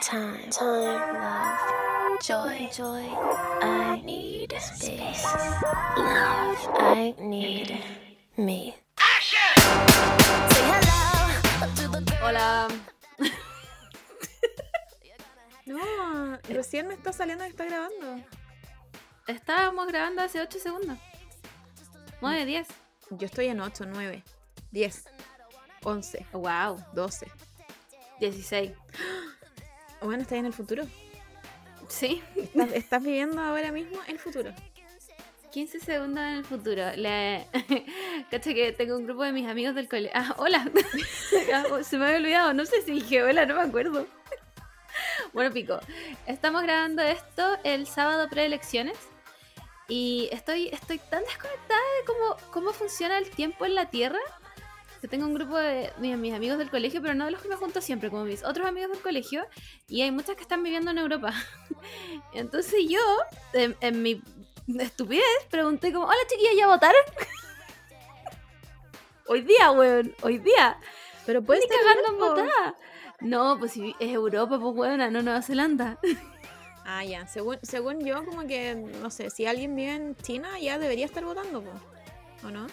time, time, love, joy, joy. I need space, love. I need me. Say hello to the girl. Hola. No, recién me está saliendo que está grabando. Estábamos grabando hace 8 segundos. 9, 10. Yo estoy en 8, 9, 10, 11, Wow. 12. 16. Bueno, estás en el futuro. Sí. Estás, estás viviendo ahora mismo el futuro. 15 segundos en el futuro. Le... Cacha que tengo un grupo de mis amigos del colegio. Ah, hola. Ah, Se me había olvidado. No sé si dije hola, no me acuerdo. Bueno, pico. Estamos grabando esto el sábado preelecciones. Y estoy, estoy tan desconectada de cómo, cómo funciona el tiempo en la Tierra. Tengo un grupo de mis, mis amigos del colegio, pero no de los que me junto siempre, como mis otros amigos del colegio. Y hay muchas que están viviendo en Europa. Entonces yo, en, en mi estupidez, pregunté como, hola chiquillas, ¿ya votaron? hoy día, weón, hoy día. Pero puedes Ni cagando en votar. No, pues si es Europa, pues weona, no Nueva Zelanda. Ah, ya. Según, según yo, como que, no sé, si alguien vive en China, ya debería estar votando, po. ¿o no?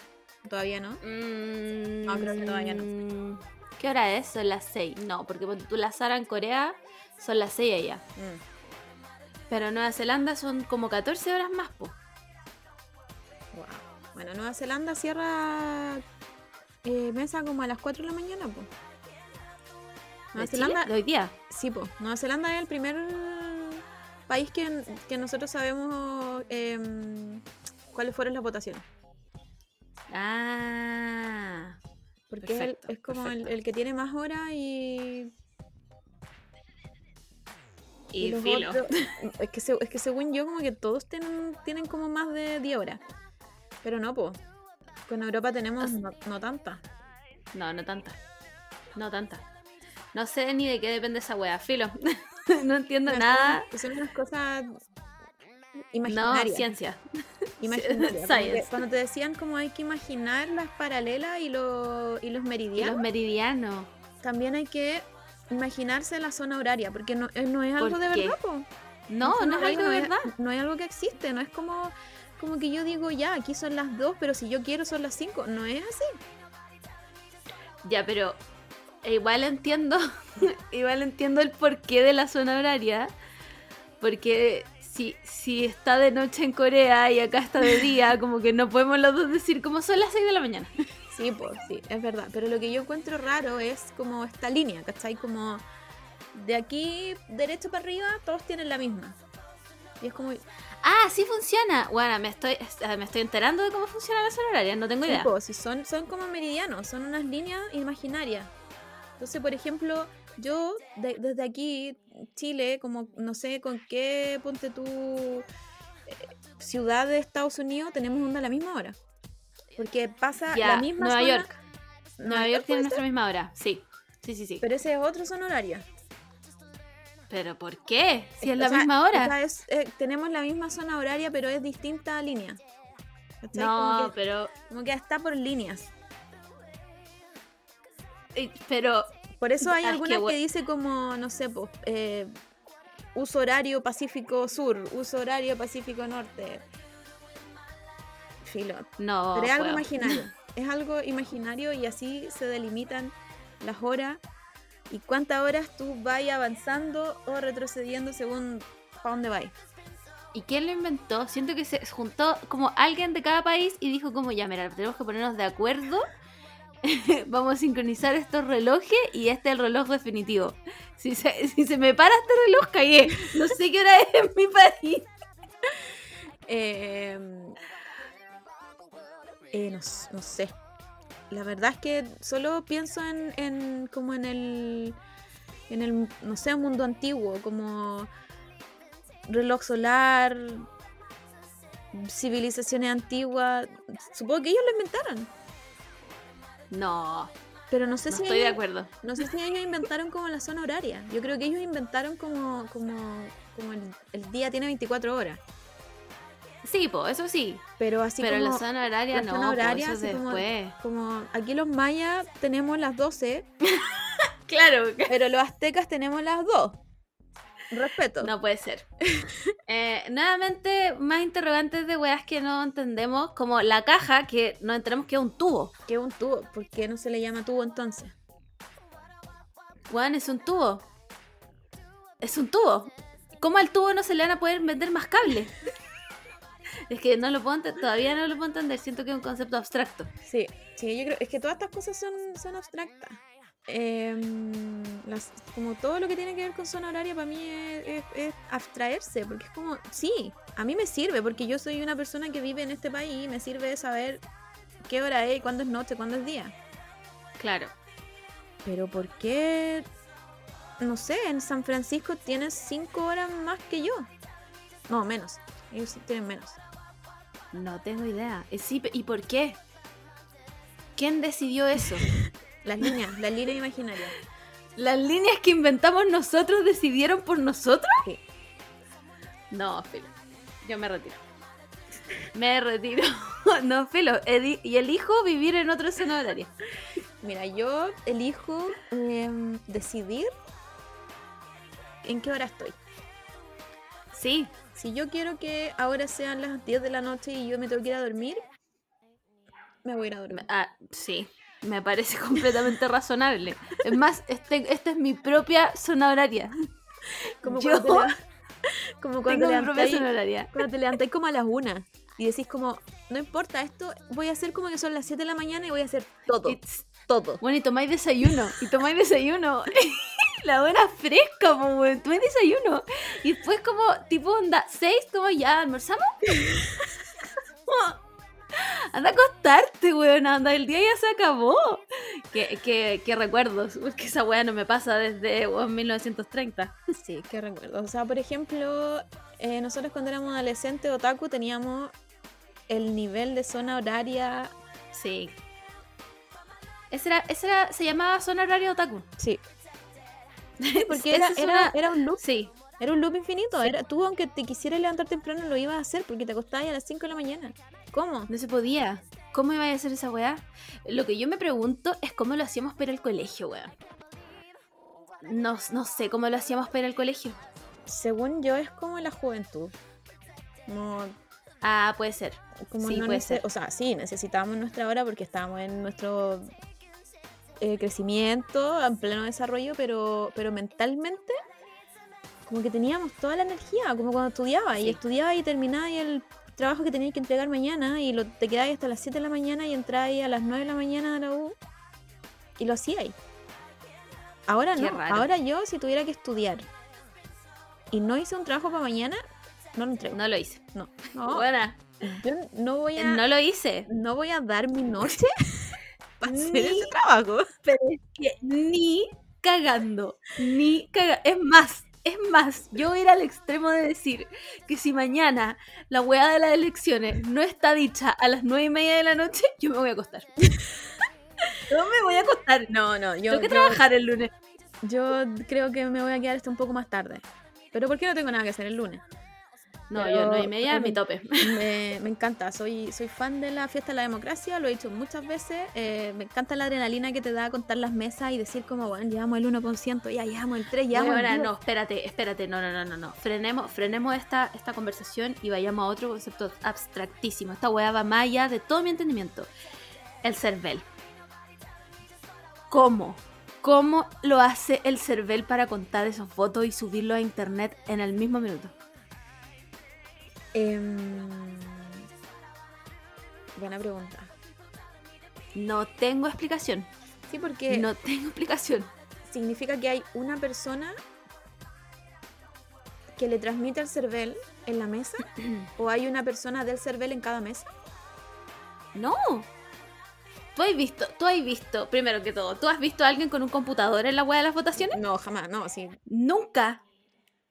Todavía no. no, creo que todavía no. Mm, ¿Qué hora es? Son las 6. No, porque tú la Sara en Corea son las 6 allá. Mm. Pero en Nueva Zelanda son como 14 horas más, po. Wow. Bueno, Nueva Zelanda cierra eh, mesa como a las 4 de la mañana, po. Nueva ¿De Chile? Zelanda, ¿De hoy día? sí, po. Nueva Zelanda es el primer país que, que nosotros sabemos em, cuáles fueron las votaciones. Ah. Porque es el- es, como el, que tiene más horas y, Y los filo. otros- es, que es que según yo, como que todos tienen, tienen como más de 10 horas. Pero no, po. Con Europa tenemos no, no tantas. No, no tanta. No tanta. No sé ni de qué depende esa wea. Filo. no entiendo nada. cosas- Son unas cosas No, imaginarias. ciencia. Science. Cuando te decían como hay que imaginar las paralelas y, lo- y los Y meridianos, los meridianos. también hay que imaginarse la zona horaria, porque no, eh, no es ¿Por algo de qué? verdad, po. No, no es algo de verdad. no es algo que existe, no es como, como que yo digo ya, aquí son las 2, pero si yo quiero son las 5. No es así. Ya, pero igual entiendo, igual entiendo el porqué de la zona horaria. Porque si, si está de noche en Corea y acá está de día, como que no podemos los dos decir como son las 6 de la mañana. Sí, pues sí, es verdad. Pero lo que yo encuentro raro es como esta línea, ¿cachai? Como de aquí derecho para arriba, todos tienen la misma. Y es como, Ah, sí funciona. Bueno, me estoy, eh, me estoy enterando de cómo funciona la zona horaria, no tengo Sí, idea. po, si son, son como meridianos, son unas líneas imaginarias. Entonces, por ejemplo, yo de- desde aquí, Chile, como no sé con qué, ponte tú, eh, ciudad de Estados Unidos, tenemos onda a la misma hora. Porque pasa Ya, la misma Nueva zona- York. Nueva York tiene nuestra misma hora. Sí, sí, sí, sí. Pero ese es otro zona horaria. Pero ¿por qué? Si es O la sea, misma o hora. sea, es- eh, tenemos la misma zona horaria, pero es distinta línea. No, como, que, pero, como que está por líneas. pero Por eso hay algunas que, dice como, no sé, pues, eh, uso horario Pacífico Sur, uso horario Pacífico Norte. Filo. no. Pero es algo imaginario. Es algo imaginario y así se delimitan las horas y cuántas horas tú vas avanzando o retrocediendo según para dónde vas. ¿Y quién lo inventó? Siento que se juntó como alguien de cada país y dijo como, ya, mira, tenemos que ponernos de acuerdo. Vamos a sincronizar estos relojes y este es el reloj definitivo. Si se, me para este reloj, cagué. No sé qué hora es en mi país. Eh, eh, no, no sé. La verdad es que solo pienso en, en como en el en el no sé mundo antiguo como reloj solar civilizaciones antiguas supongo que ellos lo inventaron No, pero no sé no si estoy de ellos, acuerdo. no sé si ellos inventaron como la zona horaria yo creo que ellos inventaron como como como el, el día tiene 24 horas Sí, po, eso sí. pero así pero como la zona horaria la no, zona po, horaria, eso así como- después. como aquí los mayas tenemos las 12 Claro. Pero los aztecas tenemos las dos. Respeto. No puede ser. Eh, nuevamente, más interrogantes de weas que no entendemos, como la caja, que no entendemos que es un tubo. ¿Qué es un tubo? ¿Por qué no se le llama tubo entonces? Weón, es un tubo. Es un tubo. ¿Cómo al tubo no se le van a poder vender más cables? es que no lo puedo todavía no lo puedo entender. Siento que es un concepto abstracto. Sí, sí, yo creo, es que todas estas cosas son, son abstractas. Em, las- como todo lo que tiene que ver con zona horaria para mí es, es- es abstraerse, porque es como, sí, a mí me sirve, porque yo soy una persona que vive en este país y me sirve saber qué hora es, cuándo es noche, cuándo es día. Claro. Pero ¿por qué, no sé, en San Francisco tienes cinco horas más que yo? No, menos, ellos tienen menos. No tengo idea. Eh, sí, ¿y por qué? ¿Quién decidió eso? Las líneas, las líneas imaginarias. ¿Las líneas que inventamos nosotros decidieron por nosotros? Sí. No, Filo. Yo me retiro. Me retiro. no, Filo. y elijo vivir en zona horaria. Mira, yo elijo em, decidir en qué hora estoy. Sí. Si yo quiero que ahora sean las 10 de la noche y yo me tengo que ir a dormir, me voy a ir a dormir. ah, sí. Me parece completamente razonable. Es más, este, esta es mi propia zona horaria. Como yo cuando te, como cuando Tengo mi propia zona horaria. cuando te levantáis como a las 1 y decís como, no importa, esto voy a hacer como que son las 7 de la mañana y voy a hacer todo, It's- todo. Bueno, y tomáis desayuno. Y tomáis desayuno. La hora fresca, weón. Tomáis desayuno. Y después, como, tipo, onda, seis, como ya almorzamos. Anda a acostarte, weón. Anda, el día ya se acabó. Qué, qué, qué recuerdos. Porque esa weá no me pasa desde weón, 1930. Sí, qué recuerdo. O sea, por ejemplo, eh, nosotros cuando éramos adolescentes otaku teníamos el nivel de zona horaria. Sí. Ese era, ese era, se llamaba zona horaria otaku. Sí. Porque era, era, una- era un loop. Sí, Era un loop infinito. Sí. Era, tú, aunque te quisieras levantar temprano, lo ibas a hacer porque te acostabas a las 5 de la mañana. ¿Cómo? No se podía. ¿Cómo iba a hacer esa weá? Lo que yo me pregunto es cómo lo hacíamos para el colegio, weón. No, no sé cómo lo hacíamos para el colegio. Según yo, es como la juventud. Como, Ah, puede ser. como Sí, no puede ser. O sea, sí, necesitábamos nuestra hora porque estábamos en nuestro eh, crecimiento, en pleno desarrollo, pero, pero mentalmente, como que teníamos toda la energía, como cuando estudiaba. Sí. Y estudiaba y terminaba y el trabajo que tenías que entregar mañana y lo, te quedabas hasta las 7 de la mañana y entrabas a las 9 de la mañana a la U y lo hacíais. Ahora Qué no, raro. ahora yo si tuviera que estudiar y no hice un trabajo para mañana, no lo entrego. No lo hice. No, no, Buena. yo no voy a, No lo hice. no voy a dar mi noche para hacer Ni- ese trabajo. Pero es que ni cagando. Ni cagando. Es más. Es más, yo voy a ir al extremo de decir que si mañana la weá de las elecciones no está dicha a las nueve y media de la noche, yo me voy a acostar. Yo me voy a acostar. No, no, yo, Tengo que yo- trabajar el lunes. yo creo que me voy a quedar hasta un poco más tarde. Pero ¿por qué no tengo nada que hacer el lunes? No, Pero- yo nueve y media es mi tope. Me, me encanta, soy, soy fan de la fiesta de la democracia, lo he dicho muchas veces. eh, me encanta la adrenalina que te da contar las mesas y decir como, bueno, llevamos el 1%, ya llevamos el 3, llevamos ahora el 10. no, espérate, espérate, no, no, no, no, no. Frenemos, frenemos esta, esta conversación y vayamos a otro concepto abstractísimo. Esta weá va más allá de todo mi entendimiento. El cervel. ¿Cómo? ¿Cómo lo hace el cervel para contar esos votos y subirlo a internet en el mismo minuto? Em, buena pregunta. No tengo explicación. Sí, porque No tengo explicación. significa que hay una persona que le transmite al cervel en la mesa o hay una persona del cervel en cada mesa. No. ¿Tú has visto, tú has visto, primero que todo, ¿tú has visto a alguien con un computador en la weá de las votaciones? No, jamás, no, sí. Nunca.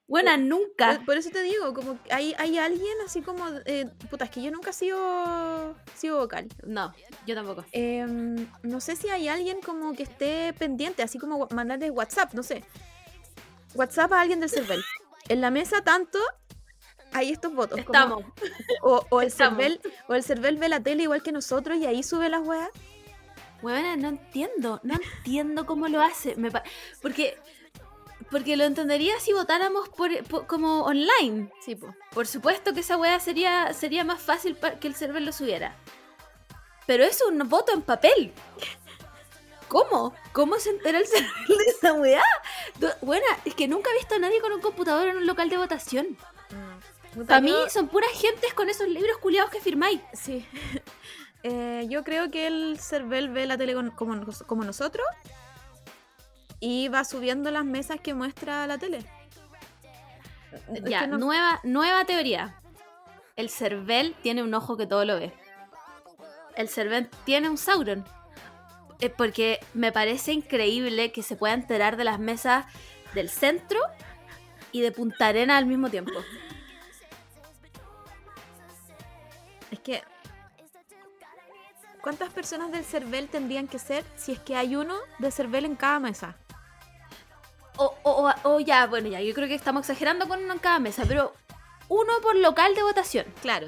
Buena, nunca. por eso te digo, como que hay, hay alguien así como, eh, puta, es que yo nunca he sido, sido vocal. No, yo tampoco. Em, no sé si hay alguien como que esté pendiente, así como mandarle WhatsApp, no sé. WhatsApp a alguien del cervel. En la mesa tanto hay estos votos. como- Estamos. o, o el estamos. cervel, o el cervel ve la tele igual que nosotros y ahí sube las weas. Buena, no entiendo. No entiendo cómo lo hace. Me pa- Porque porque lo entendería si votáramos por, por- como online. Sí, po. Por supuesto que esa weá sería, sería más fácil para que el server lo subiera. Pero es un voto en papel. ¿Cómo? ¿Cómo se entera el server de esa weá? Buena, es que nunca he visto a nadie con un computador en un local de votación. Mm. Para mí son puras gentes con esos libros culiados que firmáis. Sí. Eh, yo creo que el Cervel ve la tele como, como nosotros y va subiendo las mesas que muestra la tele. Es Ya, no- nueva, nueva teoría. El Cervel tiene un ojo que todo lo ve. El Cervel tiene un Sauron. Eh, porque me parece increíble que se pueda enterar de las mesas del centro y de Punta Arena al mismo tiempo. Es que. ¿Cuántas personas del Cervel tendrían que ser si es que hay uno de Cervel en cada mesa? O, o- o- ya, bueno, ya, yo creo que estamos exagerando con uno en cada mesa, pero uno por local de votación. Claro.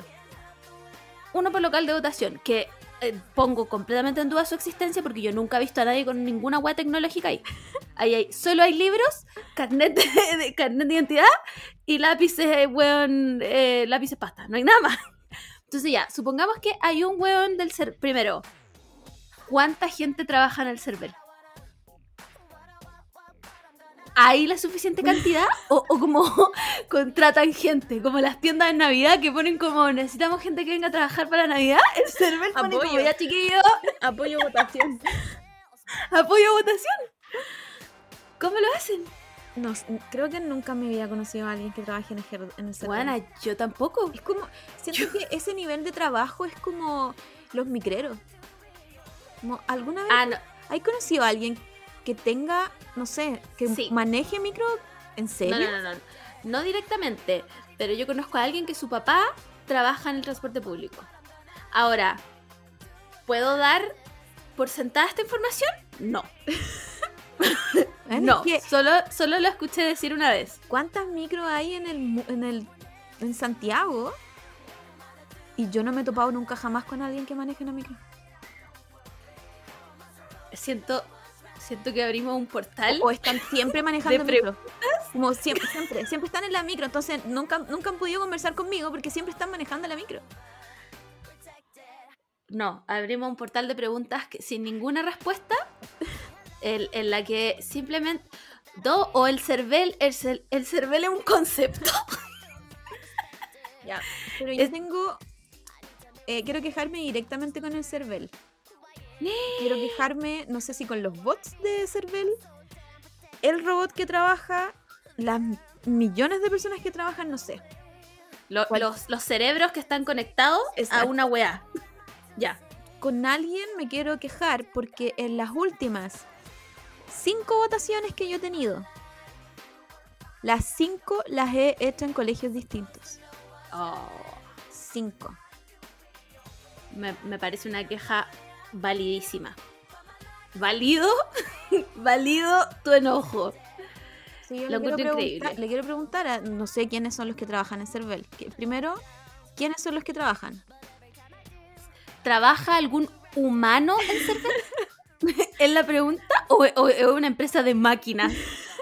Uno por local de votación, que eh, pongo completamente en duda su existencia porque yo nunca he visto a nadie con ninguna web tecnológica ahí. Ahí hay, solo hay libros, carnet de, de- carnet de identidad y lápices, eh, weón, eh, lápices pasta, no hay nada más. Entonces ya, supongamos que hay un weón del ser... Primero, ¿cuánta gente trabaja en el server? ¿Hay la suficiente cantidad? ¿O, o como contratan gente? Como las tiendas de Navidad que ponen como necesitamos gente que venga a trabajar para Navidad. El server pone como Apoyo. ya chiquillo, Apoyo votación. apoyo votación. ¿Cómo lo hacen? No, creo que nunca me había conocido a alguien que trabaje en el, en el. Buena, yo tampoco. Es como, siento que ese nivel de trabajo es como los micreros. Como, ¿Alguna vez Ah, no. hay conocido a alguien que tenga, no sé, que Sí. maneje micro en No, serio? no, no, no. No directamente, pero yo conozco a alguien que su papá trabaja en el transporte público. Ahora, ¿puedo dar por sentada esta información? No. No, que, solo, solo lo escuché decir una vez. ¿Cuántas micros hay en el, en el en Santiago? Y yo no me he topado nunca jamás con alguien que maneje una micro. Siento, siento que abrimos un portal. O están siempre manejando ¿De micro. Como siempre, siempre, siempre están en la micro, entonces nunca, nunca han podido conversar conmigo porque siempre están manejando la micro. No, abrimos un portal de preguntas que- sin ninguna respuesta, en la que simplemente... Do, o el cervel, el, cer- el cervel es un concepto. Ya. Pero yo Es- tengo. eh, quiero quejarme directamente con el Cervel. Quiero quejarme, no sé si con los bots de Cervel, el robot que trabaja, las millones de personas que trabajan, no sé. Los, los cerebros que están conectados a una weá. Ya. Con alguien me quiero quejar porque en las últimas cinco votaciones que yo he tenido, las cinco las he hecho en colegios distintos. Oh, Cinco. me, me parece una queja validísima. Válido, válido tu enojo. Sí, yo Lo le, quiero increíble. le quiero preguntar a, no sé quiénes son los que trabajan en Cervel. Que- Primero, ¿quiénes son los que trabajan? ¿Trabaja algún humano en Cervel? ¿Es la pregunta? ¿O, es una empresa de máquinas?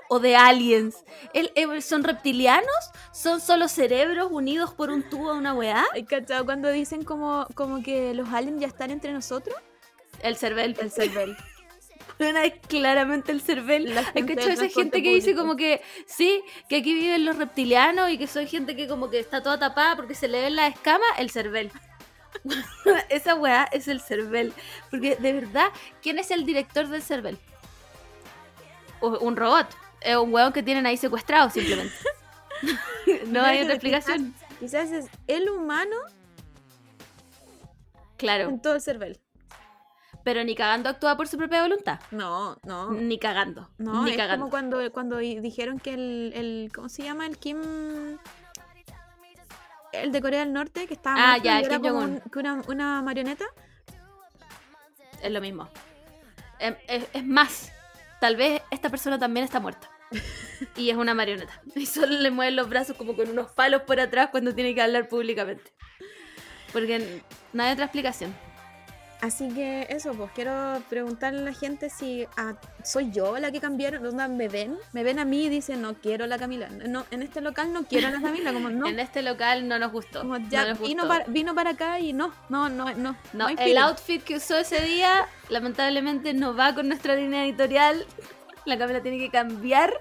¿O de aliens? ¿El- el- ¿Son reptilianos? ¿Son solo cerebros unidos por un tubo a una weá? ¿Hay cachado cuando dicen como, como que los aliens ya están entre nosotros? El Cervel. El Cervel. Bueno, es claramente el cervel. Hay que esa gente que dice como que sí, que aquí viven los reptilianos y que son gente que como que está toda tapada porque se le ven las escamas, el cervel. esa weá es el cervel. Porque de verdad, ¿quién es el director del cervel? Un robot. Es un weón que tienen ahí secuestrado simplemente. no hay otra explicación. Quizás es el humano Claro. en todo el Cervel. Pero ni cagando actúa por su propia voluntad. No, no. Ni cagando. No, ni es cagando. como cuando, cuando dijeron que el, el. ¿Cómo se llama? El Kim. El de Corea del Norte, que estaba. Ah, ya, el Kim como Jong-un. un- una marioneta. Es lo mismo. Em, Es, es más, tal vez esta persona también está muerta. Y es una marioneta. Y solo le mueven los brazos como con unos palos por atrás cuando tiene que hablar públicamente. Porque no hay otra explicación. Así que eso, pues quiero preguntarle a la gente si ah, soy yo la que cambiaron, onda, me ven, me ven a mí y dicen no quiero la Camila, no, en este local no quiero a la Camila, como no, En este local no nos gustó. como no ya nos vino, gustó. para, vino para acá y no, no, no, no, No, hay el outfit que usó ese día, lamentablemente no va con nuestra línea editorial. La Camila tiene que cambiar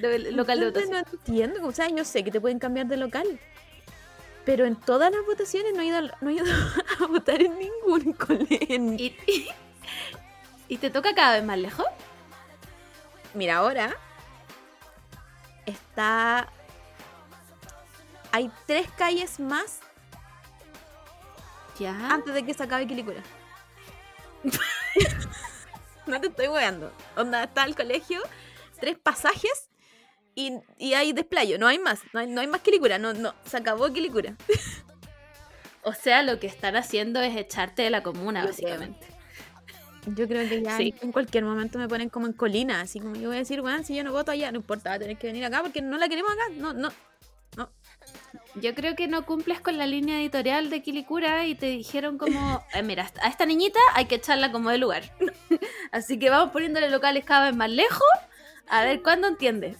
de local de votación. No entiendo, o sea, yo sé que te pueden cambiar de local. Pero en todas las votaciones no he ido, no he ido a votar en ningún colegio. Y, y, y te toca cada vez más lejos. Mira, ahora está. Hay tres calles más Ya. antes de que se acabe Quilicura. no te estoy weando. Onda, está el colegio, tres pasajes y, y hay desplayo. No hay más. No hay, no hay más Quilicura. No, no, se acabó Quilicura. O sea, lo que están haciendo es echarte de la comuna, Yo básicamente. Yo creo que ya Sí. en cualquier momento me ponen como en colina. Así como yo voy a decir, bueno, si yo no voto allá, no importa, va a tener que venir acá porque no la queremos acá. No, no. Yo creo que no cumples con la línea editorial de Quilicura y te dijeron como, "Eh, mira, a esta niñita hay que echarla como de lugar. Así que vamos poniéndole locales cada vez más lejos, a ver cuándo entiende.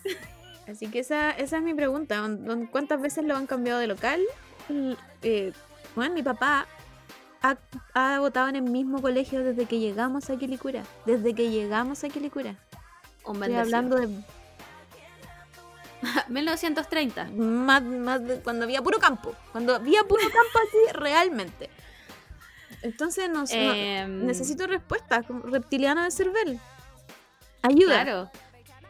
Así que esa, esa es mi pregunta. ¿Dón- dón- ¿Cuántas veces lo han cambiado de local? Eh, bueno, mi papá ha, ha votado en el mismo colegio desde que llegamos a Quilicura. Desde que llegamos a Quilicura. Un Estoy hablando de 1930. más, más de cuando había puro campo. Cuando había puro campo así, realmente. Entonces, no, sé, no- Em, necesito respuestas. Reptiliano de Cervel. Ayuda. Claro.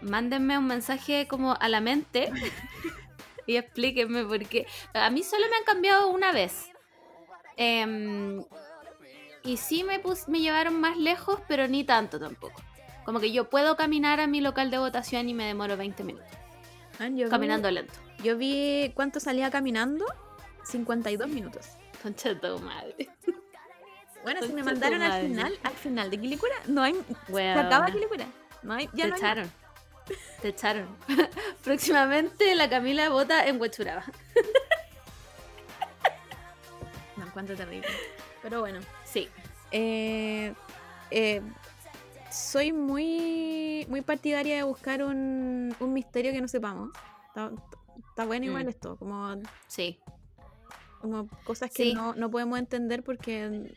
Mándenme un mensaje como a la mente y explíquenme porque a mí solo me han cambiado una vez. Em, y sí me, pus- me llevaron más lejos, pero ni tanto tampoco. Como que yo puedo caminar a mi local de votación y me demoro 20 minutos. Ah, yo vi- Caminando lento. Yo vi cuánto salía caminando. 52 minutos. Concha de tu madre. Bueno, si me Concha mandaron al final, al final de Quilicura, no hay. Se Weona. acaba Quilicura. No hay, ya Te no hay echaron. Te echaron. Próximamente la Camila vota en Huechuraba. No encuentro terrible. Pero bueno. Sí. eh, eh, soy muy muy partidaria de buscar un, un misterio que no sepamos. Está, está bueno igual Mm. esto, como, Sí. como cosas que Sí. no, no podemos entender porque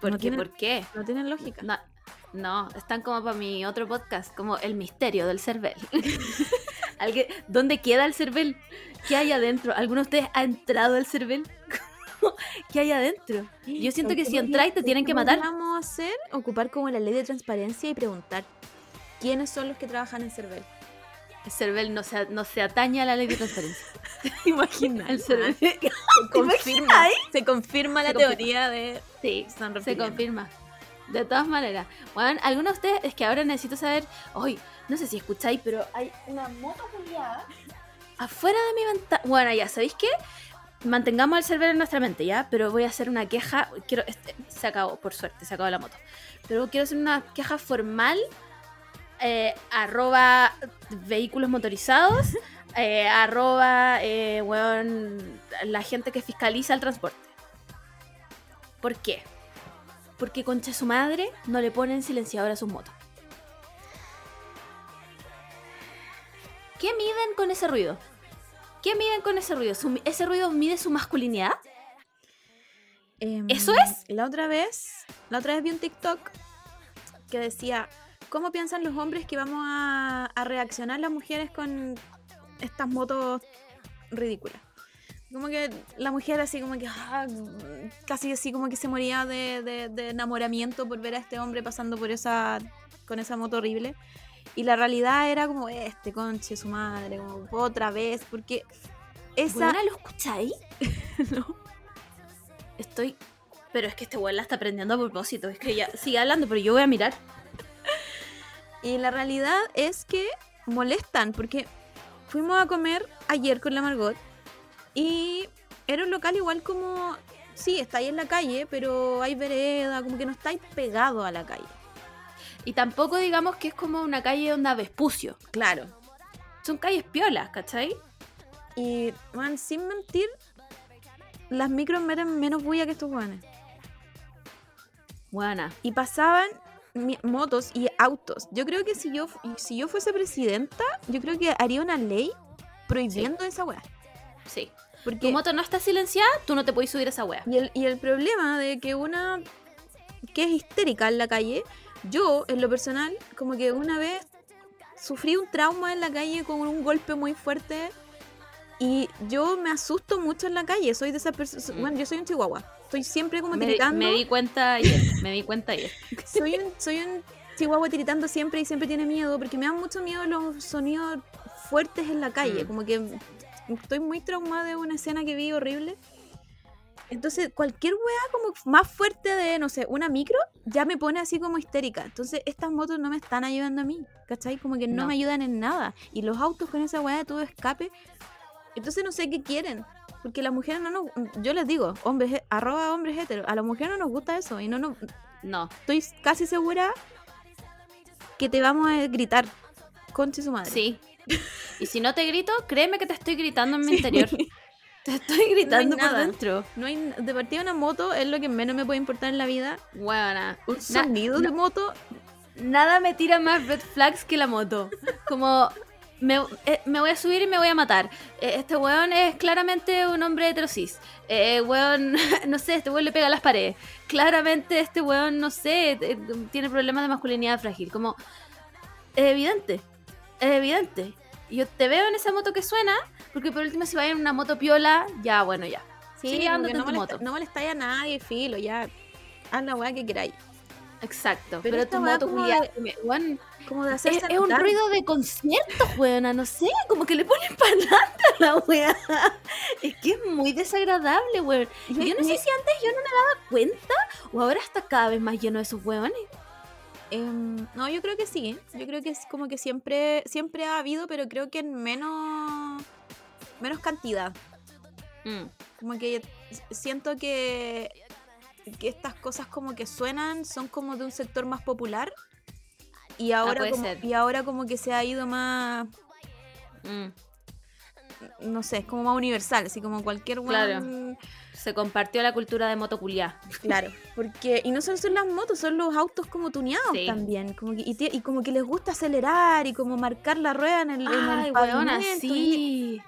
¿Por No qué? ¿Por qué? no tienen lógica. No, no, están como para mi otro podcast, como el misterio del cervel. ¿Dónde queda el cervel? ¿Qué hay adentro? ¿Alguno de ustedes ha entrado al cervel? ¿Qué hay adentro? Yo siento que si entráis te tienen que matar. vamos a hacer? Ocupar como la ley de transparencia y preguntar quiénes son los que trabajan en Cervel. El cervel no se, no se atañe a la ley de transparencia. Imagina. El cervel. Se confirma, se confirma la Se confirma. teoría de Sí, San se confirma. De todas maneras. Bueno, algunos de ustedes, es que ahora necesito saber. Hoy, no sé si escucháis, pero hay una moto culiada afuera de mi ventana. Bueno, ya, ¿sabéis qué? Mantengamos el server en nuestra mente, ¿ya? Pero voy a hacer una queja. Quiero. este, se acabó, por suerte, se acabó la moto. Pero quiero hacer una queja formal. eh, arroba vehículos motorizados. eh, arroba, eh, weón, la gente que fiscaliza el transporte. ¿Por qué? Porque concha su madre no le ponen silenciador a sus motos. ¿Qué miden con ese ruido? ¿Qué miden con ese ruido? ¿Su- ¿Ese ruido mide su masculinidad? Em, ¿Eso es? La otra vez, la otra vez vi un TikTok que decía, ¿cómo piensan los hombres que vamos a, a reaccionar las mujeres con estas motos ridículas? Como que la mujer así como que ah, casi así como que se moría de, de- de enamoramiento por ver a este hombre pasando por esa con esa moto horrible. Y la realidad era como este, conche su madre, como otra vez, porque esa ¿Buena lo escucháis? no, Estoy... Pero es que este weón la está aprendiendo a propósito. Es que ya sigue hablando, pero yo voy a mirar. Y la realidad es que molestan, porque fuimos a comer ayer con la Margot y era un local igual como, sí, está ahí en la calle, pero hay vereda, como que no estáis pegado a la calle. Y tampoco digamos que es como una calle onda Vespucio. Claro. Son calles piolas, ¿cachai? Y, man, sin mentir, las micros eran menos bulla que estos weones. Buena. Y pasaban motos y autos. Yo creo que si yo, si yo fuese presidenta, yo creo que haría una ley prohibiendo esa weá. Sí. Porque Tu moto no está silenciada, tú no te puedes subir a esa wea. Y el, y el problema de que una que es histérica en la calle, yo en lo personal, como que una vez sufrí un trauma en la calle con un golpe muy fuerte y yo me asusto mucho en la calle, soy de esas personas, Mm. bueno, yo soy un chihuahua, estoy siempre como Me, tiritando, me di cuenta ayer. Me di cuenta ayer. soy un, soy un chihuahua tiritando siempre y siempre tiene miedo porque me dan mucho miedo los sonidos fuertes en la calle, Mm. como que estoy muy traumada de una escena que vi horrible. Entonces, cualquier weá como más fuerte de, no sé, una micro, ya me pone así como histérica. Entonces, estas motos no me están ayudando a mí, ¿cachai? Como que no, No. me ayudan en nada. Y los autos con esa weá de todo escape. Entonces, no sé qué quieren. Porque las mujeres no nos... Yo les digo, hombres, arroba hombres heteros. A las mujeres no nos gusta eso. Y no nos... No. Estoy casi segura que te vamos a gritar. Conche su madre. Sí. Y si no te grito, créeme que te estoy gritando en mi Sí. interior. Te estoy gritando por nada. dentro. No hay, de partida una moto es lo que menos me puede importar en la vida. Buena. Un Na- sonido de moto nada me tira más red flags que la moto. Como me, eh, me voy a subir y me voy a matar. Eh, este weón es claramente un hombre heterosis. Eh, weón, no sé, este weón le pega a las paredes. Claramente este weón, no sé, eh, tiene problemas de masculinidad frágil. Como, es evidente, es evidente. Yo te veo en esa moto que suena, porque por último si va en una moto piola, ya, bueno, ya. Sí, que en no, tu molesta, moto. no molestáis a nadie, filo, ya. Haz la weá que queráis. Exacto. Pero tu moto, como de- Como Es, un ruido de concierto, weona, no sé, como que le ponen parlante a la wea. Es que es muy desagradable, weón. Yo no sé si antes yo no me daba cuenta o ahora está cada vez más lleno de esos weones. Em, no, yo creo que sí. Yo creo que es como que siempre, siempre ha habido, pero creo que en menos, menos cantidad. Mm, Como que siento que, que estas cosas como que suenan son como de un sector más popular. Y ahora, puede como, ser. y ahora como que se ha ido más, mm. no sé, es como más universal, así como cualquier Claro. Se compartió la cultura de motoculiá. Claro, porque y no solo son las motos, son los autos como tuneados Sí. también, como que, y, como que les gusta acelerar y como marcar la rueda en el, en el Ay, weona, pavimento, y- sí.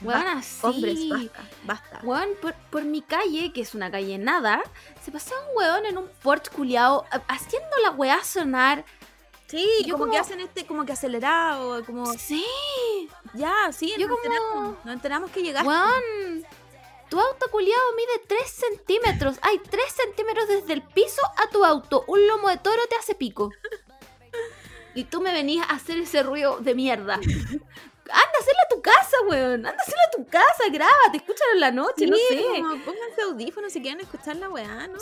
Weona, sí. Hombres, basta, basta. Weón, por, por mi calle, que es una calle nada, se pasaba un weón en un Porsche culiao ha- haciendo la weá sonar. Sí, yo como, que hacen este, como que acelerado, como Sí, ya, sí, yo nos como- enteramos, nos enteramos que llegaste. Weón, tu auto culiado mide 3 centímetros. Hay 3 centímetros desde el piso a tu auto. Un lomo de toro te hace pico. Y tú me venías a hacer ese ruido de mierda. Anda a hacerlo a tu casa, weón. Anda a hacerlo a tu casa, grábate, escúchalo en la noche, Sí, no sé. como pónganse audífonos si quieren escuchar la weá, ¿no?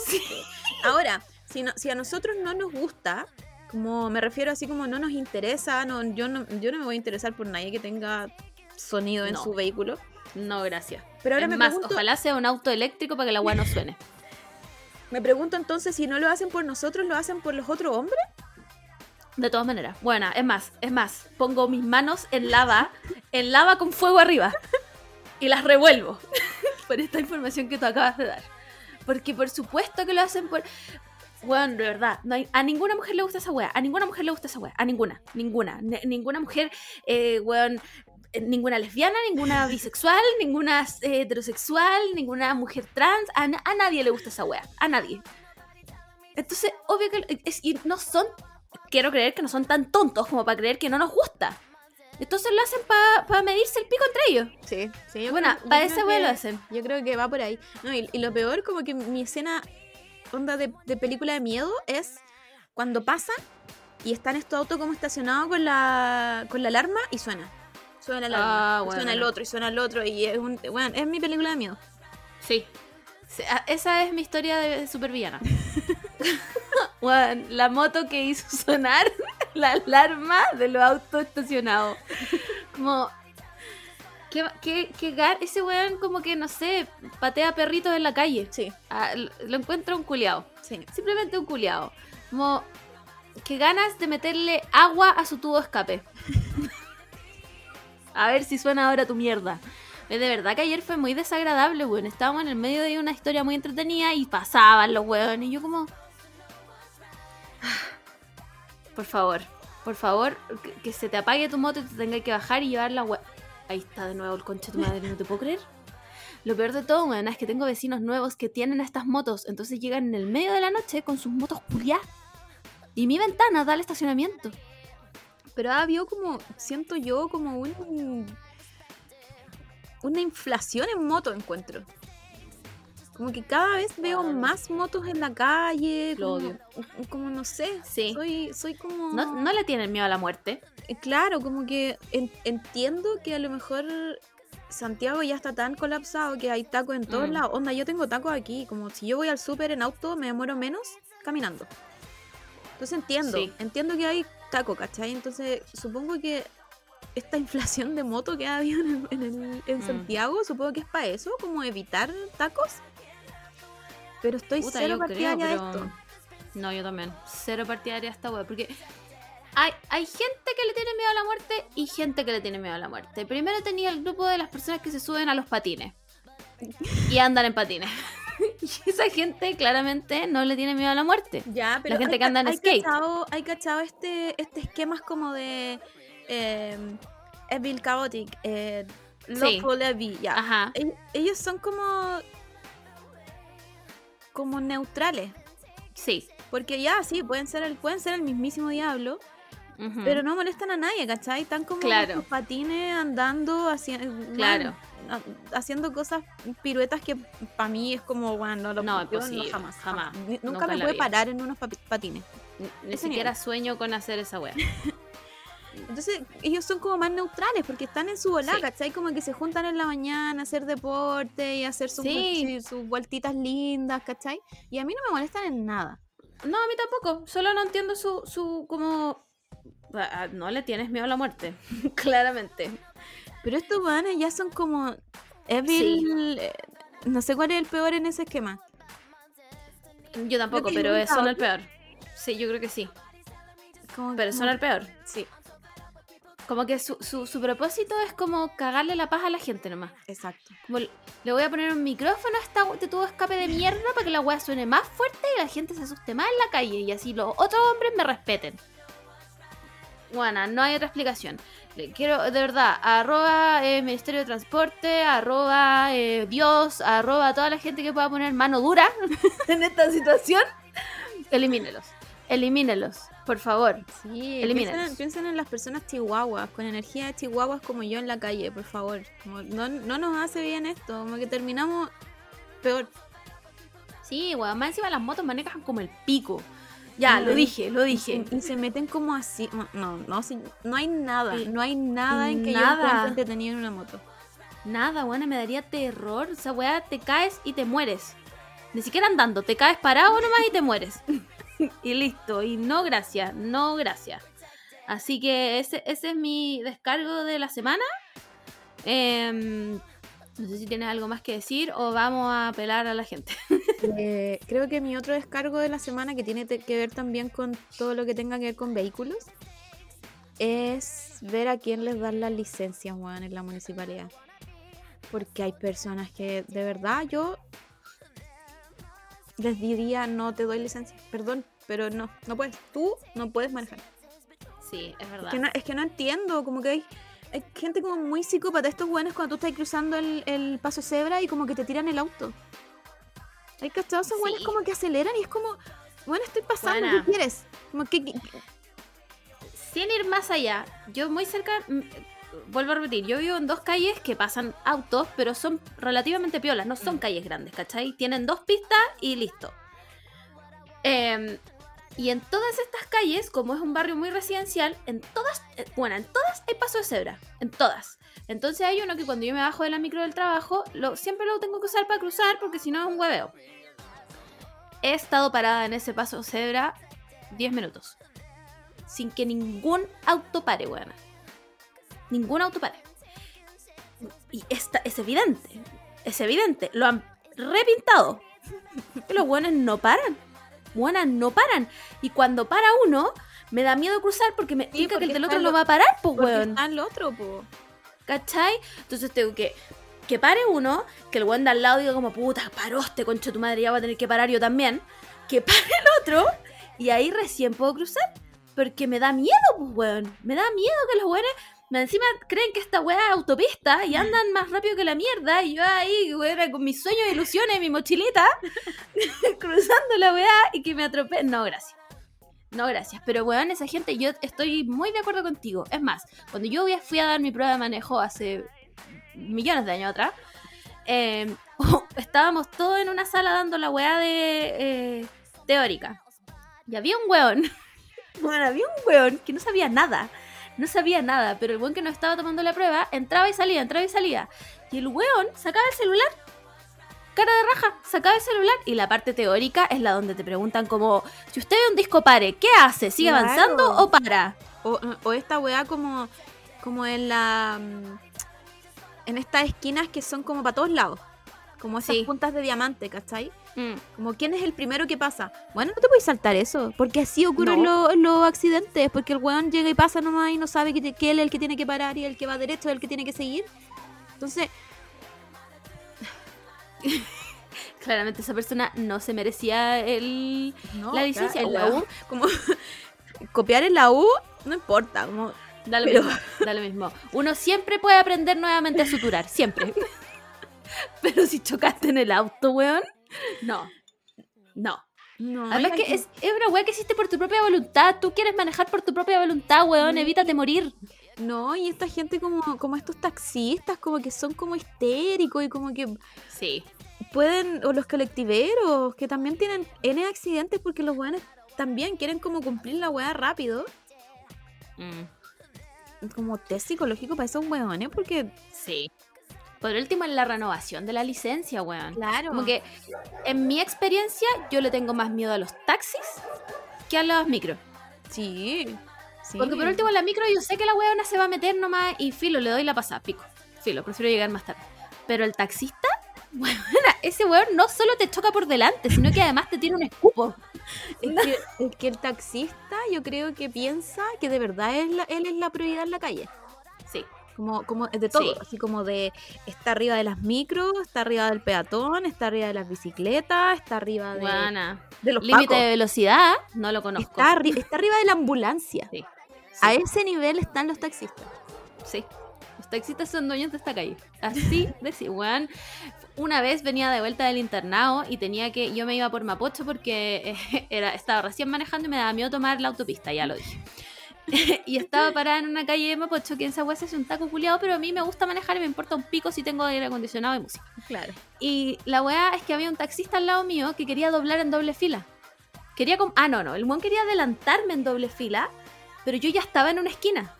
Ahora, si, no, si a nosotros no nos gusta, como me refiero así como no nos interesa, no, yo, no, yo no me voy a interesar por nadie que tenga sonido en No. su vehículo. No, gracias. Pero ahora es me más, pregunto, ojalá sea un auto eléctrico para que la weá no suene. me pregunto entonces si no lo hacen por nosotros, lo hacen por los otros hombres. De todas maneras. Bueno, es más, es más. Pongo mis manos en lava, en lava con fuego arriba. Y las revuelvo. por esta información que tú acabas de dar. Porque por supuesto que lo hacen por. Bueno, de verdad, no hay- a ninguna mujer le gusta esa wea. A ninguna mujer le gusta esa wea. A ninguna. Ninguna. Ni- ninguna mujer, eh, weón, ninguna lesbiana, ninguna bisexual, ninguna eh, heterosexual, ninguna mujer trans. A, na- a nadie le gusta esa wea. A nadie. Entonces, obvio que. Es, y no son quiero creer que no son tan tontos como para creer que no nos gusta. Entonces lo hacen para medirse el pico entre ellos. Sí, sí. Bueno, creo- para esa wea lo hacen. Yo creo que va por ahí. No, y, y lo peor, como que mi escena onda de, de película de miedo es cuando pasan y están estos autos como estacionados con la, con la alarma y suena. Suena alarma. Ah, Suena el bueno. otro y suena el otro. Y es, un, bueno, es mi película de miedo. Sí. Sí, a- Esa es mi historia de supervillana. Weón, la moto que hizo sonar la alarma de los autos estacionados. Como. ¿Qué, qué, qué gar- ese weón como que, no sé, patea perritos en la calle. Sí, Ah, lo, encuentro un culiao. sí. Simplemente un culiao. Como. Que ganas de meterle agua a su tubo escape. a ver si suena ahora tu mierda. De verdad que ayer fue muy desagradable, weón. Estábamos en el medio de una historia muy entretenida y pasaban los weones. Y yo como... Por favor, por favor, que, que se te apague tu moto y te tenga que bajar y llevar la we- Ahí está de nuevo el concha de tu madre, no te puedo creer. Lo peor de todo, weón, es que tengo vecinos nuevos que tienen estas motos. Entonces llegan en el medio de la noche con sus motos culiadas. Y mi ventana da al estacionamiento. Pero ha habido como, siento yo, como un. Una inflación en moto, encuentro. Como que cada vez veo más motos en la calle. Lo como, odio. como no sé. Sí. Soy, soy como. No, no le tienen miedo a la muerte. Eh, Claro, como que en- entiendo que a lo mejor Santiago ya está tan colapsado que hay tacos en todos Mm. lados. Onda, yo tengo tacos aquí. Como si yo voy al súper en auto, me demoro menos caminando. Entonces entiendo, Sí. entiendo que hay taco, ¿cachai? Entonces supongo que esta inflación de moto que ha habido en, el- en el- en Mm. Santiago, supongo que es para eso, como evitar tacos. Pero estoy Puta, cero creo, partidaria de pero- esto. No, yo también. Cero partidaria a esta wea. Porque hay, hay gente que le tiene miedo a la muerte y gente que le tiene miedo a la muerte. Primero tenía el grupo de las personas que se suben a los patines. Y andan en patines. Y esa gente claramente no le tiene miedo a la muerte. Ya, pero gente hay que anda en hay skate. Cachado, hay cachado este, este esquemas como de eh, Evil Chaotic, eh, Sí. Loco Levy, ya. Ajá. Ell- Ellos son como como neutrales, Sí. porque ya sí, pueden ser el, pueden ser el mismísimo diablo, pero no molestan a nadie, ¿cachai? Están como Claro. patines andando, haciendo Claro. Haciendo cosas, piruetas que para mí es como, bueno, no lo No, yo jamás, jamás, nunca Nunca me vida. parar en unos patines. Ni- Ni siquiera nivel. sueño con hacer esa wea. Entonces, ellos son como más neutrales porque están en su volá, Sí. ¿cachai? Como que se juntan en la mañana a hacer deporte y a hacer sus, Sí. sus vueltitas lindas, ¿cachai? Y a mí no me molestan en nada. No, a mí tampoco. Solo no entiendo su, su como... Ah, No le tienes miedo a la muerte. Claramente. Pero estos weones ya son como Evil. eh, No sé cuál es el peor en ese esquema. Yo tampoco, pero es son el peor. Sí, yo creo que sí. Como- Pero son como- el peor. Sí, Como que su, su, su propósito es como cagarle la paz a la gente nomás. exacto. Como le le voy a poner un micrófono a esta de tubo escape de mierda para que la weá suene más fuerte y la gente se asuste más en la calle y así los otros hombres me respeten. Bueno, no hay otra explicación. Le quiero, de verdad, arroba eh, Ministerio de Transporte, arroba eh, Dios, arroba toda la gente que pueda poner mano dura en esta situación. Elimínelos. Elimínelos, por favor. Sí, piensen, piensen en las personas chihuahuas, con energía de chihuahuas como yo en la calle, por favor. Como no, no nos hace bien esto, como que terminamos peor. Sí, weón, más encima las motos manejan como el pico. Ya, lo dije, lo dije. y se meten como así. No, no, no, sí, no hay nada. Sí. No hay nada en que yo Nada. encuentre entretenido en una moto. Nada, buena, me daría terror. Esa weá te caes y te mueres. Ni siquiera andando, te caes parado nomás y te mueres. y listo. Y no gracias, no gracias. Así que ese, ese es mi descargo de la semana. Em, no sé si tienes algo más que decir o vamos a apelar a la gente. Eh, creo que mi otro descargo de la semana, que tiene que ver también con todo lo que tenga que ver con vehículos, es ver a quién les dan las licencias, weón, en la municipalidad. Porque hay personas que, de verdad, yo les diría, no te doy licencia. Perdón, pero no, no puedes. Tú no puedes manejar. Sí, es verdad. Es que no, es que no entiendo, como que hay, hay gente como muy psicópata. Estos buenos cuando tú estás cruzando el, el paso cebra y como que te tiran el auto. Hay cachados esos buenos Sí. como que aceleran y es como, bueno, estoy pasando, Buena. ¿qué quieres? Como que, que- Sin ir más allá, yo muy cerca, mm, vuelvo a repetir, yo vivo en dos calles que pasan autos, pero son relativamente piolas, no son calles grandes, ¿cachai? Tienen dos pistas y listo. Em, y en todas estas calles, como es un barrio muy residencial, en todas, eh, bueno, en todas hay paso de cebra, en todas. Entonces hay uno que cuando yo me bajo de la micro del trabajo, lo, siempre lo tengo que usar para cruzar porque si no es un hueveo. He estado parada en ese paso de cebra 10 minutos sin que ningún auto pare, weona. Ningún auto pare. Y esta, es evidente, es evidente. Lo han repintado. Los buenos no paran. Buenas no paran. Y cuando para uno, me da miedo cruzar porque me indica que el del otro lo- va a parar, pues weón. está el otro, po. ¿Cachai? Entonces tengo que, que pare uno, que el weón de al lado diga como, puta, paró este concho tu madre, ya va a tener que parar yo también. Que pare el otro, y ahí recién puedo cruzar. Porque me da miedo, pues, weón. Me da miedo que los weones encima creen que esta weá es autopista y andan más rápido que la mierda. Y yo ahí, weón, con mis sueños ilusiones, mi mochilita, cruzando la weá y que me atropellen. No, gracias. No, gracias. Pero, weón, esa gente, yo estoy muy de acuerdo contigo. Es más, cuando yo fui a dar mi prueba de manejo hace millones de años atrás, em, estábamos todos en una sala dando la weá de eh, teórica. Y había un weón bueno, había un weón que no sabía nada. No sabía nada, pero el weón que no estaba tomando la prueba entraba y salía, entraba y salía. Y el weón sacaba el celular. Cara de raja, sacaba el celular. Y la parte teórica es la donde te preguntan como, si usted ve un disco pare, ¿qué hace? ¿Sigue avanzando o para? O, esta weá como, como en la... Mm, en estas esquinas que son como para todos lados. Como esas puntas de diamante, ¿cachai? Mm. Como quién es el primero que pasa. Bueno, no te puedes saltar eso, porque así ocurren los, accidentes, porque el weón llega y pasa nomás y no sabe que, él es el que tiene que parar y el que va derecho es el que tiene que seguir. Entonces... Claramente esa persona no se merecía el, la licencia en la U. Como copiar en la U, no importa. Como, da lo mismo, da lo mismo. Uno siempre puede aprender nuevamente a suturar, siempre. Pero si chocaste en el auto, weón, no. No. No, Además que es, una weá que hiciste por tu propia voluntad. Tú quieres manejar por tu propia voluntad, weón. Evítate morir. No, y esta gente como, como estos taxistas, como que son como histéricos y como que... Sí. Pueden, o los colectiveros, que también tienen N accidentes porque los weones también quieren como cumplir la weá rápido. Mm. Como test psicológico para esos weones porque... Sí. Por último, en la renovación de la licencia, weón. Claro. Como que, en mi experiencia, yo le tengo más miedo a los taxis que a los micros. Sí. Porque por último, en la micro yo sé que la weona se va a meter nomás y filo, le doy la pasada, pico. Filo, prefiero llegar más tarde. Pero el taxista, weón, ese weón no solo te choca por delante, sino que además te tiene un escupo. Es que, que el taxista yo creo que piensa que de verdad él es la prioridad en la calle. Como, como de todo, así como de está arriba de las micros, está arriba del peatón, está arriba de las bicicletas, está arriba de, de los límites de velocidad, no lo conozco. Está, está arriba de la ambulancia. A ese nivel están los taxistas. Sí. Los taxistas son dueños de esta calle. Así de sí, Una vez venía de vuelta del internado y tenía que. Yo me iba por Mapocho porque eh, era, estaba recién manejando y me daba miedo tomar la autopista, ya lo dije. y estaba parada en una calle de Mapocho que en esa es un taco culiado, pero a mí me gusta manejar y me importa un pico si tengo aire acondicionado y música. Claro. Y la weá es que había un taxista al lado mío que quería doblar en doble fila. Quería como. Ah, no, no. El buen quería adelantarme en doble fila, pero yo ya estaba en una esquina.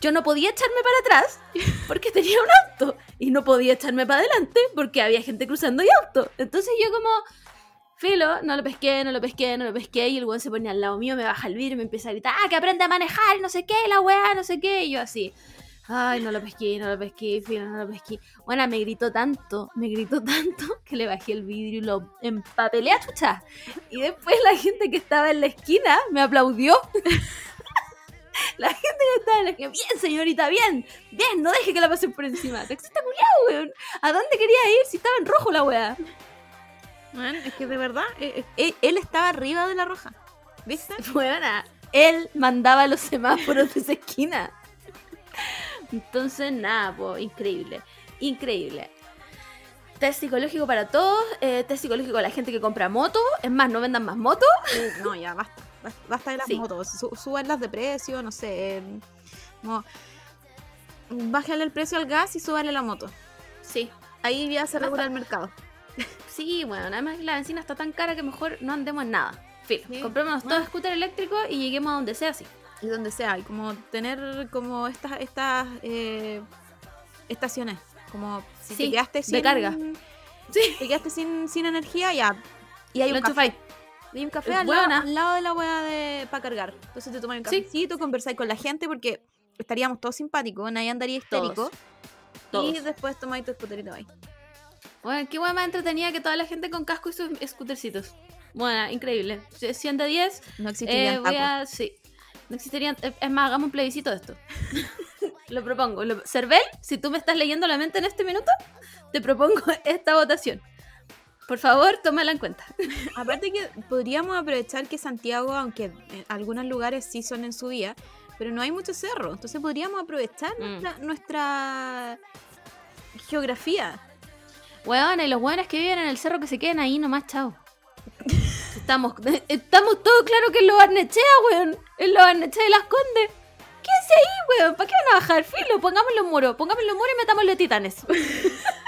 Yo no podía echarme para atrás porque tenía un auto. Y no podía echarme para adelante porque había gente cruzando y auto. Entonces yo como Filo, no lo pesqué, no lo pesqué, no lo pesqué. Y el weón se pone al lado mío, me baja el vidrio y me empieza a gritar, ah, que aprende a manejar, no sé qué, la weá, no sé qué. Y yo así, ay, no lo pesqué, no lo pesqué, filo, no lo pesqué. Bueno, me gritó tanto, me gritó tanto que le bajé el vidrio y lo empapelé a chucha. Y después la gente que estaba en la esquina me aplaudió. La gente que estaba en la esquina, bien señorita, bien, bien, no deje que la pasen por encima. Taxista culiado, weón. ¿A dónde quería ir si estaba en rojo la weá? Es que de verdad, eh, eh, él, estaba arriba de la roja. ¿Viste? Bueno, él mandaba los semáforos de esa esquina. Entonces, nada, pues, increíble. Increíble. Test psicológico para todos, eh, test psicológico a la gente que compra moto. Es más, no vendan más motos. no, ya basta. Basta de las motos. subanlas de precio, no sé. Como, bájale el precio al gas y súbale la moto. Sí. Ahí ya se regula el mercado. Sí, bueno, además la benzina está tan cara que mejor no andemos en nada. Filo, comprémonos todo scooter eléctrico y lleguemos a donde sea así. Y donde sea, y como tener como estas estas eh, estaciones, como si te quedaste sin de carga. Sí. Te quedaste sin, sin energía, ya. Y hay un café. Hay un café al lado, de la hueá de para cargar. Entonces te tomas un cafecito, conversáis con la gente porque estaríamos todos simpáticos, nadie andaría histérico. Y después tomáis tu scooterito ahí. Bueno, qué guay más entretenida que toda la gente con casco y sus scootercitos. Bueno, increíble. 100 de 10. No existirían eh, Sí. No existirían. Es más, hagamos un plebiscito de esto. lo propongo. Cervel, si tú me estás leyendo la mente en este minuto, te propongo esta votación. Por favor, tómala en cuenta. Aparte que podríamos aprovechar que Santiago, aunque en algunos lugares sí son en subida, pero no hay mucho cerro. Entonces podríamos aprovechar Mm. nuestra, nuestra geografía. Weón, y los weones que viven en el cerro que se queden ahí nomás, chao. Estamos, estamos todos claros que es lo Barnechea, weón. Es lo Barnechea de las Condes. Quédense ahí, weón. ¿Para qué van a bajar? Filo, pongámoslo en muro. Pongámoslo en muro y metámosle titanes.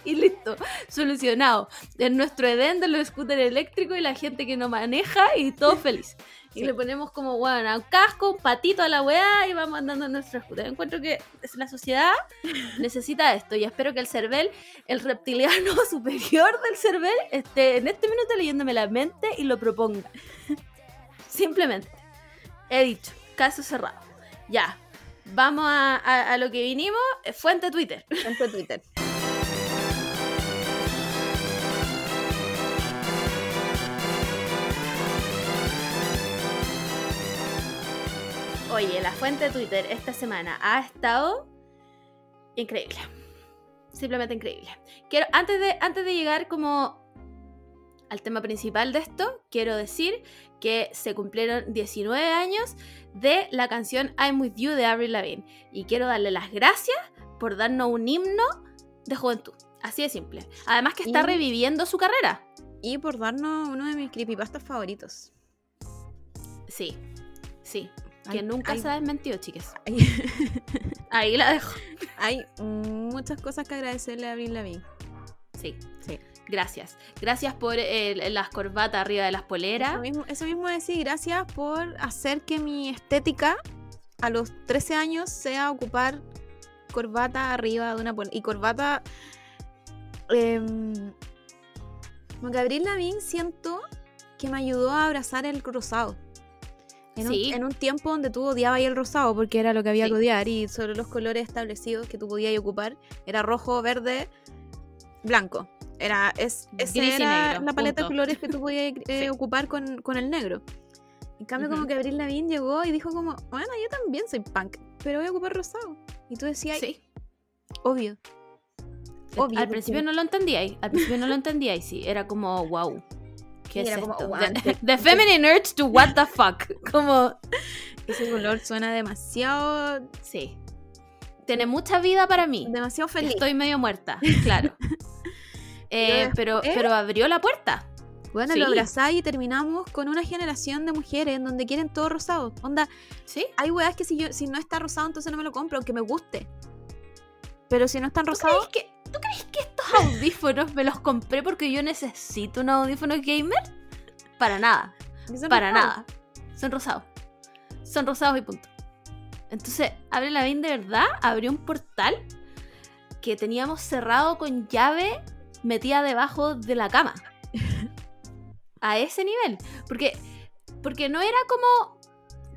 y listo. Solucionado. En nuestro Edén de los scooters eléctricos y la gente que no maneja y todo feliz. Y le ponemos como, a un casco, un patito a la weá y vamos andando en nuestro scooter. Encuentro que la sociedad necesita esto y espero que el cervel, el reptiliano superior del cervel, esté en este minuto leyéndome la mente y lo proponga. Simplemente. He dicho, caso cerrado. Ya. Vamos a, a- a lo que vinimos. eh, Fuente Twitter. Tanto Twitter. Oye, la fuente Twitter esta semana ha estado increíble. Simplemente increíble. Quiero, antes de, antes de llegar como al tema principal de esto, quiero decir que se cumplieron 19 años de la canción I'm With You de Avril Lavigne. Y quiero darle las gracias por darnos un himno de juventud. Así de simple. Además que está Y- reviviendo su carrera. Y por darnos uno de mis creepypastas favoritos. Sí, sí. Que nunca se ha desmentido, chiques. Hay, Ahí la dejo. hay muchas cosas que agradecerle a Abril Lavigne. Sí. Sí. Gracias. Gracias por el- las corbatas arriba de las poleras. Eso mismo, eso mismo decir, gracias por hacer que mi estética a los 13 años sea ocupar corbata arriba de una polera. Y corbata. Eh, que Abril Lavigne siento que me ayudó a abrazar el rosado. En, Sí. un, en un tiempo donde tú odiabas el rosado porque era lo que había Sí. que odiar y solo los colores establecidos que tú podías ocupar era rojo, verde, blanco. Era, es, esa y era negro, la paleta de colores que tú podías eh, Sí. ocupar con, con el negro. En cambio, como Ujú. que Abril Lavigne llegó y dijo como, bueno, yo también soy punk, pero voy a ocupar rosado. Y tú decías, Sí. obvio. Obvio, Al principio no lo entendíais. Al principio no lo entendíais, sí. Era como, wow. ¿Qué Sí, es era como, esto? "Wow, De, te- de feminine urge to what the fuck. Como, Ese color suena demasiado, sí. Tiene mucha vida para mí. demasiado feliz. Estoy medio muerta, claro. Eh, pero, pero abrió la puerta. Bueno, Sí. lo abrazáis y terminamos con una generación de mujeres en donde quieren todo rosado. Onda, ¿Sí? hay weas que si, yo, si no está rosado, entonces no me lo compro, aunque me guste. Pero si no están ¿Tú rosados, que, ¿Tú crees que estos audífonos me los compré porque yo necesito un audífono gamer? Para nada. Para rosados. nada. Son rosados. Son rosados y punto. Entonces, Abre Lavín de verdad abrió un portal que teníamos cerrado con llave metida debajo de la cama. A ese nivel. Porque, porque no era como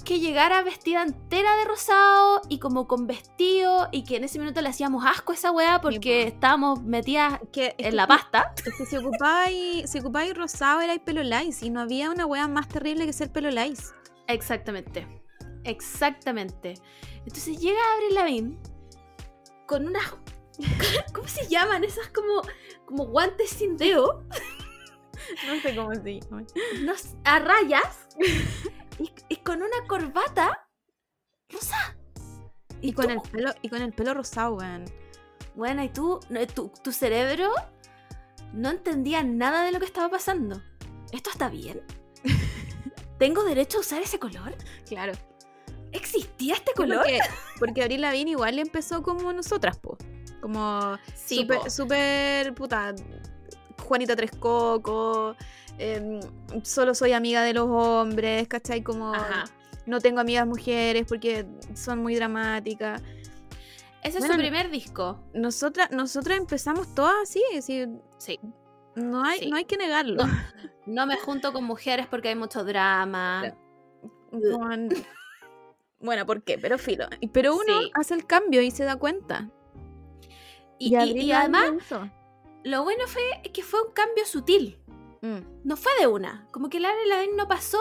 que llegara vestida entera de rosado y como con vestido y que en ese minuto le hacíamos asco a esa weá porque po. estábamos metidas Que, en la pasta. Es que si ocupáis, si ocupáis rosado era pelo lice y no había una wea más terrible que ser pelo lice. Exactamente. Exactamente. Entonces llega Avril Lavigne con unas. ¿Cómo se llaman? Esas como, como guantes sin dedo, No sé cómo se llama. unos a rayas y, y con una corbata rosa. Y con el pelo, y con el pelo rosado, weón. Bueno, y tú, no, tu, tu cerebro no entendía nada de lo que estaba pasando. ¿Esto está bien? ¿Tengo derecho a usar ese color? Claro. ¿Existía este color? Porque, porque Abril Lavigne igual empezó como nosotras, po. Como Sí, súper, puta, Juanita Tres Coco, em, solo soy amiga de los hombres, ¿cachai? Como Ajá. no tengo amigas mujeres porque son muy dramáticas. Ese es su primer disco. Nosotras, nosotras empezamos todas así, así, Sí. no hay, Sí. no hay que negarlo. No. No me junto con mujeres porque hay mucho drama. Con- Bueno, ¿por qué? Pero filo. Pero uno Sí. hace el cambio y se da cuenta. Y, y- además, lo bueno fue que fue un cambio sutil. Mm. No fue de una. Como que la Avril Lavigne no pasó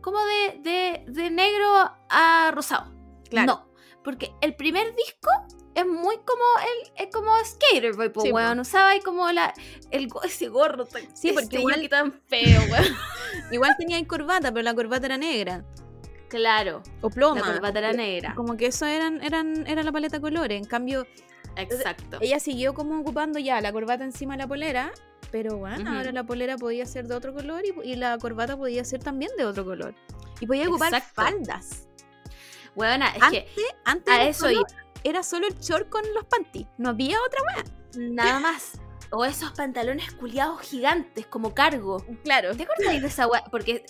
como de, de, de negro a rosado. Claro. No. Porque el primer disco es muy como el, es como skater boy, pues Sí, po. weón. Usaba ahí como la, el, ese gorro tan, Sí, porque este igual- yonki tan feo, weón. Igual tenía corbata, pero la corbata era negra. claro, O ploma. la corbata era negra. Como que eso eran, eran, era la paleta de colores. En cambio, Exacto. ella siguió como ocupando ya la corbata encima de la polera. Pero bueno, ahora la polera podía ser de otro color y, y la corbata podía ser también de otro color. Y podía ocupar Exacto. faldas. Weona, es Antes, que antes a eso solo, era solo el short con los panties. No había otra nada más. O esos pantalones culiados gigantes como cargo. Claro. ¿Te acuerdas de esa weá? Porque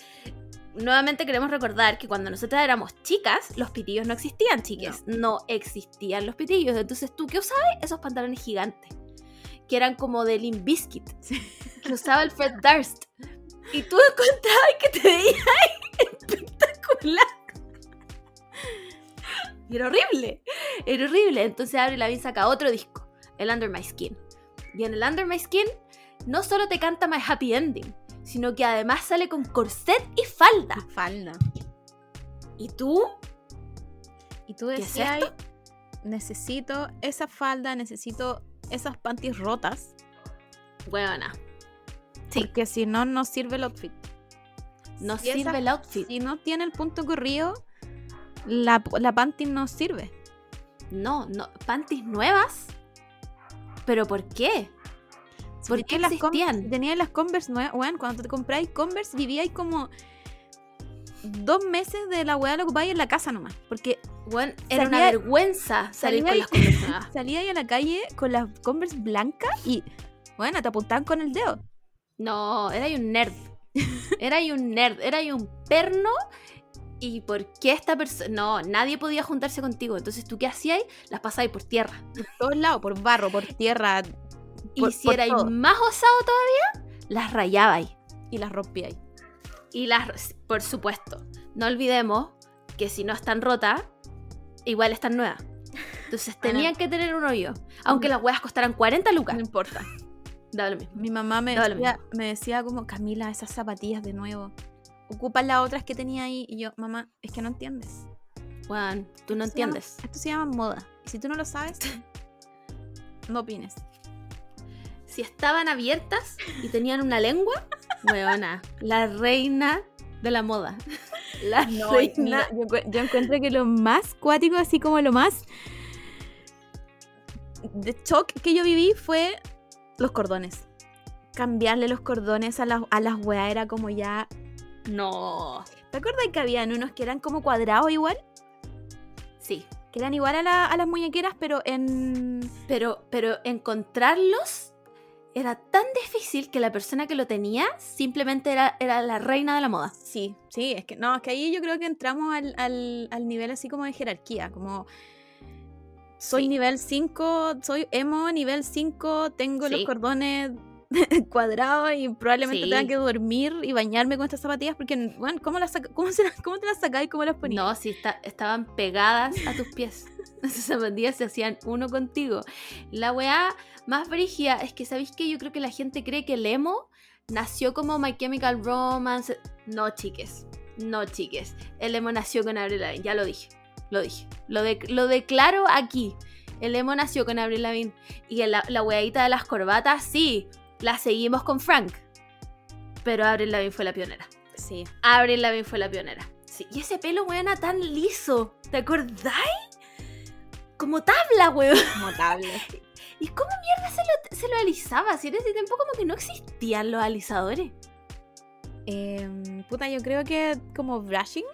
nuevamente queremos recordar que cuando nosotras éramos chicas, los pitillos no existían, chiques. No, existían los pitillos. Entonces, ¿tú qué usabas? Esos pantalones gigantes. Que eran como de Limp Bizkit. Que usaba el Fred Durst. Y tú encontrabas que te veías espectacular. Y era horrible. Era horrible. Entonces Avril Lavigne saca otro disco, el Under My Skin. Y en el Under My Skin no solo te canta My Happy Ending, sino que además sale con corset y falda. Falda. ¿Y tú? Y tú ¿Qué es decías, necesito esa falda, necesito esas panties rotas. Buena. Sí. Porque si no, no sirve el outfit. No Si sirve esa- el outfit. Si no tiene el punto corrido, la, la panty no sirve. No, no. ¿Panties nuevas? ¿Pero por qué? ¿Por qué las con- existían? si tenías las Converse nuevas, weón, cuando te compráis Converse vivíais como dos meses de la weá la ocupáis en la casa nomás. Porque era una Salía- vergüenza salir con salía- las cosas nuevas. salíais a la calle con las Converse blancas y, bueno, te apuntaban con el dedo. No, era ahí un nerd. Era ahí un nerd, era ahí un perno. ¿Y por qué esta persona? No, nadie podía juntarse contigo. Entonces, ¿tú qué hacías? Las pasabas por tierra. Por todos lados, por barro, por tierra. Y por- si por erais más osado todavía, las rayabais. Y las rompíais. Y las, por supuesto, no olvidemos que si no están rotas, igual están nuevas. Entonces tenían que tener un hoyo. Aunque las weas costaran 40 lucas. No importa. Da lo mismo. Mi mamá me decía, me decía como, Camila, esas zapatillas de nuevo. Ocupan las otras que tenía ahí. Y yo, mamá, es que no entiendes. Juan, tú no Esto se llama- entiendes. esto se llama moda. Y si tú no lo sabes, no opines. Si estaban abiertas y tenían una lengua, weona, la reina de la moda. La No, reina. yo, yo encuentro que lo más cuático, así como lo más de shock que yo viví fue los cordones. Cambiarle los cordones a las, a las weas era como ya. No. ¿Te acuerdas que habían unos que eran como cuadrados igual? Sí. Que eran igual a, la- a las muñequeras, pero en. Pero, pero encontrarlos era tan difícil que la persona que lo tenía simplemente era, era la reina de la moda. Sí, sí, es que no, es que ahí yo creo que entramos al, al- al nivel así como de jerarquía, como soy Sí. nivel 5, soy emo nivel 5, tengo los cordones cuadrados y probablemente Sí. tenga que dormir y bañarme con estas zapatillas porque, bueno, ¿cómo, las cómo, se las- cómo te las sacáis? ¿Cómo las ponías? No, sí, está- estaban pegadas a tus pies. Esas zapatillas se hacían uno contigo. La weá más brígida es que, ¿sabéis que Yo creo que la gente cree que el emo nació como My Chemical Romance. No, chiques. No, chiques. El emo nació con Avril Lavigne. Ya lo dije. Lo dije. Lo, de- lo declaro aquí. El emo nació con Avril Lavigne. Y la, la weadita de las corbatas, sí. La seguimos con Frank. Pero Avril Lavigne fue la pionera. Sí. Avril Lavigne fue la pionera. Sí, y ese pelo, weona, tan liso. ¿Te acordáis? Como tabla, weón. Notable. ¿Y cómo mierda se lo, se lo alisaba? Si en ese tiempo como que no existían los alisadores. Em, puta, yo creo que como brushing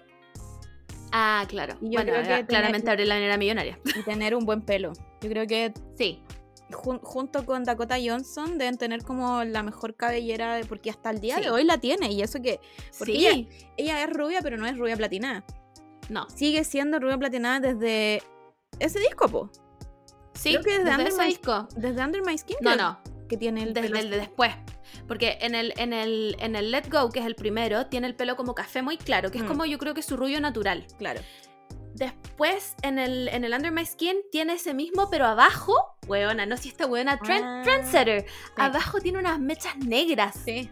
Ah, claro. Y yo bueno, creo que era- claramente Lavigne era millonaria. y tener un buen pelo. Yo creo que Sí. jun- junto con Dakota Johnson deben tener como la mejor cabellera de- porque hasta el día Sí. de hoy la tiene y eso que Porque sí. ella- ella es rubia pero no es rubia platinada. No. Sigue siendo rubia platinada desde ese disco, po. Sí, Creo que desde desde ese My- disco. Desde Under My Skin. No, no. Que tiene el Desde pelo el de después. Porque en el, en, el, en el Let Go, que es el primero, tiene el pelo como café muy claro, que es Mm. como yo creo que su rubio natural. Claro. Después, en el, en el Under My Skin, tiene ese mismo, pero abajo, weona, no si esta weona, trend, Ah, trendsetter. Abajo tiene unas mechas negras. Sí.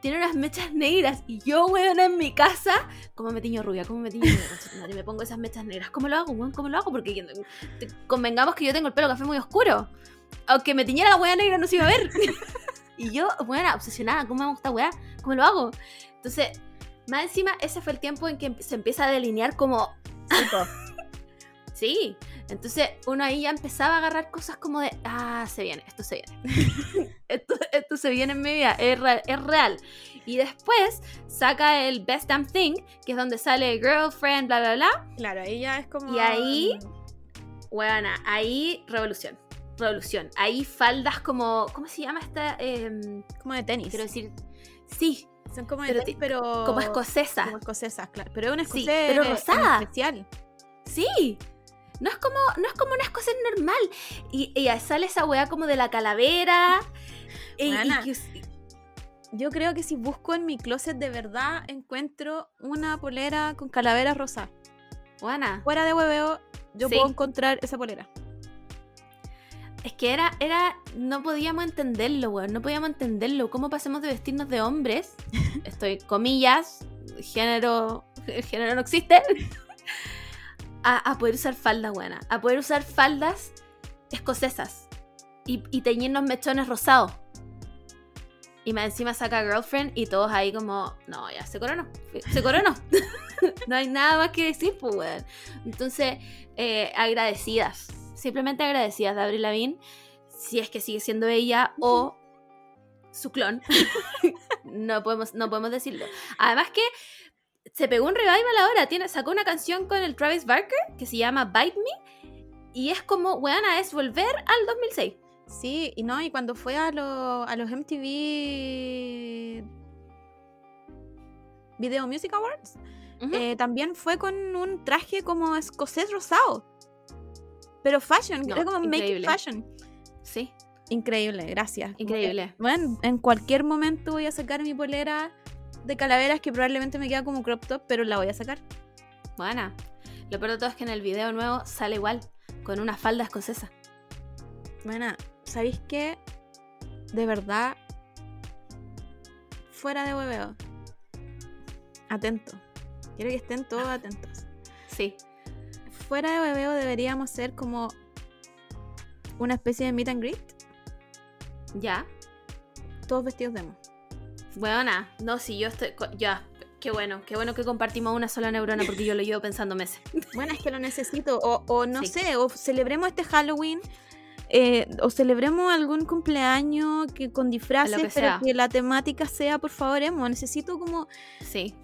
Tiene unas mechas negras. Y yo, weón, en mi casa, ¿cómo me tiño rubia? ¿Cómo me tiño negra? me pongo esas mechas negras. ¿Cómo lo hago, weón? ¿Cómo lo hago? Porque convengamos que yo tengo el pelo café muy oscuro. Aunque me tiñera la weá negra no se iba a ver. y yo, weón, obsesionada, ¿cómo me hago esta weá? ¿Cómo lo hago? Entonces, más encima, ese fue el tiempo en que se empieza a delinear como... sí, entonces uno ahí ya empezaba a agarrar cosas como de, ah, se viene, esto se viene. esto, esto, se viene en mi vida, es real, es real. Y después saca el Best Damn Thing, que es donde sale Girlfriend, bla, bla, bla. Claro, ahí ya es como... Y ahí, bueno, ahí revolución. Revolución. Ahí faldas como, ¿cómo se llama esta? Em, como de tenis. Quiero decir, sí, son como de tenis, pero. Como escocesas. Como escocesas, claro. Pero es una escocesa. Sí, pero rosada. Especial. Sí. No es como, no es como una escocesa normal. Y, y sale esa weá como de la calavera. Y, yo creo que si busco en mi closet de verdad encuentro una polera con calavera rosa. Buena. Fuera de hueveo, yo puedo encontrar esa polera. Es que era, era, no podíamos entenderlo, weón, no podíamos entenderlo. ¿Cómo pasemos de vestirnos de hombres? Estoy, comillas, género, género no existe. a, poder usar faldas, buena. A poder usar faldas escocesas. Y, y teñirnos mechones rosados. Y más encima saca Girlfriend y todos ahí como, no, ya se coronó. Se coronó. no hay nada más que decir, pues, weón. Entonces, eh, agradecidas simplemente agradecidas de Avril Lavigne, si es que sigue siendo ella o su clon. no, podemos, no podemos decirlo. Además que se pegó un revival ahora, tiene, sacó una canción con el Travis Barker que se llama Bite Me y es como, weana, es volver al 2006. Sí, y no, y cuando fue a, a los MTV Video Music Awards, eh, también fue con un traje como escocés rosado. Pero fashion, no, era como make fashion. Sí. Increíble, gracias. Increíble. Bueno, en cualquier momento voy a sacar mi polera de calaveras que probablemente me queda como crop top, pero la voy a sacar. Buena. Lo peor de todo es que en el video nuevo sale igual, con una falda escocesa. Buena, ¿sabéis qué? De verdad, fuera de hueveo. Atento. Quiero que estén todos atentos. Sí fuera de bebeo deberíamos ser como una especie de meet and greet. Ya. Todos vestidos de emo. Buena, no, si yo estoy. Ya, qué bueno, qué bueno que compartimos una sola neurona porque yo lo llevo pensando meses. Bueno, es que lo necesito. O, no sé, o celebremos este Halloween. Eh, o celebremos algún cumpleaños que con disfraces, pero que la temática sea, por favor, emo. Necesito como. Sí.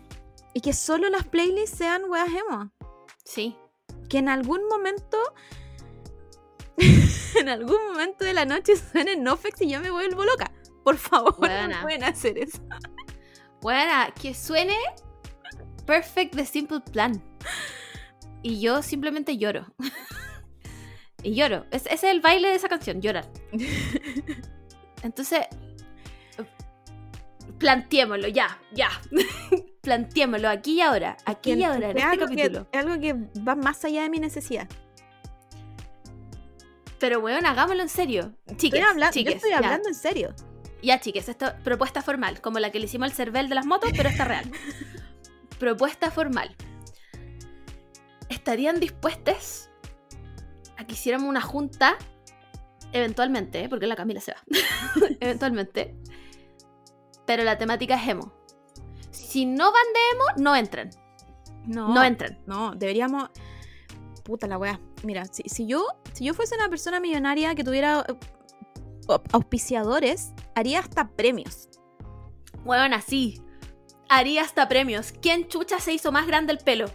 Y que solo las playlists sean weas emo. Sí que en algún momento, en algún momento de la noche suene Nofex y yo me vuelvo loca. Por favor, no pueden hacer eso. Bueno, que suene Perfect the Simple Plan. Y yo simplemente lloro. y lloro. ese es el baile de esa canción, llorar. Entonces, planteémoslo, ya, ya planteémoslo aquí y ahora, aquí y ahora, en este capítulo. es algo que va más allá de mi necesidad. Pero, weón, hagámoslo en serio. Chiques, yo estoy hablando en serio. Ya, chiques, esto propuesta formal, como la que le hicimos al Cervel de las motos, pero está real. propuesta formal. ¿Estarían dispuestas a que hiciéramos una junta eventualmente, ¿eh? porque la Camila se va, eventualmente, pero la temática es emo si no van de emo, no entran. No. No entran. No, deberíamos. Puta la weá. Mira, si, yo, si yo fuese una persona millonaria que tuviera eh, auspiciadores, haría hasta premios. Bueno, así. Haría hasta premios. ¿Quién chucha se hizo más grande el pelo?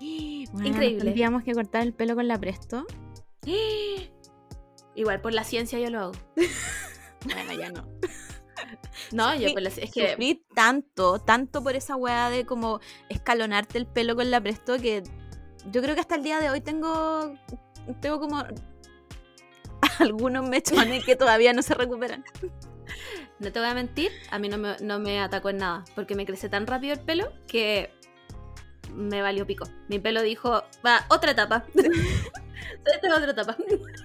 Increíble. Tendríamos que cortar el pelo con la presto. Igual por la ciencia yo lo hago. bueno, ya no. No, yo pues, es que sufrí tanto, tanto por esa weá de como escalonarte el pelo con la presto que yo creo que hasta el día de hoy tengo tengo como algunos mechones que todavía no se recuperan. No te voy a mentir, a mí no me, no me atacó en nada, porque me crece tan rápido el pelo que me valió pico. Mi pelo dijo, va, otra etapa. Esta es otra etapa.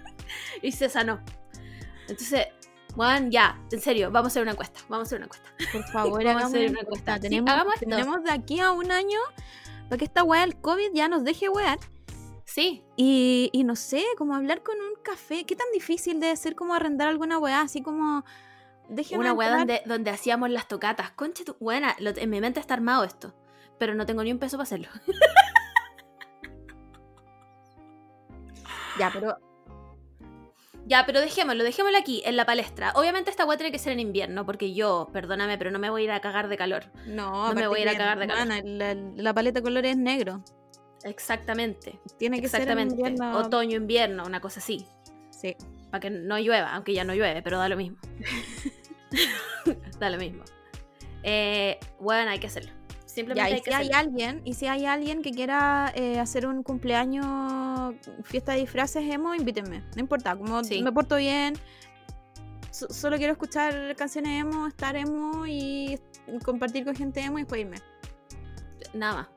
y se sanó. Entonces, Juan, ya, en serio, vamos a hacer una encuesta. Vamos a hacer una encuesta. Por favor, Vamos a hagamos hacer una encuesta. encuesta. Sí, Tenemos, hagamos tenemos de aquí a un año para que esta weá del COVID ya nos deje wear. Sí, Y, y no sé, como hablar con un café. ¿Qué tan difícil debe ser como arrendar alguna weá? Así como. Déjeme una weá donde, donde hacíamos las tocatas. Concha tu. Buena, en mi mente está armado esto. Pero no tengo ni un peso para hacerlo. Ya, pero. ya, pero dejémoslo, dejémoslo aquí, en la palestra. Obviamente esta weá tiene que ser en invierno, porque yo, perdóname, pero no me voy a ir a cagar de calor. No, No me voy a ir a cagar de calor. la, la paleta de colores es negro. Exactamente. Tiene que ser en Exactamente. invierno. Otoño, invierno, una cosa así. Sí. Para que no llueva, aunque ya no llueve, pero da lo mismo. da lo mismo. Eh, bueno, hay que hacerlo. Simplemente Ya, si hay alguien, y si hay alguien que quiera eh, hacer un cumpleaños, fiesta de disfraces emo, invítenme. No importa, como Sí. me porto bien. so- solo quiero escuchar canciones emo, estar emo y compartir con gente emo y después irme. Nada más.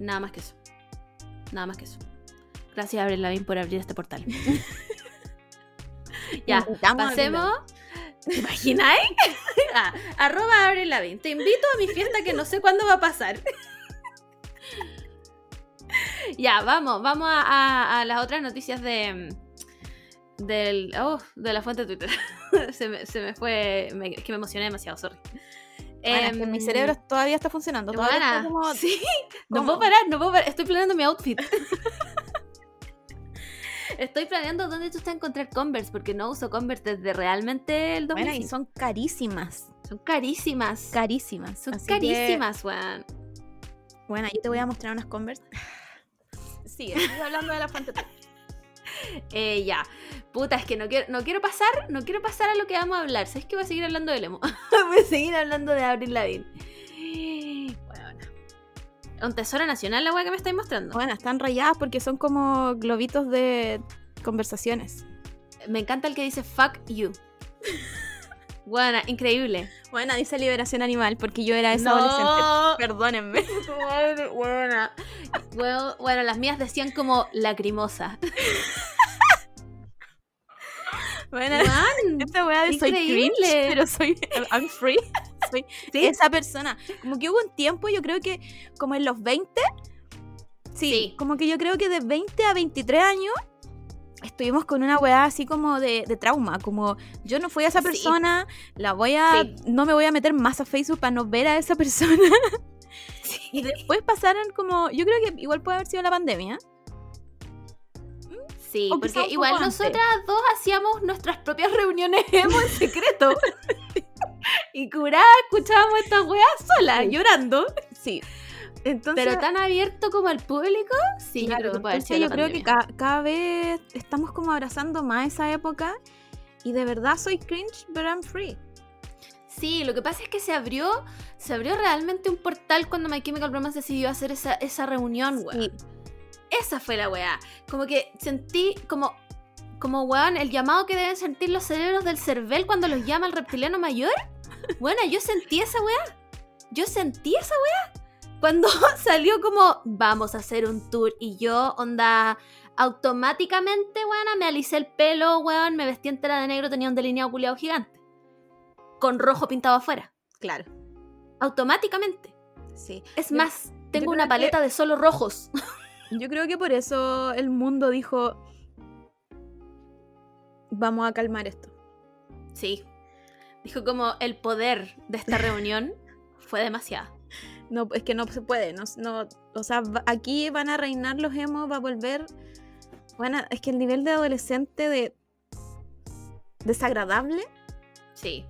Nada más que eso. Nada más que eso. Gracias, Abril Lavín, por abrir este portal. ya, pasemos. ¿Te imagináis? Ah, arroba Abril Lavín. Te invito a mi fiesta que no sé cuándo va a pasar. ya, vamos, vamos a, a- a las otras noticias de. Del, oh, de la fuente de Twitter. se, me, se me fue. me- es que me emocioné demasiado, sorry. Bueno, es que mi Em, cerebro todavía está funcionando. Todavía está como- Sí, no puedo parar, no puedo parar. Estoy planeando mi outfit. Estoy planeando dónde tú estás a encontrar Converse, porque no uso Converse desde realmente el Bueno, 2005. y son carísimas. son carísimas. Carísimas. son Así carísimas, weón. bueno, yo te voy a mostrar unas Converse. Sigue, sigue hablando de la fuente. Eh, ya. Puta, es que no quiero, no quiero pasar, no quiero pasar a lo que vamos a hablar. ¿Sabes que voy a seguir hablando de Lemo? voy a seguir hablando de Avril Lavigne. Bueno, un tesoro nacional la weá que me estáis mostrando. Bueno, están rayadas porque son como globitos de conversaciones. Me encanta el que dice fuck you. Bueno, increíble. Bueno, dice liberación animal porque yo era esa No. adolescente. Perdónenme. Bueno, bueno, bueno, las mías decían como lacrimosa. Bueno, Man, esta weá de soy Increíble. cringe, pero soy I'm free. Soy ¿sí? esa persona. Como que hubo un tiempo, yo creo que como en los 20. Sí, Sí. como que yo creo que de 20 a 23 años estuvimos con una weá así como de, de trauma. Como yo no fui a esa Sí. persona, la voy a. Sí. No me voy a meter más a Facebook para no ver a esa persona. Y después pasaron como. Yo creo que igual puede haber sido la pandemia. Sí, O porque igual nosotras dos hacíamos nuestras propias reuniones emo en secreto. y curada escuchábamos estas weas solas, Sí. llorando. Sí. Entonces. Pero tan abierto como al público, sí, Claro, yo creo que entonces yo creo que ca- cada vez estamos como abrazando más esa época y de verdad soy cringe, but I'm free. Sí, lo que pasa es que se abrió, se abrió realmente un portal cuando My Chemical Romance decidió hacer esa, esa reunión, weón. Sí. Esa fue la weá. Como que sentí como, como weón, el llamado que deben sentir los cerebros del cervel cuando los llama el reptiliano mayor. Bueno, yo sentí esa weá. Yo sentí esa weá. Cuando salió como, vamos a hacer un tour y yo, onda, automáticamente, weón, me alicé el pelo, weón, me vestí entera de negro, tenía un delineado culiado gigante. Con rojo pintado afuera. Claro. Automáticamente. Sí. Es Yo- más, tengo una que- paleta de solo rojos. Yo creo que por eso el mundo dijo, vamos a calmar esto. Sí. Dijo como el poder de esta reunión fue demasiado. No, es que no se puede. No, no- o sea, aquí van a reinar los emos, va a volver... Bueno, es que el nivel de adolescente de desagradable Sí.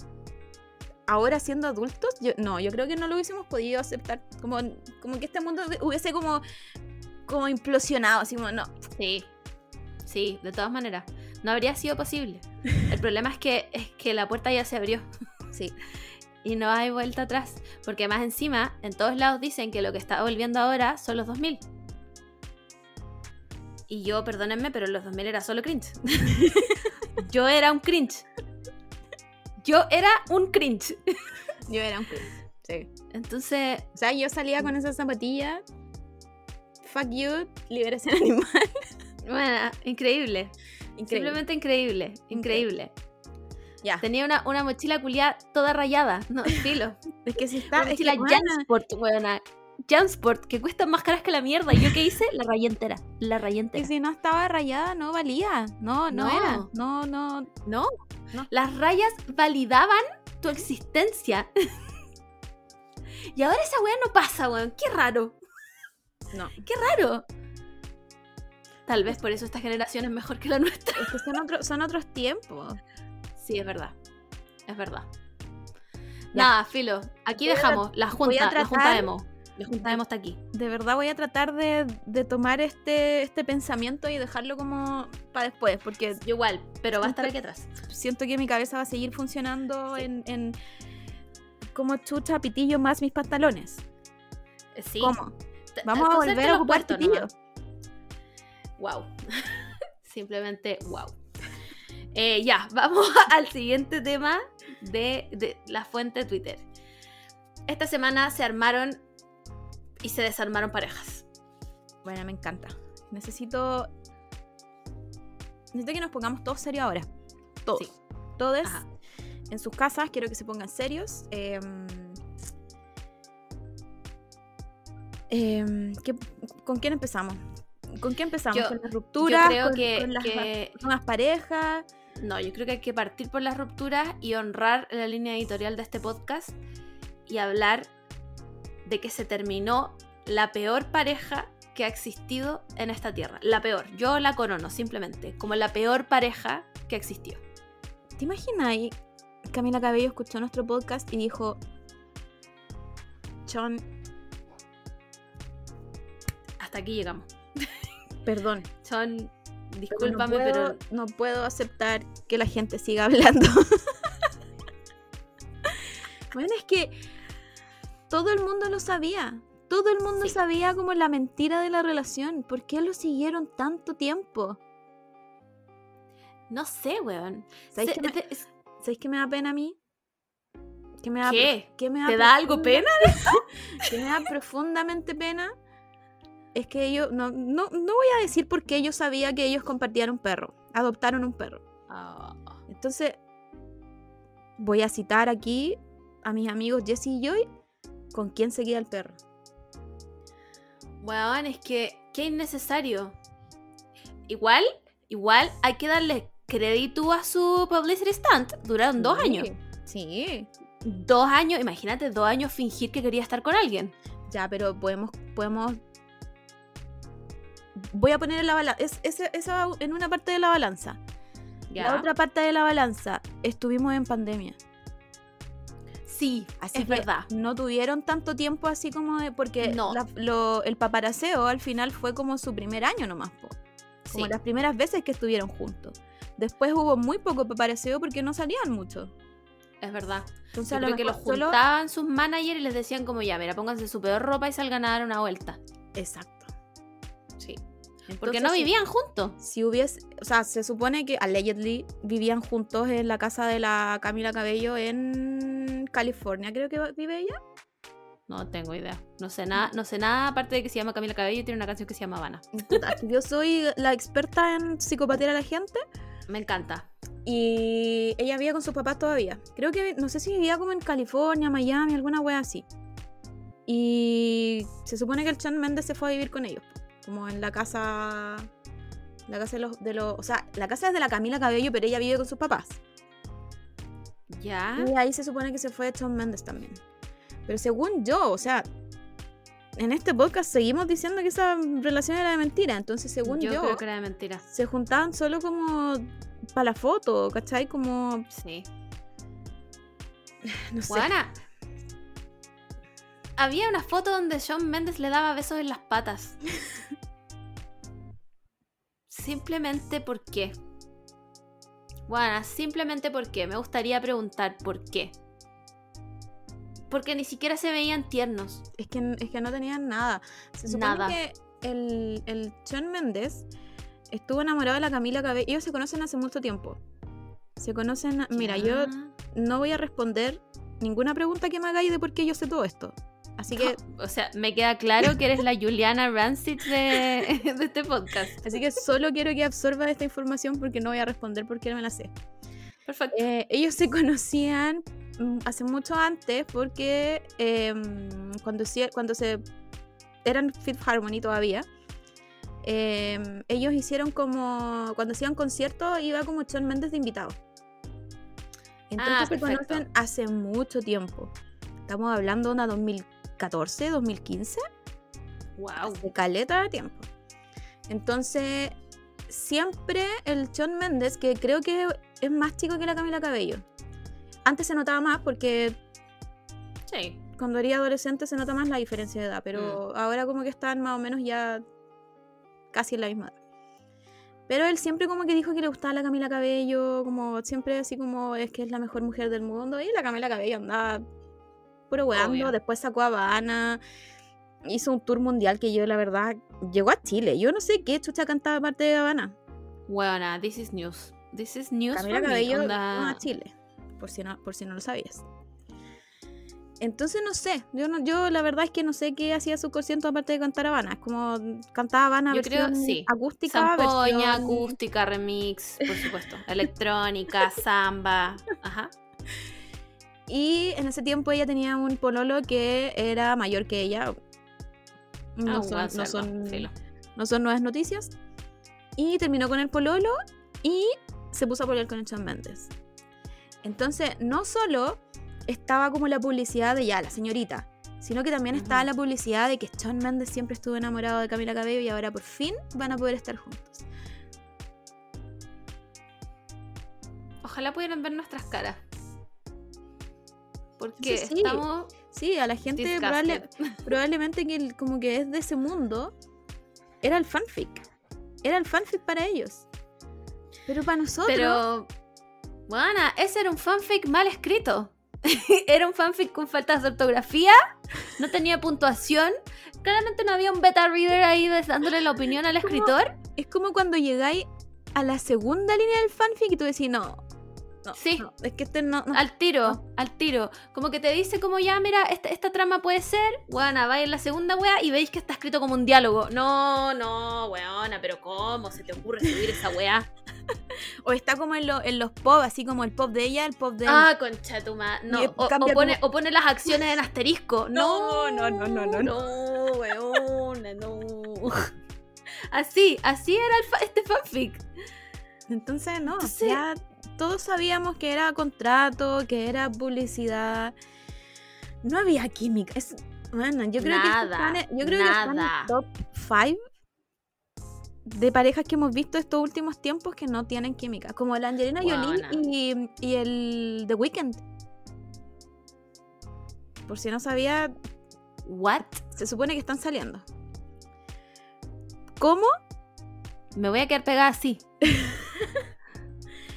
ahora siendo adultos, yo, no, yo creo que no lo hubiésemos podido aceptar. Como, como que este mundo hubiese como, como implosionado, así como, no. Sí. Sí, de todas maneras. No habría sido posible. El problema es que, es que la puerta ya se abrió. Sí. Y no hay vuelta atrás. Porque más encima, en todos lados dicen que lo que está volviendo ahora son los 2000. Y yo, perdónenme, pero los 2000 era solo cringe. yo era un cringe. Yo era un cringe. Yo era un cringe. Sí. Entonces, O sea, yo salía con esa zapatilla. Fuck you, liberación animal. bueno, increíble. Increíble. Simplemente increíble, increíble. Ya. Tenía una, una mochila culiada toda rayada. No, filo. Es que si está. Una mochila Jansport, weona. Jansport, que cuestan más caras que la mierda. ¿Y yo qué hice? La rayé entera. La rayé que entera. si no estaba rayada, no valía. No, no, No. era. No, no. ¿No? No. Las rayas validaban tu existencia. y ahora esa weá no pasa, weón. Qué raro. No. Qué raro. Tal vez por eso esta generación es mejor que la nuestra. Es que son, otro- son otros tiempos. Sí, es verdad. Es verdad. Ya. Nada, filo. Aquí Voy dejamos la junta. La junta. La junta emo está aquí. De verdad voy a tratar de, de tomar este, este pensamiento y dejarlo como para después, porque Yo igual, pero va a estar aquí atrás. siento que mi cabeza va a seguir funcionando Sí. en, en como chucha pitillo más mis pantalones. Sí. ¿Cómo? Vamos a volver a ocupar nomás. Wow. Simplemente wow. Eh, ya, vamos al siguiente tema de, de la fuente Twitter. Esta semana se armaron y se desarmaron parejas. Bueno, me encanta. Necesito. Necesito que nos pongamos todos serios ahora. Todos. Sí. Todos en sus casas, quiero que se pongan serios. Em, em, ¿qué- ¿Con quién empezamos? ¿Con qué empezamos? Yo- ¿Con las rupturas? Yo creo ¿Con, que, con las que- parejas? No, yo creo que hay que partir por las rupturas y honrar la línea editorial de este podcast y hablar de que se terminó la peor pareja que ha existido en esta tierra. La peor. Yo la corono simplemente como la peor pareja que existió. ¿Te imaginas? Camila Cabello escuchó nuestro podcast y dijo: John, Hasta aquí llegamos. perdón. Son, pero discúlpame, pero no puedo aceptar que la gente siga hablando. bueno, es que todo el mundo lo sabía. Todo el mundo Sí. sabía como la mentira de la relación. ¿Por qué lo siguieron tanto tiempo? no sé, weón. ¿Sabéis Se- qué me, de- es- ¿sabéis qué me da pena a mí? ¿Qué me da, ¿Qué? qué me ¿Te da algo pena? que me da profundamente pena es que ellos, no, no, no voy a decir por qué yo sabía que ellos compartían un perro, adoptaron un perro. Ah, Entonces, voy a citar aquí a mis amigos Jesse y Joy con quién seguía el perro. weón, es que, qué innecesario. Igual, igual hay que darle crédito a su publicity stunt. Duraron dos años. Sí. Dos años, imagínate, dos años fingir que quería estar con alguien. Ya, pero podemos, podemos. Voy a poner en la balanza. Es, ese- esa en una parte de la balanza. La otra parte de la balanza, estuvimos en pandemia. Sí, Así es que verdad. No tuvieron tanto tiempo así como de. Porque No. la- lo- el paparaceo al final fue como su primer año nomás, po. Como Sí. las primeras veces que estuvieron juntos. Después hubo muy poco paparaceo porque no salían mucho. Es verdad. Entonces a lo que los solo- juntaban sus managers y les decían como ya, mira, pónganse su peor ropa y salgan a dar una vuelta. Exacto. Porque Entonces, no vivían juntos. Si hubiese, o sea, se supone que allegedly vivían juntos en la casa de la Camila Cabello en California, creo que vive ella. No tengo idea. No sé nada, no sé nada aparte de que se llama Camila Cabello y tiene una canción que se llama Habana. Yo soy la experta en psicopatear a la gente Me encanta. y ella vivía con sus papás todavía. Creo que, no sé si vivía como en California, Miami, alguna wea así. Y se supone que el Chan Méndez se fue a vivir con ellos, como en la casa... La casa de los, de los... O sea, la casa es de la Camila Cabello, pero ella vive con sus papás. Ya. Y ahí se supone que se fue Shawn Mendes también. Pero según yo, o sea, en este podcast seguimos diciendo que esa relación era de mentira. Entonces, según yo, yo, creo que era de mentira. se juntaban solo como para la foto, ¿cachai? Como, Sí. no sé. Juana. Había una foto donde Shawn Mendes le daba besos en las patas. Simplemente por qué. Juana, simplemente por qué. Me gustaría preguntar por qué. Porque ni siquiera se veían tiernos. Es que, es que no tenían nada. Se supone Nada. que el, el Shawn Mendes estuvo enamorado de la Camila Cabello. Ellos se conocen hace mucho tiempo. Se conocen. Mira, yo no voy a responder ninguna pregunta que me hagáis de por qué yo sé todo esto. Así que, O sea, me queda claro que eres la Juliana Rancid de, de este podcast. así que solo quiero que absorba esta información porque no voy a responder porque no me la sé. Perfecto. Eh, ellos se conocían mm, hace mucho antes porque em, cuando, cuando se eran Fifth Harmony todavía, em, ellos hicieron como cuando hacían conciertos iba como Shawn Mendes de invitado. Entonces Ah, se conocen hace mucho tiempo. Estamos hablando de una 2014, 2015 wow. de caleta de tiempo. Entonces, siempre el Shawn Mendes, que creo que es más chico que la Camila Cabello. Antes se notaba más porque Sí. cuando era adolescente se nota más la diferencia de edad, pero ahora como que están más o menos ya casi en la misma edad. Pero él siempre como que dijo que le gustaba la Camila Cabello, como siempre así como es que es la mejor mujer del mundo. Y la Camila Cabello andaba puro weando, después sacó a Habana, hizo un tour mundial que yo la verdad llegó a Chile. Yo no sé qué chucha cantaba aparte de Habana. Buena, this is news. This is news Camila Cabello a Chile, por si no, por si no lo sabías. Entonces no sé, yo no, yo la verdad es que no sé qué hacía su concierto aparte de cantar Habana. Es como cantaba Habana Yo creo, versión sí. acústica, Zampoña, versión- acústica, remix, por supuesto. Electrónica, samba. Ajá. Y en ese tiempo ella tenía un pololo que era mayor que ella. No, Ah, son, no, son, filo. no son nuevas noticias. Y terminó con el pololo y se puso a pololear con el Shawn Mendes. Entonces, no solo estaba como la publicidad de ya, la señorita, sino que también estaba Ujú. la publicidad de que Shawn Mendes siempre estuvo enamorado de Camila Cabello y ahora por fin van a poder estar juntos. Ojalá pudieran ver nuestras caras. Porque Sí, sí. estamos Sí, a la gente probable- probablemente que como que es de ese mundo, era el fanfic. Era el fanfic para ellos. Pero para nosotros... Pero, bueno, ese era un fanfic mal escrito. era un fanfic con faltas de ortografía, no tenía puntuación. Claramente no había un beta reader ahí dándole la opinión al escritor. Es como cuando llegáis a la segunda línea del fanfic y tú decís, no. No Sí. no, es que este no. no". Al tiro, al tiro. Como que te dice como ya, mira, esta, esta trama puede ser, weona, va en la segunda wea y veis que está escrito como un diálogo. No, no, weona, pero ¿cómo se te ocurre subir esa wea? O está como en, lo- en los pop, así como el pop de ella, el pop de él. Ah, concha tu No, o, pone, como- o pone las acciones en asterisco. No, No, no, no, no, no, No, weona, no. Así, así era el fa- este fanfic. Entonces, no. Entonces- Ya todos sabíamos que era contrato, que era publicidad. No había química. Es, bueno, yo creo que Nada, el- yo creo que está en el top 5 de parejas que hemos visto estos últimos tiempos que no tienen química. Como la Angelina Jolie y, y el The Weeknd. Por si no sabía, What? se supone que están saliendo. ¿Cómo? Me voy a quedar pegada así.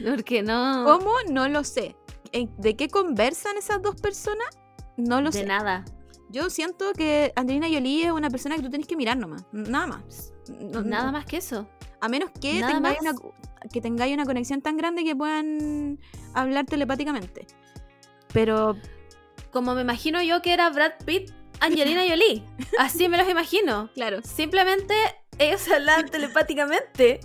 Porque no. ¿Cómo? No lo sé. ¿En- ¿De qué conversan esas dos personas? No lo De sé. nada. Yo siento que Angelina Jolie es una persona que tú tienes que mirar nomás. Nada más. No- Nada no- más que eso. A menos que tengáis una, que tengáis una conexión tan grande que puedan hablar telepáticamente. Pero Como me imagino yo que era Brad Pitt, Angelina Jolie. Así me los imagino. claro, Simplemente ellos hablaban telepáticamente.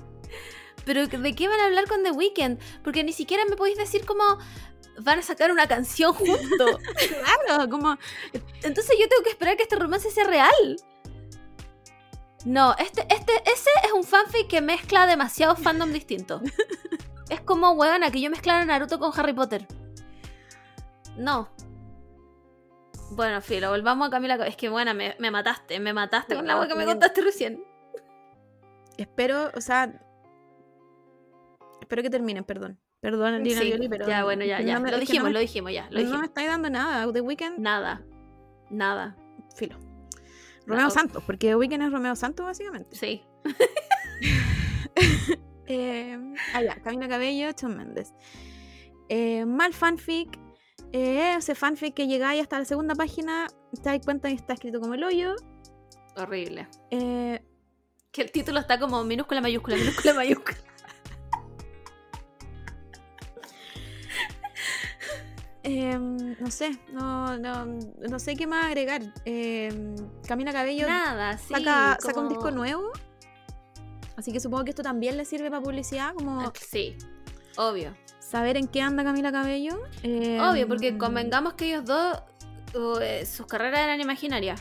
Pero ¿de qué van a hablar con The Weeknd? Porque ni siquiera me podéis decir cómo van a sacar una canción juntos. claro, como Entonces yo tengo que esperar que este romance sea real. No, este, este, ese es un fanfic que mezcla demasiados fandom distintos. Es como, huevona, que yo mezclara Naruto con Harry Potter. No. Bueno, filo, volvamos a Camila. Es que, buena, me, me mataste, me mataste con la agua que me contaste recién. Espero, o sea, espero que terminen, perdón. Perdón, Angelina Sí, Jolie, pero ya, bueno, ya, ya. no me- lo no dijimos, me- lo dijimos, ya. Lo no dijimos. me estáis dando nada. The Weeknd, Nada. Nada. filo. Romeo No. Santos, porque The Weeknd es Romeo Santos, básicamente. Sí. Eh, ah, ya, Camila Cabello, Shawn Mendes. Eh, mal fanfic. Eh, ese fanfic que llegáis hasta la segunda página, te das cuenta que está escrito como el hoyo. Horrible. Eh, Que el título está como minúscula, mayúscula, minúscula, mayúscula. eh, no sé, no, no, no sé qué más agregar. Eh, Camila Cabello Nada, sí. saca, saca un disco nuevo. Así que supongo que esto también le sirve para publicidad, como Sí, obvio. saber en qué anda Camila Cabello. eh, Obvio, porque convengamos que ellos dos, eh, sus carreras eran imaginarias.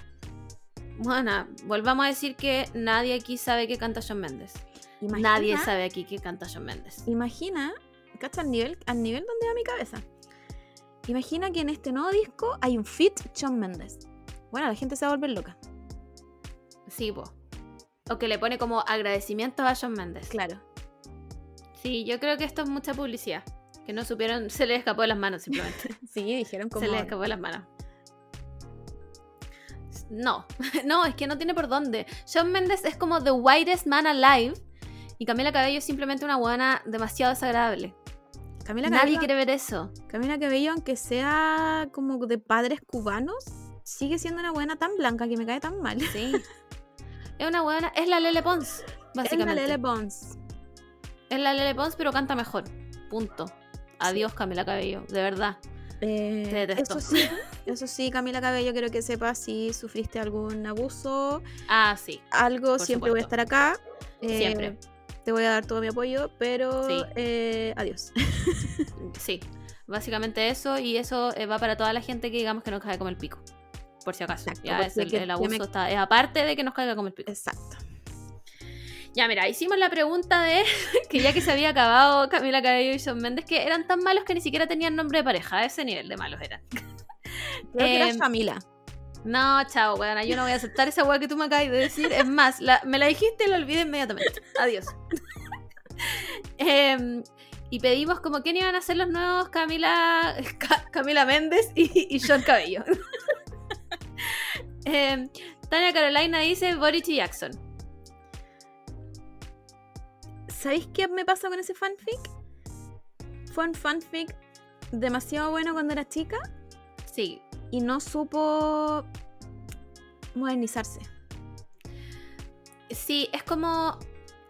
Bueno, volvamos a decir que nadie aquí sabe que canta Mendes. imagina- Nadie sabe aquí que canta Shawn Mendes. Imagina, ¿cacha al nivel, al nivel donde va mi cabeza? Imagina que en este nuevo disco hay un fit Shawn Mendes. Bueno, la gente se va a volver loca. Sí, po. O que le pone como agradecimientos a Shawn Mendes. Claro. Sí, yo creo que esto es mucha publicidad. Que no supieron, se les escapó de las manos simplemente. Sí, dijeron como. se les escapó de las manos. No, no, es que no tiene por dónde. Shawn Mendes es como the whitest man alive. Y Camila Cabello es simplemente una buena demasiado desagradable. Camila Nadie Cabello, quiere ver eso. Camila Cabello, aunque sea como de padres cubanos, sigue siendo una buena tan blanca que me cae tan mal. Sí. es una buena. Es la Lele Pons, Es básicamente. la Lele Pons. Es la Lele Pons, pero canta mejor. Punto. Adiós, Camila Cabello. De verdad. Eh. Eso sí, eso sí, Camila Cabello, quiero que sepas si sufriste algún abuso, Ah, sí. algo, siempre voy a estar acá. Eh, Siempre. Te voy a dar todo mi apoyo, pero Sí. eh, adiós. Sí. Básicamente eso. Y eso eh, va para toda la gente que digamos que nos cae como el pico. Por si acaso. Exacto, ya es el, abuso me- está. Es aparte de que nos caiga como el pico. Exacto. Ya, mira, hicimos la pregunta de que ya que se había acabado Camila Cabello y Shawn Mendes, que eran tan malos que ni siquiera tenían nombre de pareja. A ese nivel de malos eran. Creo que era Em, Camila. No, chao, weona, yo no voy a aceptar esa weá que tú me acabas de decir. Es más, la- me la dijiste y la olvidé inmediatamente. Adiós. Em, y pedimos como quién iban a ser los nuevos Camila, Ca- Camila Méndez y, y Sean Cabello. Em, Tania Carolina dice Boris Jackson. ¿Sabéis qué me pasa con ese fanfic? Fue un fanfic demasiado bueno cuando era chica Sí, y no supo modernizarse. Sí, es como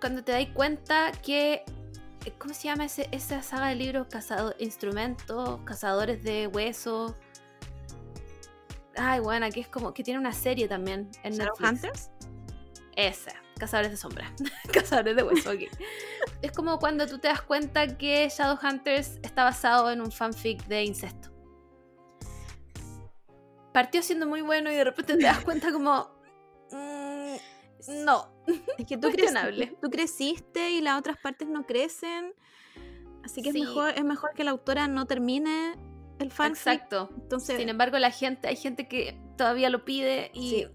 cuando te das cuenta que. ¿Cómo se llama ese- esa saga de libros? Cazado, instrumentos, cazadores de huesos. Ay, bueno, que es como que tiene una serie también en Netflix. Shadowhunters. Esa, Cazadores de Sombra. Cazadores de Hueso, es como cuando tú te das cuenta que Shadowhunters está basado en un fanfic de incesto. Partió siendo muy bueno y de repente te das cuenta como... mm, no. Es que tú, Cuestionable. creci- tú creciste y las otras partes no crecen. Así que Sí. es, mejor, es mejor que la autora no termine el fanfic. Exacto. Entonces, Sin embargo, la gente, hay gente que todavía lo pide y... Sí.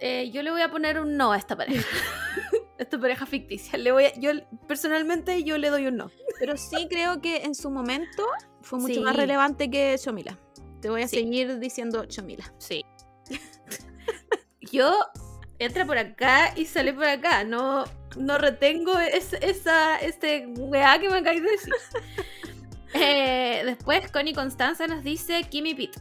Eh, yo le voy a poner un no a esta pareja. esta pareja ficticia. Le voy a- yo personalmente yo le doy un no. pero sí creo que en su momento fue mucho más relevante que Chomila. Te voy a Sí. seguir diciendo Chomila. Sí. Yo entra por acá y sale por acá. No, no retengo es- esa este weá que me acabáis de decir. Eh, después Connie Constanza nos dice Kimmy Pitt.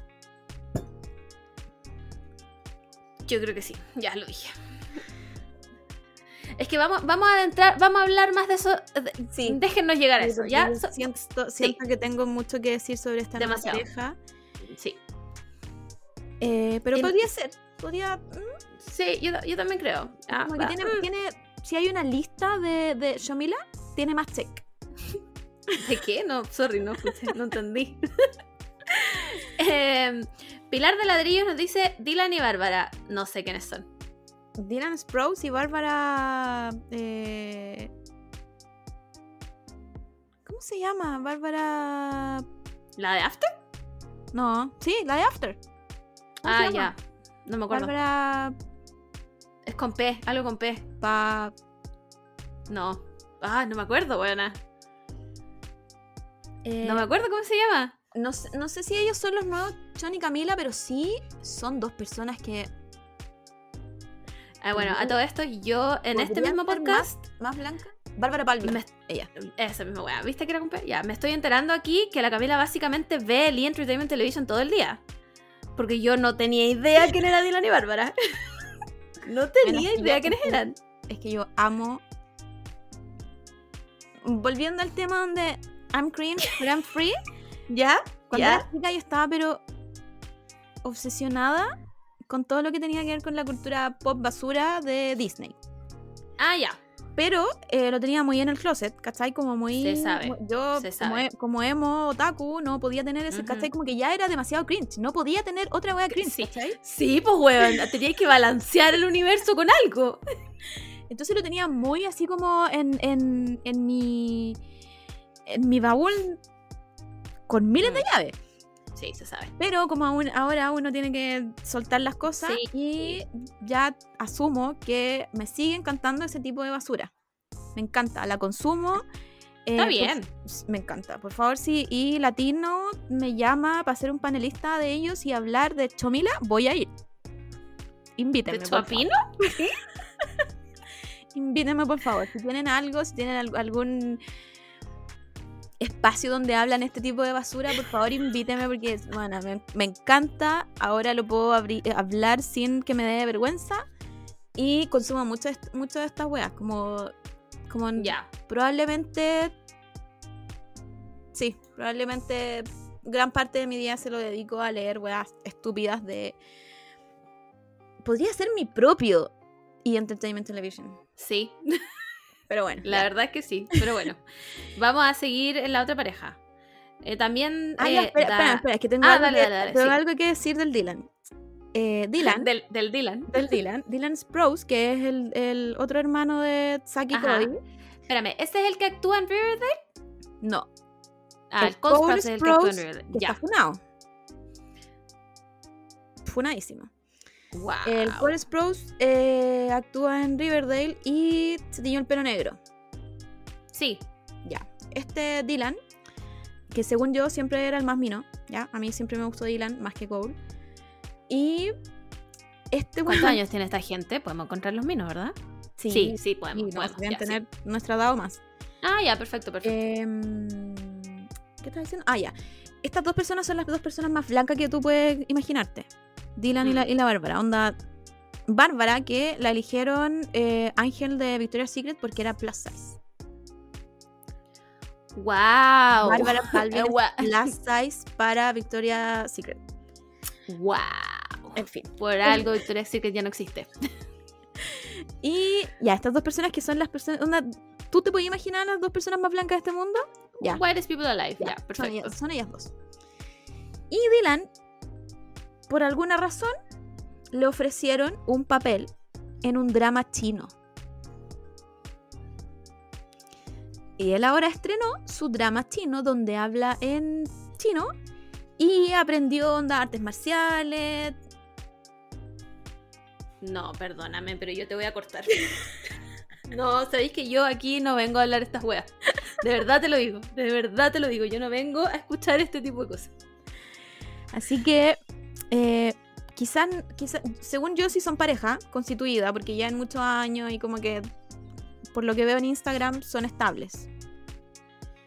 Yo creo que sí, ya lo dije. Es que vamos, vamos a entrar, vamos a hablar más de eso. de- Sí. Déjennos llegar a eso, ¿ya? siento, que tengo mucho que decir sobre esta nueva Demasiado. pareja. sí. Eh, pero En- podría ser. Podría. mm, Sí, yo, yo también creo. Ah, como que tiene, Mm. tiene. Si hay una lista de, de Shomila, tiene más check. ¿De qué? No, sorry, no no entendí. Em, Pilar de Ladrillos nos dice Dylan y Bárbara. No sé quiénes son. Dylan Sprouse y Bárbara. eh, ¿Cómo se llama? Bárbara. ¿La de After? No, sí, la de After. ¿Cómo se Ah, ya. No me acuerdo. Bárbara. Es con P, algo con P. Pa... No. Ah, no me acuerdo, buena. eh, No me acuerdo cómo se llama. no, sé, no sé si ellos son los nuevos John y Camila, pero sí son dos personas que Ah, bueno, a todo esto, yo en este ¿Podrían mismo podcast. más blanca. Bárbara Palmer. Me- Ella. Esa misma weá. ¿Viste que era con P? Ya, me estoy enterando aquí que la Camila básicamente ve el E! Entertainment Television todo el día. Porque yo no tenía idea quién era Dylan y Bárbara. no tenía idea yo quiénes eran. Es que yo amo. Volviendo al tema donde I'm Cream, I'm Free. ¿Ya? Cuando ¿Ya? era chica yo estaba pero obsesionada con todo lo que tenía que ver con la cultura pop basura de Disney. Ah, ya. pero eh, lo tenía muy en el closet, ¿cachai? Como muy... Se sabe, Yo, se como, sabe. e- como emo, otaku, no podía tener ese, Ujú. ¿cachai? Como que ya era demasiado cringe, no podía tener otra wea cringe, Sí. ¿cachai? Sí, pues weón, tenías que balancear el universo con algo. Entonces lo tenía muy así como en, en, en mi... En mi baúl con miles de Mm. llaves. Sí, se sabe. Pero como aún- ahora uno tiene que soltar las cosas Sí. y ya asumo que me sigue encantando ese tipo de basura. Me encanta, la consumo. eh, Está bien. me encanta. Por favor, si y Latino me llama para ser un panelista de ellos y hablar de Chomila, voy a ir. Invítenme. ¿De por favor. Chopino? Invítenme, por favor. Si tienen algo, si tienen al- algún espacio donde hablan este tipo de basura, por favor, invítenme porque, bueno, me, me encanta. Ahora lo puedo eh, hablar sin que me dé vergüenza. Y consumo mucho, mucho de estas weas. Como, como Ya. probablemente. Sí, probablemente gran parte de mi día se lo dedico a leer weas estúpidas de. Podría ser mi propio y Entertainment Television. Sí, Pero bueno. la ya. verdad es que sí. Pero bueno, vamos a seguir en la otra pareja. Eh, también. Ah, ya, eh, espera, da- espera, espera, es que tengo, Ah, algo, dale, que, dale, tengo sí. algo que decir del Dylan. Eh, Dylan, Del, del Dylan. del Dylan, Dylan Sprouse, que es el, el otro hermano de Saki. Cody. Espérame, ¿este es el que actúa en Riverdale? No, Ah, el, El Cole Sprouse es el que actúa en Riverdale. Ya. está funado. Funadísimo. Wow. El Cole Sprouse eh, actúa en Riverdale y se tiñó el pelo negro. Sí, Ya. Este Dylan, que según yo siempre era el más mino, ¿ya? A mí siempre me gustó Dylan más que Cole. Y este ¿cuántos años tiene esta gente? Podemos encontrar los minos, ¿verdad? Sí, sí, sí, y podemos. nos podemos, ya, sí. tener nuestra edad o más. Ah, ya, perfecto, perfecto. Em, ¿Qué estás diciendo? Ah, ya. Estas dos personas son las dos personas más blancas que tú puedes imaginarte. Dylan y, la, Mm. y la Bárbara. Onda. Bárbara, que la eligieron eh, Ángel de Victoria's Secret porque era plus size. wow. Bárbara gua- plus size para Victoria's Secret. wow. En fin. Por algo Victoria's Secret ya no existe. Y ya, estas dos personas que son las personas. ¿Tú te puedes imaginar las dos personas más blancas de este mundo? Ya. Whitest people alive. Ya, Son perfecto. ellas, son ellas dos. Y Dylan, por alguna razón, le ofrecieron un papel en un drama chino. Y él ahora estrenó su drama chino donde habla en chino y aprendió onda artes marciales. No, perdóname, pero yo te voy a cortar. No, sabéis que yo aquí no vengo a hablar estas weas. De verdad te lo digo, de verdad te lo digo. Yo no vengo a escuchar este tipo de cosas. Así que eh, quizás, quizá, según yo sí son pareja constituida, porque ya en muchos años y como que por lo que veo en Instagram son estables.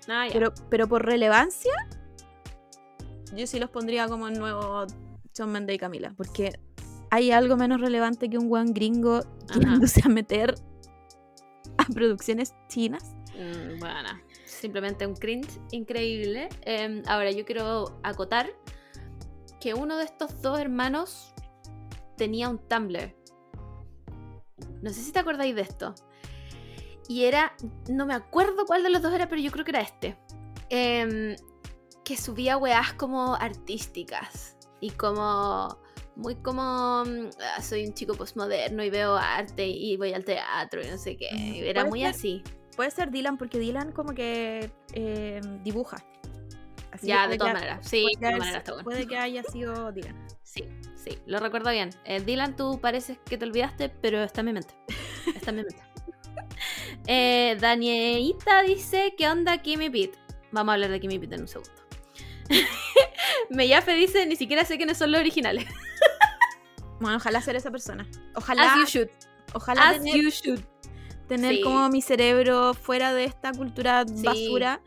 Ah. Pero, pero por relevancia, yo sí los pondría como el nuevo Shawn Mendes y Camila. Porque hay algo menos relevante que un weón gringo tirándose a meter a producciones chinas. Mm, bueno, simplemente un cringe increíble. Eh, ahora, yo quiero acotar que uno de estos dos hermanos tenía un Tumblr. No sé si te acordáis de esto. Y era, no me acuerdo cuál de los dos era, pero yo creo que era este. Em, que subía weás como artísticas. Y como, muy como, mm, ah, soy un chico postmoderno y veo arte y voy al teatro y no sé qué. Era muy ser. así. Puede ser Dylan, porque Dylan como que eh, dibuja. Así Ya, de todas maneras. Sí, puede de que todas haya- maneras está bueno. Puede que haya sido Dylan. Sí, sí, lo recuerdo bien. Eh, Dylan, tú pareces que te olvidaste, pero está en mi mente. Está en mi mente. Eh, Danielita dice, ¿qué onda Kimmy Pete? Vamos a hablar de Kimmy Pete en un segundo. Meyafe dice, ni siquiera sé quiénes son los originales. Bueno, ojalá ser esa persona. Ojalá, As you should. ojalá As tener, you should. tener Sí. como mi cerebro fuera de esta cultura Sí. basura.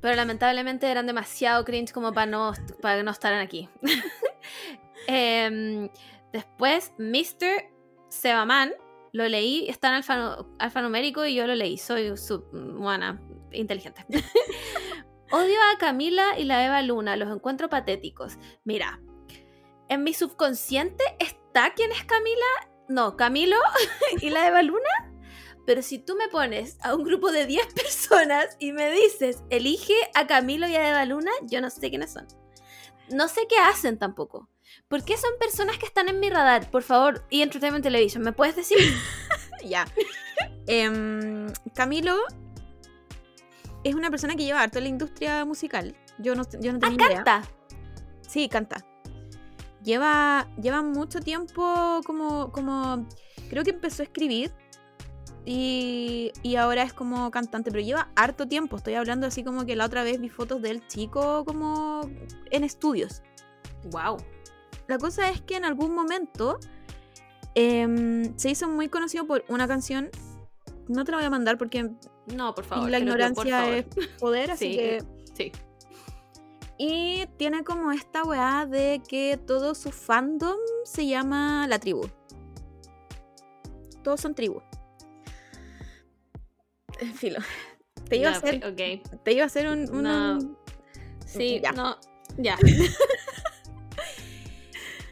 Pero lamentablemente eran demasiado cringe como para no, para no estar aquí. Em, después, Mr. Sebaman, lo leí, está en alfanu- alfanumérico y yo lo leí. Soy su, buena, inteligente. Odio a Camila y la Eva Luna, los encuentro patéticos. Mira, en mi subconsciente está quién es Camila, no, Camilo y la Eva Luna, Pero si tú me pones a un grupo de 10 personas y me dices, elige a Camilo y a Eva Luna, yo no sé quiénes son. No sé qué hacen tampoco. ¿Por qué son personas que están en mi radar? Por favor, y Entertainment Television, ¿me puedes decir? Ya. Em, Camilo es una persona que lleva harto en la industria musical. Yo no, yo no Ah, tenía idea. canta. Sí, canta. Lleva, lleva mucho tiempo como, como... Creo que empezó a escribir y, y ahora es como cantante, pero lleva harto tiempo. Estoy hablando así como que la otra vez vi fotos del chico como en estudios. Wow. La cosa es que en algún momento em, se hizo muy conocido por una canción. No te la voy a mandar porque No, por favor. la ignorancia es poder, así Sí, que... Sí. Y tiene como esta weá de que todo su fandom se llama la tribu. Todos son tribu. Filo. Te iba, a hacer, te iba a hacer un... un- No. un- Sí, Ya. no. Ya.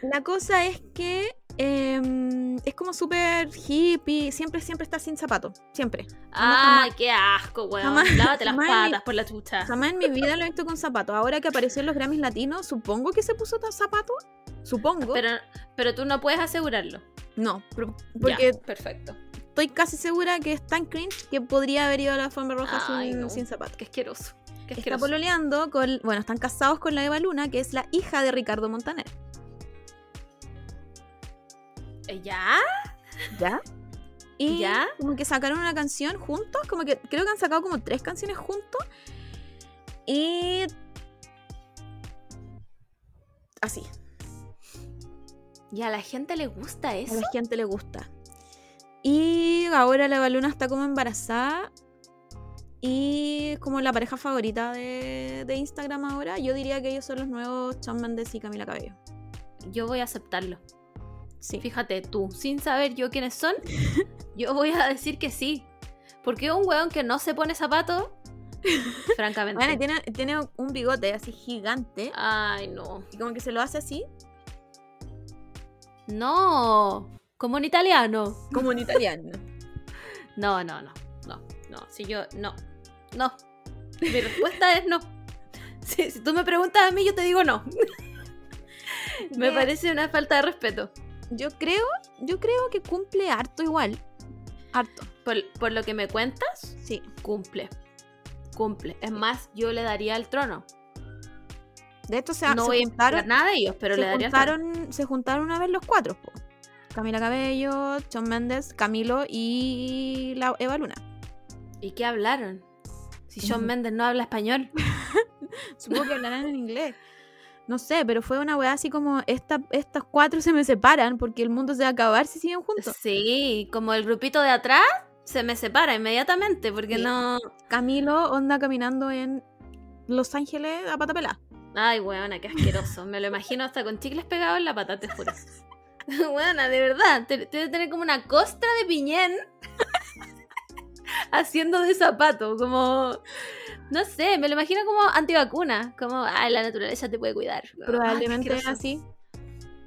La cosa es que em, es como súper hippie. Siempre, siempre está sin zapato. Siempre. Ay, qué asco, weón. jamás- Lávate las mi- patas por la chucha. Jamás en mi vida lo he visto con zapato. Ahora que apareció en los Grammys latinos, supongo que se puso tan zapato. Supongo. Pero, pero tú no puedes asegurarlo. no, Ya, porque perfecto. Estoy casi segura que es tan cringe que podría haber ido a la alfombra roja Ay, sin, no. sin zapato. Qué asqueroso. Qué Está asqueroso. pololeando con. Bueno, están casados con la Eva Luna, que es la hija de Ricardo Montaner. Eh, ¿Ya? ¿Ya? Y ¿Ya? como que sacaron una canción juntos, como que creo que han sacado como tres canciones juntos. Y. Así, Y a la gente le gusta a eso. la gente le gusta. Y ahora la Eva Luna está como embarazada. Y como la pareja favorita de, de Instagram ahora. Yo diría que ellos son los nuevos Shawn Mendes y Camila Cabello. Yo voy a aceptarlo. Sí. Fíjate tú, sin saber yo quiénes son, yo voy a decir que sí. Porque un weón que no se pone zapatos, francamente. Bueno, tiene, tiene un bigote así gigante. Ay, no. Y como que se lo hace así, No. Como en italiano. como en italiano. No, no, no. No, no. Si yo. No. No. Mi respuesta es no. Si, si tú me preguntas a mí, yo te digo no. Me parece una falta de respeto. Yo creo, yo creo que cumple harto igual. Harto. Por, por lo que me cuentas, Sí. cumple. Cumple. Es más, yo le daría el trono. De hecho, se, no se voy juntaron, juntaron, nada de ellos, pero se, le daría el trono. juntaron, se juntaron una vez los cuatro. po. Camila Cabello, Shawn Mendes, Camilo y la Eva Luna. ¿Y qué hablaron? Si Shawn Ujú. Mendes no habla español. Supongo que hablarán en inglés. No sé, pero fue una weá así como esta, estas cuatro se me separan porque el mundo se va a acabar si siguen juntos. Sí, como el grupito de atrás se me separa inmediatamente porque Sí. no. Camilo onda caminando en Los Ángeles a pata pelada. Ay, weona, qué asqueroso. Me lo imagino hasta con chicles pegados en la pata, te juro. Weona, de verdad. te- Debe tener como una costra de piñén haciendo de zapato. Como. No sé, me lo imagino como antivacuna. Como, ay, la naturaleza te puede cuidar. Probablemente así.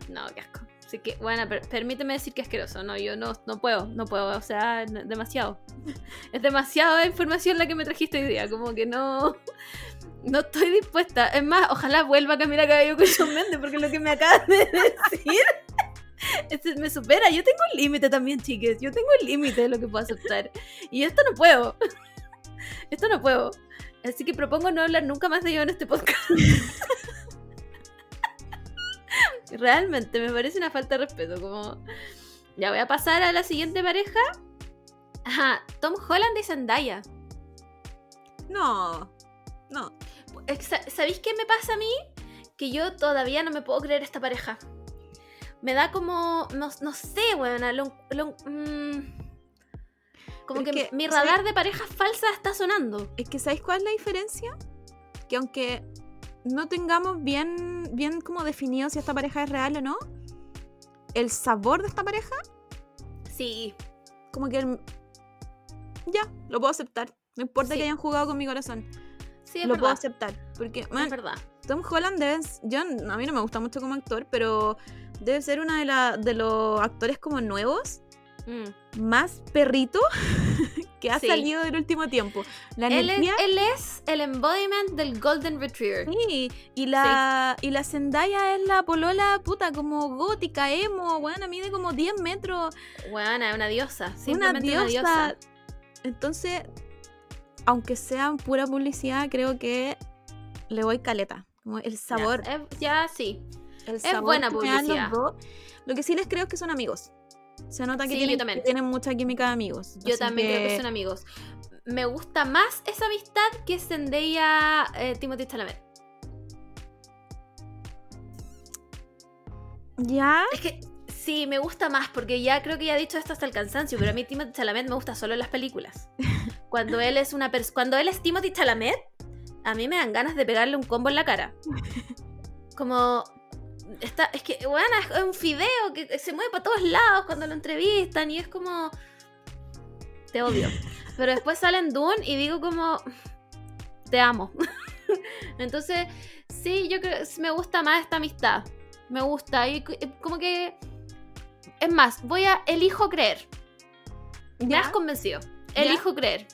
No, qué asco. Así que, bueno, per- permíteme decir que asqueroso. No, yo no, no puedo, no puedo. O sea, no- demasiado. Es demasiada información la que me trajiste hoy día. Como que no. No estoy dispuesta. Es más, ojalá vuelva a caminar cabello con Shawn Mendes, porque lo que me acabas de decir. este me supera. Yo tengo un límite también, chiques. Yo tengo un límite de lo que puedo aceptar. Y esto no puedo. Esto no puedo. Así que propongo no hablar nunca más de ello en este podcast. Realmente, me parece una falta de respeto. Como. Ya voy a pasar a la siguiente pareja. Ajá, Tom Holland y Zendaya. No. No. Sa- ¿Sabéis qué me pasa a mí? Que yo todavía no me puedo creer esta pareja. Me da como. No, no sé, weona. lo- lo- mm, como Pero que, es que, mi ¿sabes? radar de parejas falsas está sonando. Es que ¿sabéis cuál es la diferencia? Que aunque no tengamos bien, bien como definido si esta pareja es real o no, el sabor de esta pareja, Sí. como que el- ya, lo puedo aceptar. No importa Sí. que hayan jugado con mi corazón. Sí, es lo puedo aceptar. Porque, Es man, verdad. Tom Holland debe, yo, a mí no me gusta mucho como actor, pero debe ser uno de, la- de los actores como nuevos Mm. más perrito que ha Sí. salido del último tiempo. La Él, es, energía. él es el embodiment del Golden Retriever. Sí, y la, y la Zendaya es la polola puta como gótica, emo, bueno, mide como 10 metros, Buena, una diosa. una Simplemente diosa. una diosa. Entonces, aunque sea pura publicidad, creo que le voy caleta. Como el sabor, Ya, eh, ya sí. El es buena los publicidad. dos. Lo que sí les creo es que son amigos. Se nota que, Sí, tienen, también. que tienen mucha química de amigos. Yo también creo que son amigos. Me gusta más esa amistad que Zendaya eh, Timothy Chalamet. ¿Ya? Es que sí, me gusta más porque ya creo que ya he dicho esto hasta el cansancio, pero a mí Timothy Chalamet me gusta solo en las películas. Cuando él es una cuando él es Timothy Chalamet, a mí me dan ganas de pegarle un combo en la cara. Como está es que bueno, es un fideo que se mueve para todos lados cuando lo entrevistan y es como te odio. Pero después sale en Dune y digo como te amo. Entonces, sí, yo creo me gusta más esta amistad. Me gusta y c- como que es más, voy a elijo creer. Me ¿Ya? has convencido. ¿Ya? Elijo creer.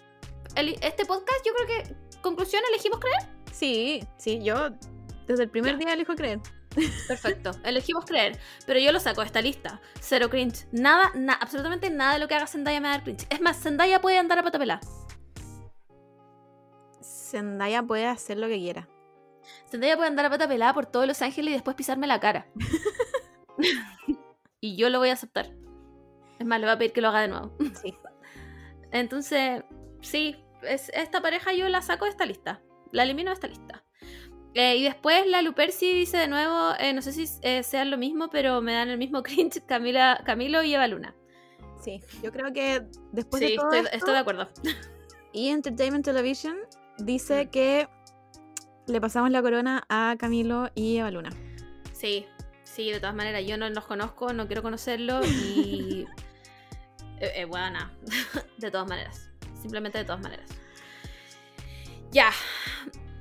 Eli- este podcast, yo creo que conclusión elegimos creer. Sí, sí, yo desde el primer Ya. día elijo creer. Perfecto, elegimos creer. Pero yo lo saco de esta lista. Cero cringe. Nada, na- absolutamente nada de lo que haga Zendaya me da cringe. Es más, Zendaya puede andar a pata pelada. Zendaya puede hacer lo que quiera. Zendaya puede andar a pata pelada por todos Los Ángeles y después pisarme la cara. y yo lo voy a aceptar. Es más, le voy a pedir que lo haga de nuevo. Sí. Entonces, sí, es- esta pareja yo la saco de esta lista. La elimino de esta lista. Eh, y después la Luperci dice de nuevo, eh, no sé si eh, sean lo mismo, pero me dan el mismo cringe Camila, Camilo y Eva Luna. Sí, yo creo que después sí, de todo estoy, esto, estoy de acuerdo. y Entertainment Television dice Mm. que le pasamos la corona a Camilo y Eva Luna. Sí, sí, de todas maneras, yo no los conozco, no quiero conocerlo y... eh, eh, bueno, nada, de todas maneras, simplemente de todas maneras. Ya,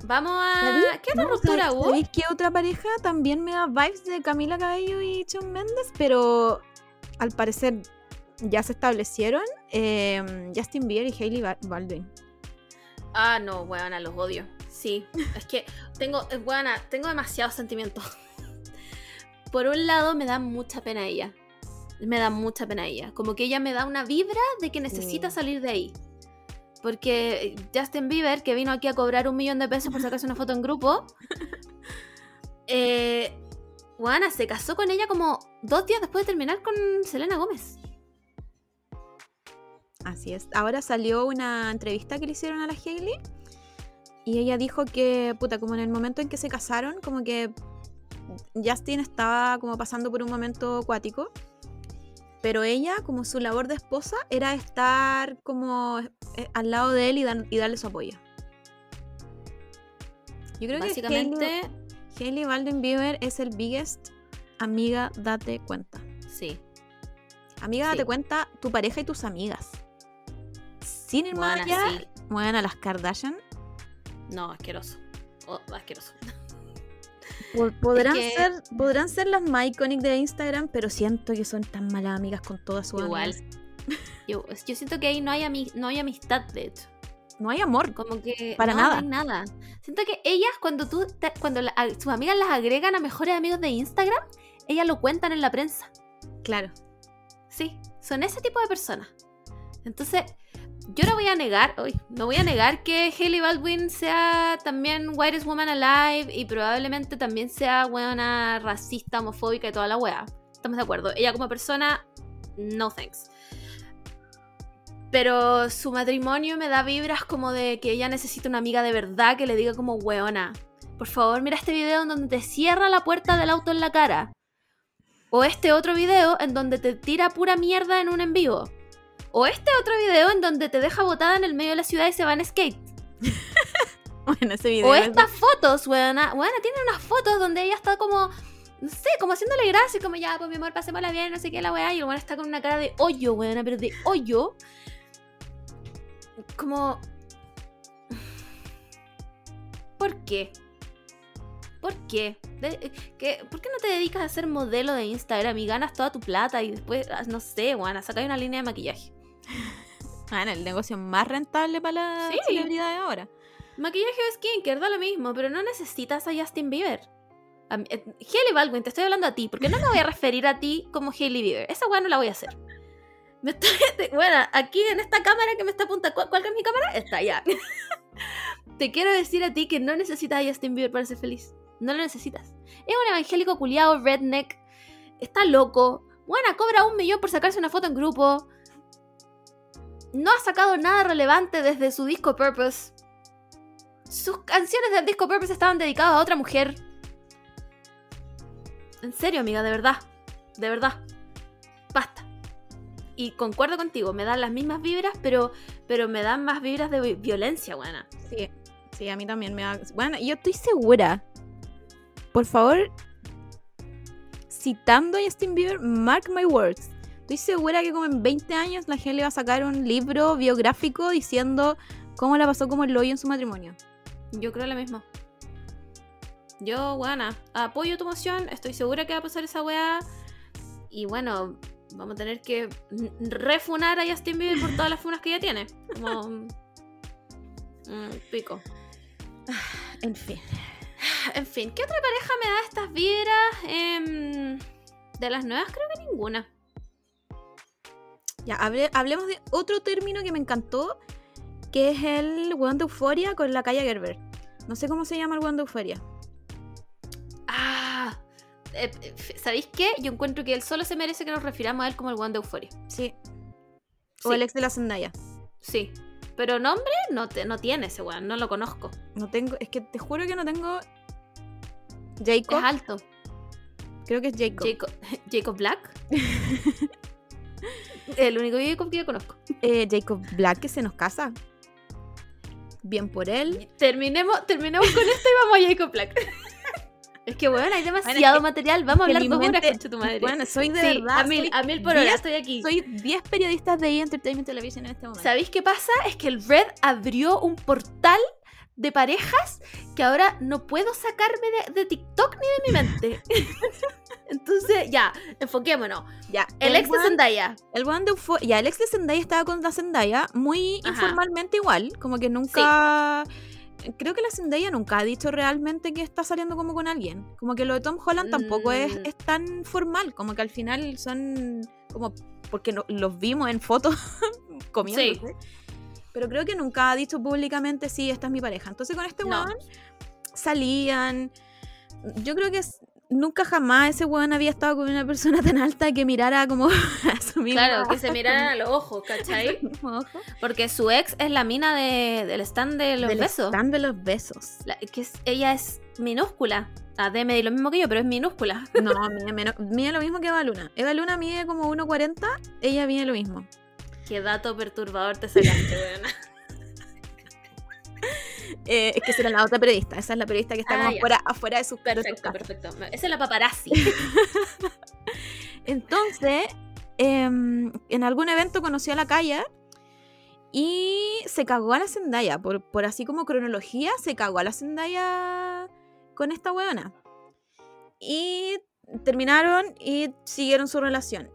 vamos a... ¿Qué otra ruptura ¿sabes- hubo? ¿Sabéis qué otra pareja también me da vibes de Camila Cabello y Shawn Mendes? Pero al parecer ya se establecieron eh, Justin Bieber y Hailey Ba- Baldwin. Ah, no, weona, los odio. Sí, es que tengo, eh, weona, tengo demasiados sentimientos. Por un lado, me da mucha pena ella. Me da mucha pena ella. Como que ella me da una vibra de que necesita Sí. salir de ahí. Porque Justin Bieber, que vino aquí a cobrar un millón de pesos por sacarse una foto en grupo, eh, weona, se casó con ella como dos días después de terminar con Selena Gómez. Así es. Ahora salió una entrevista que le hicieron a la Hailey y ella dijo que, puta, como en el momento en que se casaron, como que Justin estaba como pasando por un momento acuático, pero ella, como su labor de esposa, era estar como eh, al lado de él y, dan- y darle su apoyo. Yo creo Básicamente, que Hailey, Hailey Baldwin Bieber es el biggest amiga, date cuenta. sí. Amiga, Sí. date cuenta, tu pareja y tus amigas. Sin ir más allá, muevan a las Kardashian. No, asqueroso. Oh, asqueroso. Po- Podrán, que- ser, podrán ser las más icónicas de Instagram, pero siento que son tan malas amigas con todas sus Igual. amigas. Yo, yo siento que ahí no hay, ami- no hay amistad, de hecho. No hay amor. Como que. Para no, nada. No hay nada. Siento que ellas, cuando tú. te- cuando la- a- sus amigas las agregan a mejores amigos de Instagram, ellas lo cuentan en la prensa. Claro. Sí, son ese tipo de personas. Entonces, yo no voy a negar, uy, no voy a negar que Hailey Baldwin sea también Whitest Woman Alive y probablemente también sea buena racista, homofóbica y toda la wea. Estamos de acuerdo. Ella como persona, no thanks. Pero su matrimonio me da vibras como de que ella necesita una amiga de verdad que le diga como weona. Por favor, mira este video en donde te cierra la puerta del auto en la cara. O este otro video en donde te tira pura mierda en un en vivo. O este otro video en donde te deja botada en el medio de la ciudad y se va en skate. Bueno, ese video. O es- estas fotos, weona. Weona, tiene unas fotos donde ella está como, no sé, como haciéndole gracia, como ya, pues mi amor, pasémosla bien, no sé qué, la weá. Y el weón está con una cara de hoyo, weona, pero de hoyo. Como. ¿Por qué? ¿Por qué? De- eh, ¿qué- ¿Por qué no te dedicas a ser modelo de Instagram y ganas toda tu plata y después, ah, no sé, Juana, sacas una línea de maquillaje? Bueno, el negocio más rentable para la Sí. celebridad de ahora. Maquillaje o skincare, da lo mismo, pero no necesitas a Justin Bieber. A eh, Hailey Baldwin, te estoy hablando a ti, porque no me voy a referir a ti como Hailey Bieber. Esa weá no la voy a hacer. Me estoy- bueno, aquí en esta cámara que me está apuntando, ¿cuál, cuál es mi cámara? Esta, ya. te quiero decir a ti que no necesitas a Justin Bieber para ser feliz. No lo necesitas. Es un evangélico culiado, redneck. Está loco. Bueno, cobra un millón por sacarse una foto en grupo. No ha sacado nada relevante desde su disco Purpose. Sus canciones del disco Purpose estaban dedicadas a otra mujer. En serio, amiga, de verdad. De verdad. Basta. Y concuerdo contigo, me dan las mismas vibras, pero, pero me dan más vibras de vi- violencia, buena. Sí, sí, a mí también me da. Bueno, yo estoy segura. Por favor, citando a Justin Bieber, mark my words. Estoy segura que como en 20 años la gente va a sacar un libro biográfico diciendo cómo la pasó como el hoyo en su matrimonio. Yo creo lo mismo. Yo, buena, apoyo tu moción, estoy segura que va a pasar esa weá. Y bueno, vamos a tener que refunar a Justin Bieber por todas las funas que ya tiene. Como. mm, pico. En fin. En fin, ¿qué otra pareja me da estas vibras? Em, de las nuevas, creo que ninguna. Ya, hable- hablemos de otro término que me encantó, que es el weón de euforia con la calle Gerber. No sé cómo se llama el weón de euforia. Ah, eh, eh, ¿sabéis qué? Yo encuentro que él solo se merece que nos refiramos a él como el one de Euforia. Sí. O Sí. el ex de la Zendaya. Sí. Pero nombre no, te, no tiene ese weón, no lo conozco. No tengo, es que te juro que no tengo. Jacob. Es alto. Creo que es Jacob. Jacob, Jacob Black. el único Jacob que yo conozco. Eh, Jacob Black que se nos casa. Bien por él. Terminemos, terminemos con esto y vamos a Jacob Black. es que bueno, hay demasiado que- material. Vamos a hablar dos horas, concha tu madre. Bueno, soy de Sí, verdad. a mil, a mil por hora, diez- estoy aquí. Soy 10 periodistas de E! Entertainment Television en este momento. ¿Sabéis qué pasa? Es que el Red abrió un portal de parejas que ahora no puedo sacarme de, de TikTok ni de mi mente. Entonces, ya, enfoquémonos. Ya, El ex de Zendaya. El weón de Ya, el ex de Zendaya estaba con la Zendaya muy Ajá. informalmente igual. Como que nunca. Creo que la Zendaya nunca ha dicho realmente que está saliendo como con alguien. Como que lo de Tom Holland tampoco es, Mm. es tan formal. Como que al final son como. Porque no- los vimos en fotos comiendo. Pero creo que nunca ha dicho públicamente, sí, esta es mi pareja. Entonces con este No. weón salían. Yo creo que nunca jamás ese weón había estado con una persona tan alta que mirara como a su misma- Claro, que se miraran a los ojos, ¿cachai? ojo. Porque su ex es la mina de, del stand de los Del besos. stand de los besos. La- que es- ella es minúscula. Ah, debe medir lo mismo que yo, pero es minúscula. No, mide, mide lo mismo que Eva Luna. Eva Luna mide como 1.40, ella mide lo mismo. Qué dato perturbador te sacaste, weona. Eh, es que será la otra periodista. Esa es la periodista que está Ah, como afuera de sus de sus Perfecto, perfecto. Esa es la paparazzi. Entonces, em, en algún evento conoció a la calle y se cagó a la Zendaya. Por, por así como cronología, se cagó a la Zendaya con esta weona. Y terminaron y siguieron su relación.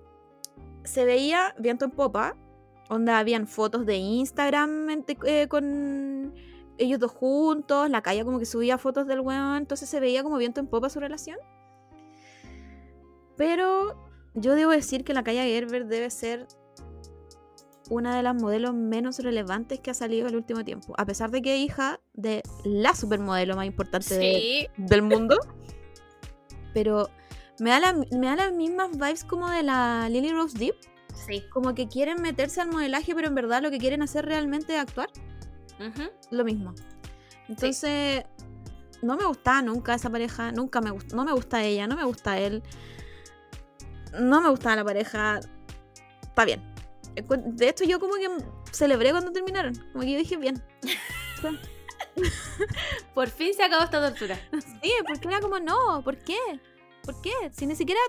Se veía viento en popa. Onda, habían fotos de Instagram eh, con ellos dos juntos. La calle como que subía fotos del weón. Entonces se veía como viento en popa su relación. Pero yo debo decir que la calle Gerber debe ser una de las modelos menos relevantes que ha salido en el último tiempo. A pesar de que es hija de la supermodelo más importante de- del mundo. Pero me da, la- me da las mismas vibes como de la Lily Rose Deep. Sí. Como que quieren meterse al modelaje, pero en verdad lo que quieren hacer realmente es actuar. Lo mismo. Entonces, no me gustaba nunca esa pareja. Nunca me gustó. No me gusta ella, no me gusta él. No me gustaba la pareja. Está bien. De hecho, yo como que celebré cuando terminaron. Como que yo dije, bien. Por fin se acabó esta tortura. Sí, porque era como, no, ¿por qué? ¿Por qué? Si ni siquiera.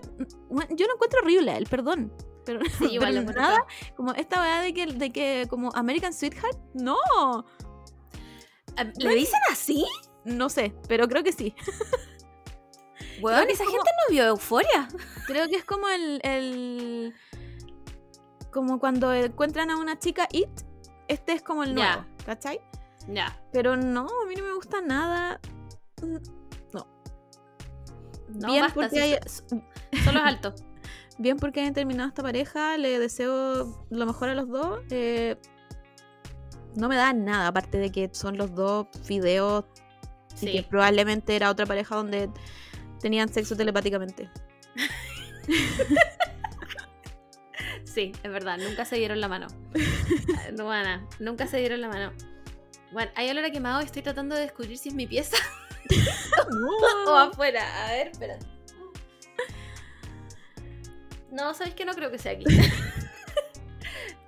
Yo lo encuentro horrible él, perdón. Pero, Sí, igual pero nada, como esta weá de que, de que, como American Sweetheart, no. Ah, ¿Le dicen así? No sé, pero creo que sí. Weón, esa como- gente no vio euforia. Creo que es como el, el- Como cuando encuentran a una chica It. Este es como el nuevo, ¿cachai? Ya. Pero no, a mí no me gusta nada. Mm, No, Bien, basta. porque sí, hay- so- Solo es alto. Bien porque hayan terminado esta pareja, le deseo lo mejor a los dos. eh, no me da nada, aparte de que son los dos fideos y que Sí. probablemente era otra pareja donde tenían sexo telepáticamente. Sí, es verdad. Nunca se dieron la mano. No, Ana, nunca se dieron la mano. Bueno, hay olor a quemado y estoy tratando de descubrir si es mi pieza o afuera. A ver, espera. No, ¿sabéis que No creo que sea aquí.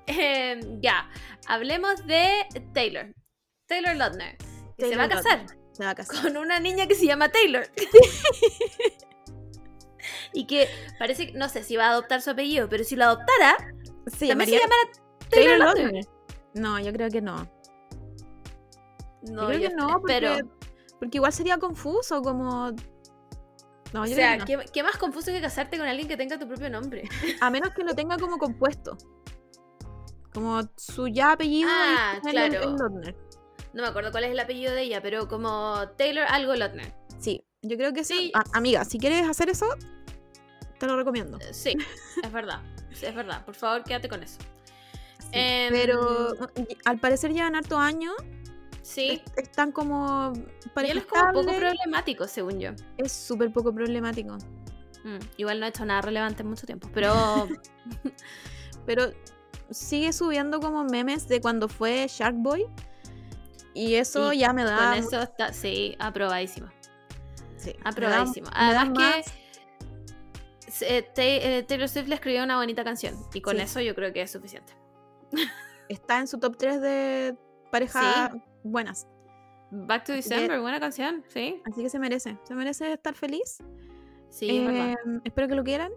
Em, ya, hablemos de Taylor. Taylor Lautner. Que se va a casar Lautner. Se va a casar. con una niña que se llama Taylor. y que parece que, no sé si va a adoptar su apellido, pero si lo adoptara, Sí, también se llamará Taylor Taylor Lautner. Lautner. No, yo creo que no. No, yo creo yo que no, porque, espero. porque igual sería confuso, como. No, O sea. ¿qué, qué más confuso que casarte con alguien que tenga tu propio nombre? A menos que lo tenga como compuesto. Como su ya apellido Ah, y el- claro. el Lautner. No me acuerdo cuál es el apellido de ella, pero como Taylor algo Lautner. Sí, yo creo que sí. Sí. A- amiga, si quieres hacer eso, te lo recomiendo. Eh, Sí, es verdad. Es verdad. Por favor, quédate con eso. Sí, Em, Pero y- al parecer llevan harto años. Sí. es- Están como. Y pareja él es como poco problemático, según yo. Es súper poco problemático. Mm, Igual no ha hecho nada relevante en mucho tiempo, pero Pero sigue subiendo como memes de cuando fue Shark Boy. Y eso Y ya me da. con eso está, sí, aprobadísimo. sí, da Además más- que eh, eh, Taylor Swift le escribió una bonita canción y con Sí. eso yo creo que es suficiente. está en su top 3 de parejas buenas. Back to que- December, buena canción, sí. Así que se merece. Se merece estar feliz. Sí, es verdad. Eh, espero que lo quieran.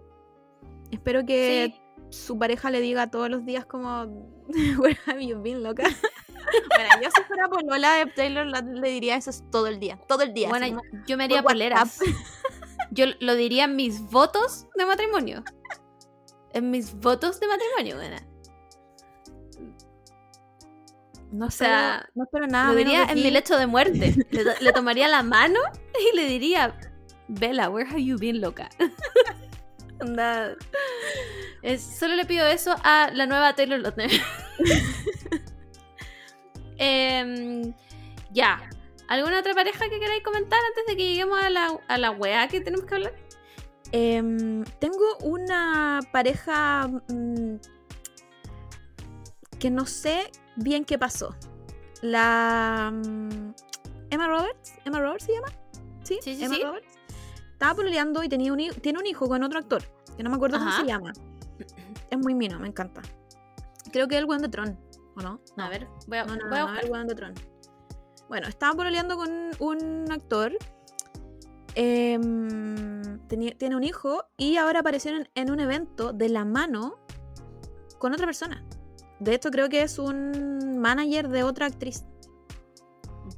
Espero que Sí. su pareja le diga todos los días como Where have you been, loca? bueno, yo si fuera polola de Taylor la- le diría eso es todo el día. Todo el día. Bueno, como, yo me haría poleras. Yo lo diría en mis votos de matrimonio. En mis votos de matrimonio, buena. No, o sea, espero, no espero nada. lo diría en mi lecho de muerte. Le, to- le tomaría la mano y le diría, Bella, where have you been, loca? Onda. Es- solo le pido eso a la nueva Taylor Lautner. Em, ya. ¿Alguna otra pareja que queráis comentar antes de que lleguemos a la, a la weá que tenemos que hablar? Em, tengo una pareja mm, que no sé bien qué pasó. La mm, Emma Roberts, Emma Roberts se llama, sí, Sí, sí, Emma sí. Roberts. Estaba pololeando y tenía un, tiene un hijo con otro actor, que no me acuerdo cómo se llama. Es muy mino, me encanta. Creo que es el weón de Tron, ¿o no? A ver, voy a, No, no, voy a no, buscar. el weón de Tron. Bueno, estaba pololeando con un actor. em, tenía- tiene un hijo y ahora aparecieron en un evento de la mano con otra persona. De hecho, creo que es un manager de otra actriz.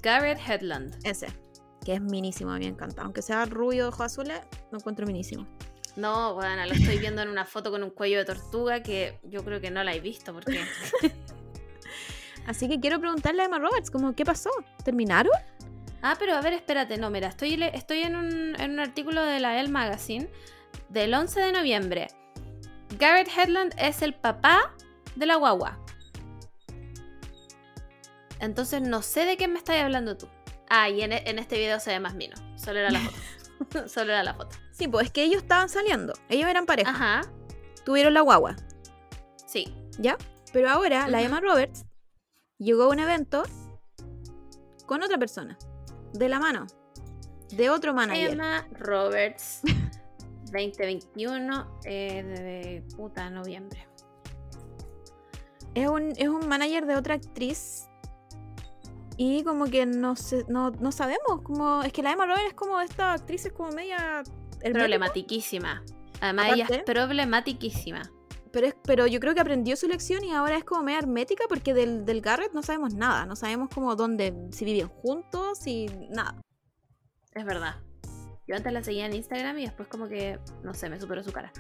Garrett Headland. Ese. Que es minísimo, a mí me encanta. Aunque sea rubio, ojos azules, lo encuentro minísimo. No, bueno, lo estoy viendo en una foto con un cuello de tortuga que yo creo que no la he visto porque. Así que quiero preguntarle a Emma Roberts, como, ¿qué pasó? ¿Terminaron? Ah, pero a ver, espérate, no, mira, estoy, estoy en, un, en un artículo de la Elle Magazine del 11 de noviembre. Garrett Headland es el papá de la guagua. Entonces no sé de qué me estás hablando tú. Ah, y en, e- en este video se ve más mino. Solo era la foto. Solo era la foto. Sí, pues es que ellos estaban saliendo. Ellos eran pareja. Ajá. Tuvieron la guagua. Sí. ¿Ya? Pero ahora la. Emma Roberts llegó a un evento con otra persona. De la mano. De otro manager. Emma Roberts. 2021 eh, de puta noviembre. Es, un, es un manager de otra actriz. Y como que no, sé- no, no sabemos. Como, es que la Emma Roberts es como esta actriz, es como media. hermética, Problematiquísima. Además, ella es problematiquísima. Pero, es, pero yo creo que aprendió su lección y ahora es como media hermética porque del, del Garrett no sabemos nada. No sabemos como dónde, si viven juntos, si nada. Es verdad. Yo antes la seguía en Instagram y después como que, no sé, me superó su cara.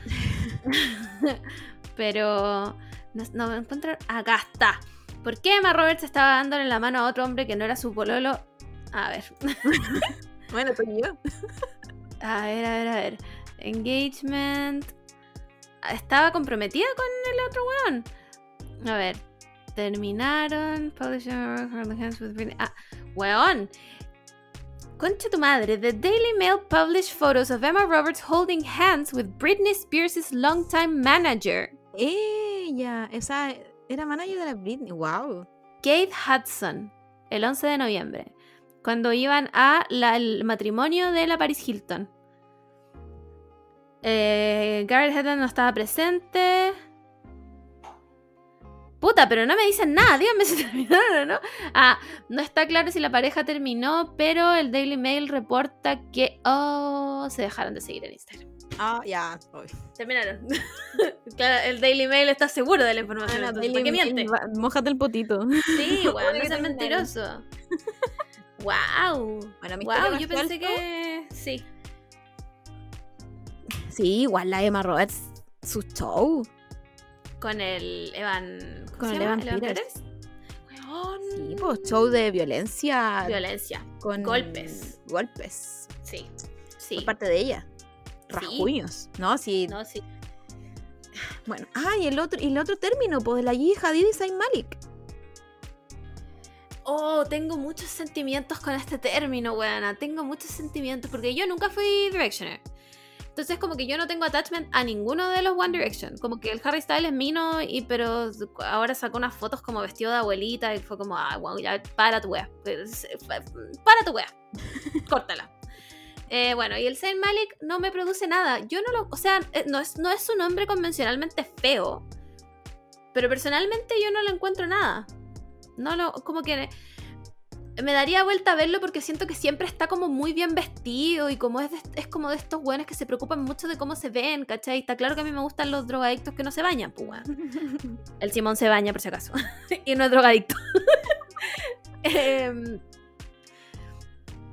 Pero no, no me encuentro... Acá está. ¿Por qué Emma Roberts estaba dándole la mano a otro hombre que no era su pololo? A ver. Bueno, soy yo. A ver, a ver, a ver. Engagement. Estaba comprometida con el otro weón. A ver. Terminaron. Publishing from the hands with Britney. Ah, weón. Concha tu madre. The Daily Mail published photos of Emma Roberts holding hands with Britney Spears' longtime manager, Esa era manager de la Britney. Wow. Kate Hudson, el 11 de noviembre, cuando iban a el matrimonio de la Paris Hilton. Eh, Garrett no estaba presente. Puta, pero no me dicen nada, díganme si terminaron o no. Ah, no está claro si la pareja terminó, pero el Daily Mail reporta que. Oh, se dejaron de seguir en Instagram. Ah, ya. Terminaron. claro, el Daily Mail está seguro de la información. Ana, entonces, Daily ¿Por qué Mail, miente? Mójate el potito. Sí, weón, no seas terminaron. mentiroso. wow. Bueno, Wow, yo pensé que. Sí. Sí, igual la Emma Roberts, su show. Con el Evan. ¿cómo Con el? Evan Peters. Peters. Weón. Sí, pues show de violencia. Violencia. con golpes. Golpes. Sí. Sí. Por parte de ella. Rasguños. No, sí. No, sí. Bueno. Ah, y el otro, y el otro término, pues de la Gigi Hadid y Zayn Malik. Oh, tengo muchos sentimientos con este término, weona. Tengo muchos sentimientos porque yo nunca fui Directioner. Entonces, como que yo no tengo attachment a ninguno de los One Direction. Como que el Harry Styles vino, y, pero ahora sacó unas fotos como vestido de abuelita y fue como, ah, wow, ya, para tu wea. Pues, Para tu wea. Córtala. Eh, bueno, y el Zayn Malik no me produce nada. Yo no lo. O sea, eh, no es, no es un nombre convencionalmente feo. Pero personalmente yo no lo encuentro nada. No lo. Como que. Me daría vuelta a verlo porque siento que siempre está como muy bien vestido y como es, de- es como de estos buenos que se preocupan mucho de cómo se ven, ¿cachai? Está claro que a mí me gustan los drogadictos que no se bañan, pues. El Simón se baña por si acaso. y no es drogadicto. Em,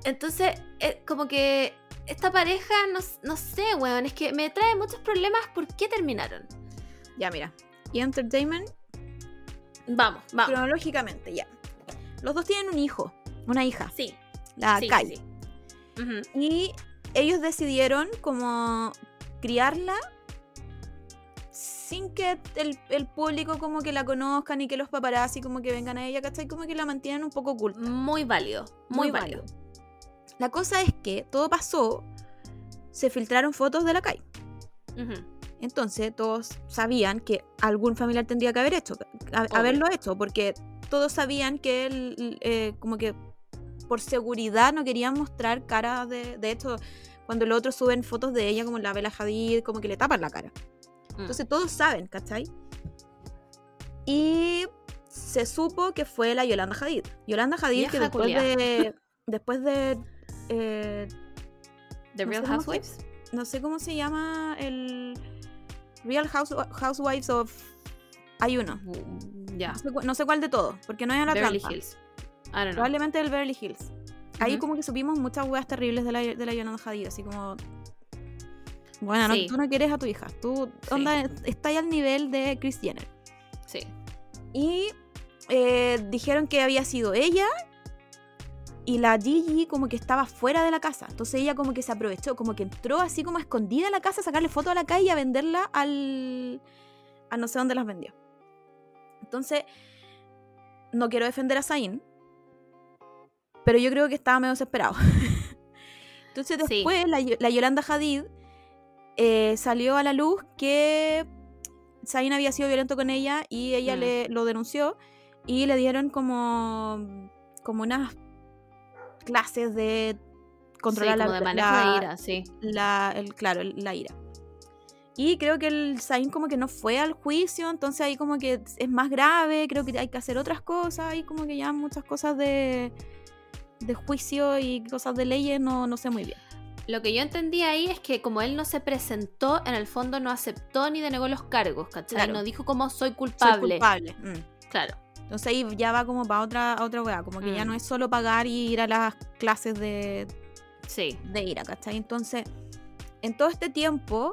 entonces, eh, como que esta pareja, no, no sé, weón, es que me trae muchos problemas. ¿Por qué terminaron? Ya, mira. Y Entertainment, Vamos, vamos. cronológicamente, ya. Los dos tienen un hijo, una hija, Sí, la sí, Kai. sí, sí. Ujú. Y ellos decidieron como criarla sin que el, el público como que la conozcan y que los paparazzi como que vengan a ella, ¿cachai? Como que la mantienen un poco oculta. Muy válido, muy, válido. La cosa es que todo pasó, se filtraron fotos de la. Ujú. Entonces todos sabían que algún familiar tendría que haber hecho, a- haberlo hecho, porque todos sabían que él, eh, como que por seguridad no querían mostrar cara de, de hecho, cuando los otros suben fotos de ella como la Bella Hadid, como que le tapan la cara. Mm. Entonces todos saben, ¿cachai? Y se supo que fue la Yolanda Hadid. Yolanda Hadid que después de, después de eh, The no Real se- Housewives. no sé cómo se llama el Real House- Housewives of hay uno Ya. no sé, cu- no sé cuál de todos porque no es en Beverly Atlanta Hills. I don't know. probablemente el Beverly Hills ahí como que supimos muchas weas terribles de la, de la Yolanda Hadid así como bueno no- tú no quieres a tu hija tú Sí. onda está ahí al nivel de Kris Jenner Sí. y eh, dijeron que había sido ella y la Gigi como que estaba fuera de la casa. Entonces ella como que se aprovechó, como que entró así como escondida a la casa a sacarle fotos a la calle y a venderla al... a no sé dónde las vendió. Entonces, no quiero defender a Zayn, pero yo creo que estaba medio desesperado. Entonces Sí. después la, la Yolanda Hadid eh, salió a la luz que Zayn había sido violento con ella y ella Mm. le lo denunció y le dieron como como unas clases de controlar sí, la, como de manejo la- de ira, sí. la- el, claro, el- la ira. Y creo que el Zayn como que no fue al juicio, entonces ahí como que es más grave, creo que hay que hacer otras cosas, ahí como que ya muchas cosas de, de juicio y cosas de leyes no, no sé muy bien. Lo que yo entendí ahí es que como él no se presentó, en el fondo no aceptó ni denegó los cargos, ¿cachai? Claro. No dijo como soy Soy culpable. culpable. mm. Claro. Entonces ahí ya va como para otra, otra weá, como que ya Mm. no es solo pagar y ir a las clases de Sí. de ira, ¿cachai? Entonces, en todo este tiempo,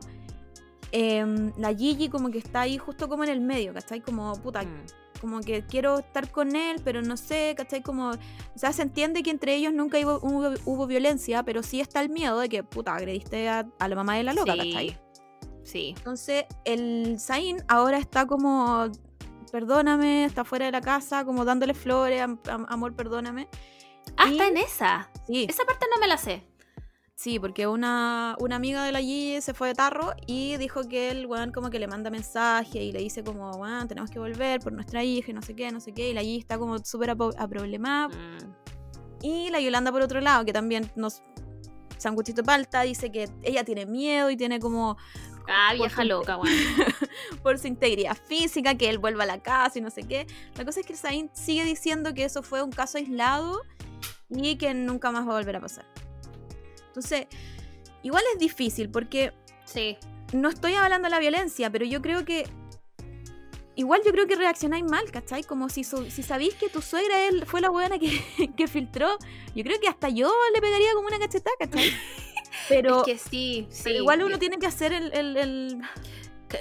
em, la Gigi como que está ahí justo como en el medio, ¿cachai? Como, puta, Mm. como que quiero estar con él, pero no sé, ¿cachai? Como, o sea, se entiende que entre ellos nunca hubo, hubo, hubo violencia, pero sí está el miedo de que, puta, agrediste a, a la mamá de la loca, sí. ¿cachai? Sí. Entonces, el Zain ahora está como, perdóname, está fuera de la casa, como dándole flores, am- am- amor, perdóname. Hasta Y- en esa. Sí, Esa parte no me la sé. sí, porque una, una amiga de la Gigi se fue de tarro y dijo que el weón como que le manda mensaje y le dice como, weón, tenemos que volver por nuestra hija y no sé qué, no sé qué, y la Gigi está como súper aproblemada. Mm. Y la Yolanda por otro lado, que también nos... Sanguchito Palta dice que ella tiene miedo y tiene como Ah, vieja loca, weón. por su integridad física, que él vuelva a la casa y no sé qué. La cosa es que Zayn sigue diciendo que eso fue un caso aislado y que nunca más va a volver a pasar. Entonces, igual es difícil porque Sí. no estoy hablando de la violencia, pero yo creo que. Igual yo creo que reaccionáis mal, ¿cachai? Como si, su- si sabéis que tu suegra él fue la buena que, que filtró. Yo creo que hasta yo le pegaría como una cachetada, ¿cachai? Pero, es que sí, sí. pero igual uno Yo- tiene que hacer el- el-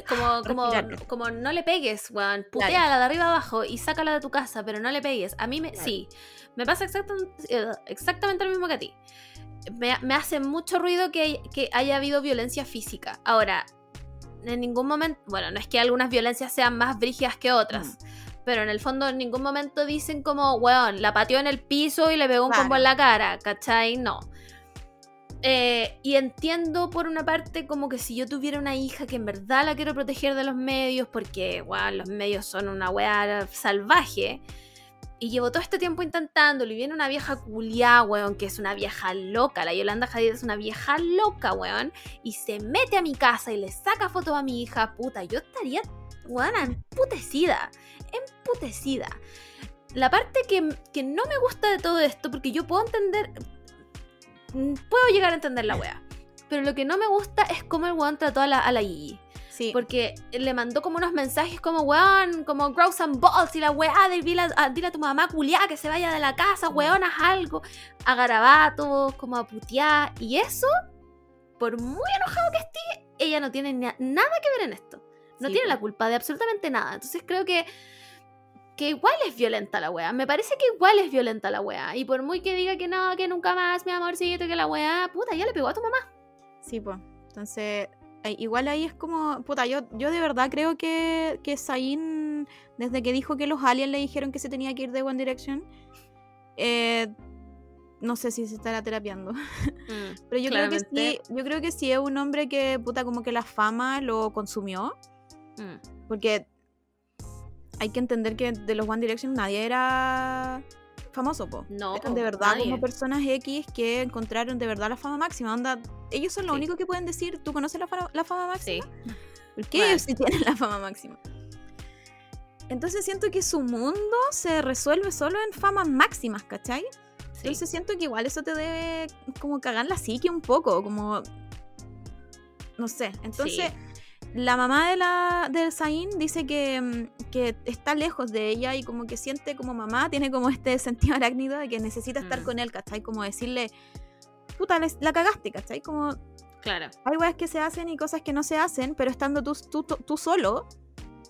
Como, como, como no le pegues, weón. Claro. Puteala de arriba abajo y sácala de tu casa, pero no le pegues. A mí me, Claro. sí. Me pasa exactamente, exactamente lo mismo que a ti. Me, me hace mucho ruido que, que haya habido violencia física. Ahora, en ningún momento. Bueno, no es que algunas violencias sean más brígidas que otras. Pero en el fondo en ningún momento dicen como, weón, la pateó en el piso y le pegó un Claro. combo en la cara, ¿cachai? No. Eh, y entiendo por una parte como que si yo tuviera una hija que en verdad la quiero proteger de los medios, porque weón, los medios son una weá salvaje, y llevo todo este tiempo intentándolo, y viene una vieja culiá, weón, que es una vieja loca, la Yolanda Hadid es una vieja loca, weón, y se mete a mi casa y le saca fotos a mi hija, puta, yo estaría, weón, emputecida, emputecida. La parte que, que no me gusta de todo esto, porque yo puedo entender, puedo llegar a entender la wea, pero lo que no me gusta es cómo el weón trató a la, a la Gigi. Sí. Porque le mandó como unos mensajes como, weón, como grow some balls y la weá, de- dile, a, dile a tu mamá culiá que se vaya de la casa, weón, haz algo. A garabatos, como a putear. Y eso, por muy enojado que esté, ella no tiene na- nada que ver en esto. No Sí, tiene la culpa de absolutamente nada. Entonces creo que, que igual es violenta la weá. Me parece que igual es violenta la weá. Y por muy que diga que no, que nunca más, mi amorcito, que la weá, puta, ya le pegó a tu mamá. Sí, pues. Entonces, ay, igual ahí es como. Puta, yo, yo de verdad creo que, que Zayn, desde que dijo que los aliens le dijeron que se tenía que ir de One Direction, eh, no sé si se estará terapiando. Pero yo creo que sí, yo creo que sí es un hombre que, puta, como que la fama lo consumió. Mm. Porque hay que entender que de los One Direction nadie era famoso, po. No, Eran de verdad nadie. como personas X que encontraron de verdad la fama máxima. Onda, ellos son los Sí. únicos que pueden decir, ¿tú conoces la, fa- la fama máxima? Sí. Porque Bueno. ellos sí tienen la fama máxima. Entonces siento que su mundo se resuelve solo en famas máximas, ¿cachai? sí. Entonces siento que igual eso te debe como cagar la psique un poco, como... No sé. Entonces, la mamá de la del Zayn dice que, mm, que está lejos de ella y como que siente como mamá, tiene como este sentido arácnido de que necesita estar Mm. con él, ¿cachai? Como decirle, puta, les- la cagaste, ¿cachai? Como Claro. hay weas que se hacen y cosas que no se hacen, pero estando tú, tú, tú- tú solo,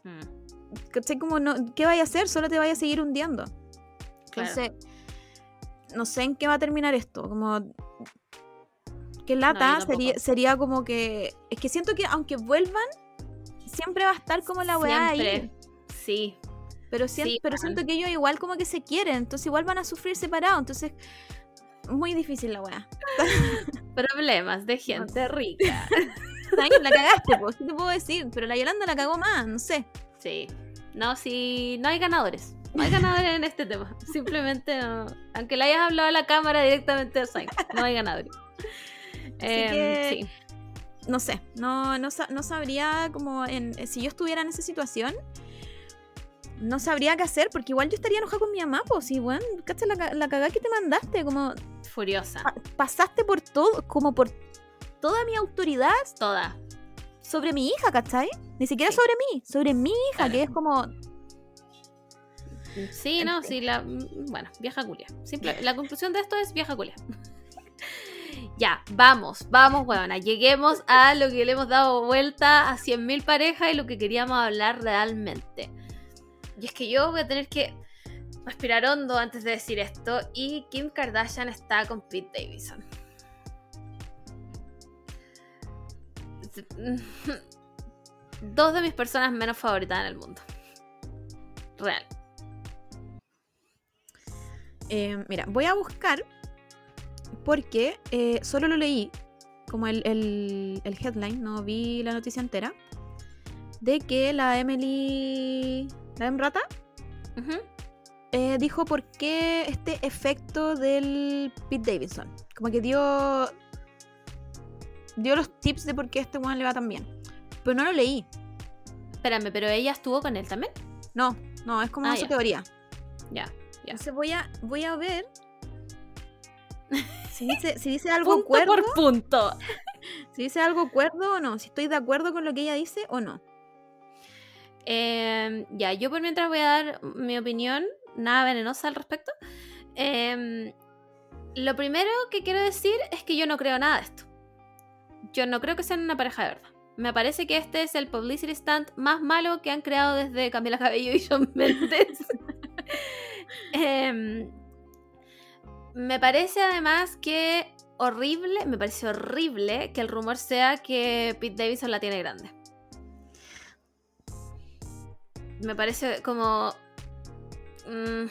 Mm. ¿cachai? Como, no, ¿qué vaya a hacer? Solo te vaya a seguir hundiendo. Claro. Entonces, no sé en qué va a terminar esto. Como. Que lata yo sería, sería como que. Es que siento que aunque vuelvan, siempre va a estar como la weá ahí. Sí. Pero, sien- Sí, pero siento que ellos igual como que se quieren. Entonces igual van a sufrir separados. Entonces. Muy difícil la weá. Problemas de gente rica. La cagaste, pues, ¿qué te puedo decir? Pero la Yolanda la cagó más, no sé. Sí. No, sí, no hay ganadores. No hay ganadores en este tema. Simplemente no. Aunque le hayas hablado a la cámara directamente a Zayn, no hay ganadores. Em, que- Sí. no sé, no, no, no sabría como en, eh, si yo estuviera en esa situación, no sabría qué hacer, porque igual yo estaría enojada con mi mamá, pues si, bueno, cacha la, ca- la cagada que te mandaste, como Furiosa. pa- pasaste por todo, como por toda mi autoridad Toda. sobre mi hija, ¿cachai? Ni siquiera Sí. sobre mí, sobre mi hija, Claro. que es como, Sí, no, sí, la. mm, Bueno, vieja culia. Simple, la conclusión de esto es vieja culia. Ya, vamos, vamos, huevona. Lleguemos a lo que le hemos dado vuelta a 100.000 parejas y lo que queríamos hablar realmente. Y es que yo voy a tener que respirar hondo antes de decir esto. Y Kim Kardashian está con Pete Davidson. Dos de mis personas menos favoritas en el mundo. Real. Eh, mira, voy a buscar porque eh, solo lo leí como el, el- el headline, no vi la noticia entera, de que la Emily, la Emrata, eh, dijo por qué este efecto del Pete Davidson. Como que dio dio los tips de por qué este one le va tan bien. Pero no lo leí. Espérame, pero ella estuvo con él también. No, no, es como Ah, su teoría. Ya, ya. Entonces voy a, voy a ver si dice, si dice algo Punto cuerdo. por punto. Si dice algo cuerdo o no, si estoy de acuerdo con lo que ella dice o no. Eh, ya, yo por mientras voy a dar mi opinión, nada venenosa al respecto. Eh, lo primero que quiero decir es que yo no creo nada de esto. Yo no creo que sean una pareja de verdad. Me parece que este es el publicity stunt más malo que han creado desde Camila Cabello y Shawn Mendes. Em, me parece además que horrible, me parece horrible que el rumor sea que Pete Davidson la tiene grande. Me parece como... mm,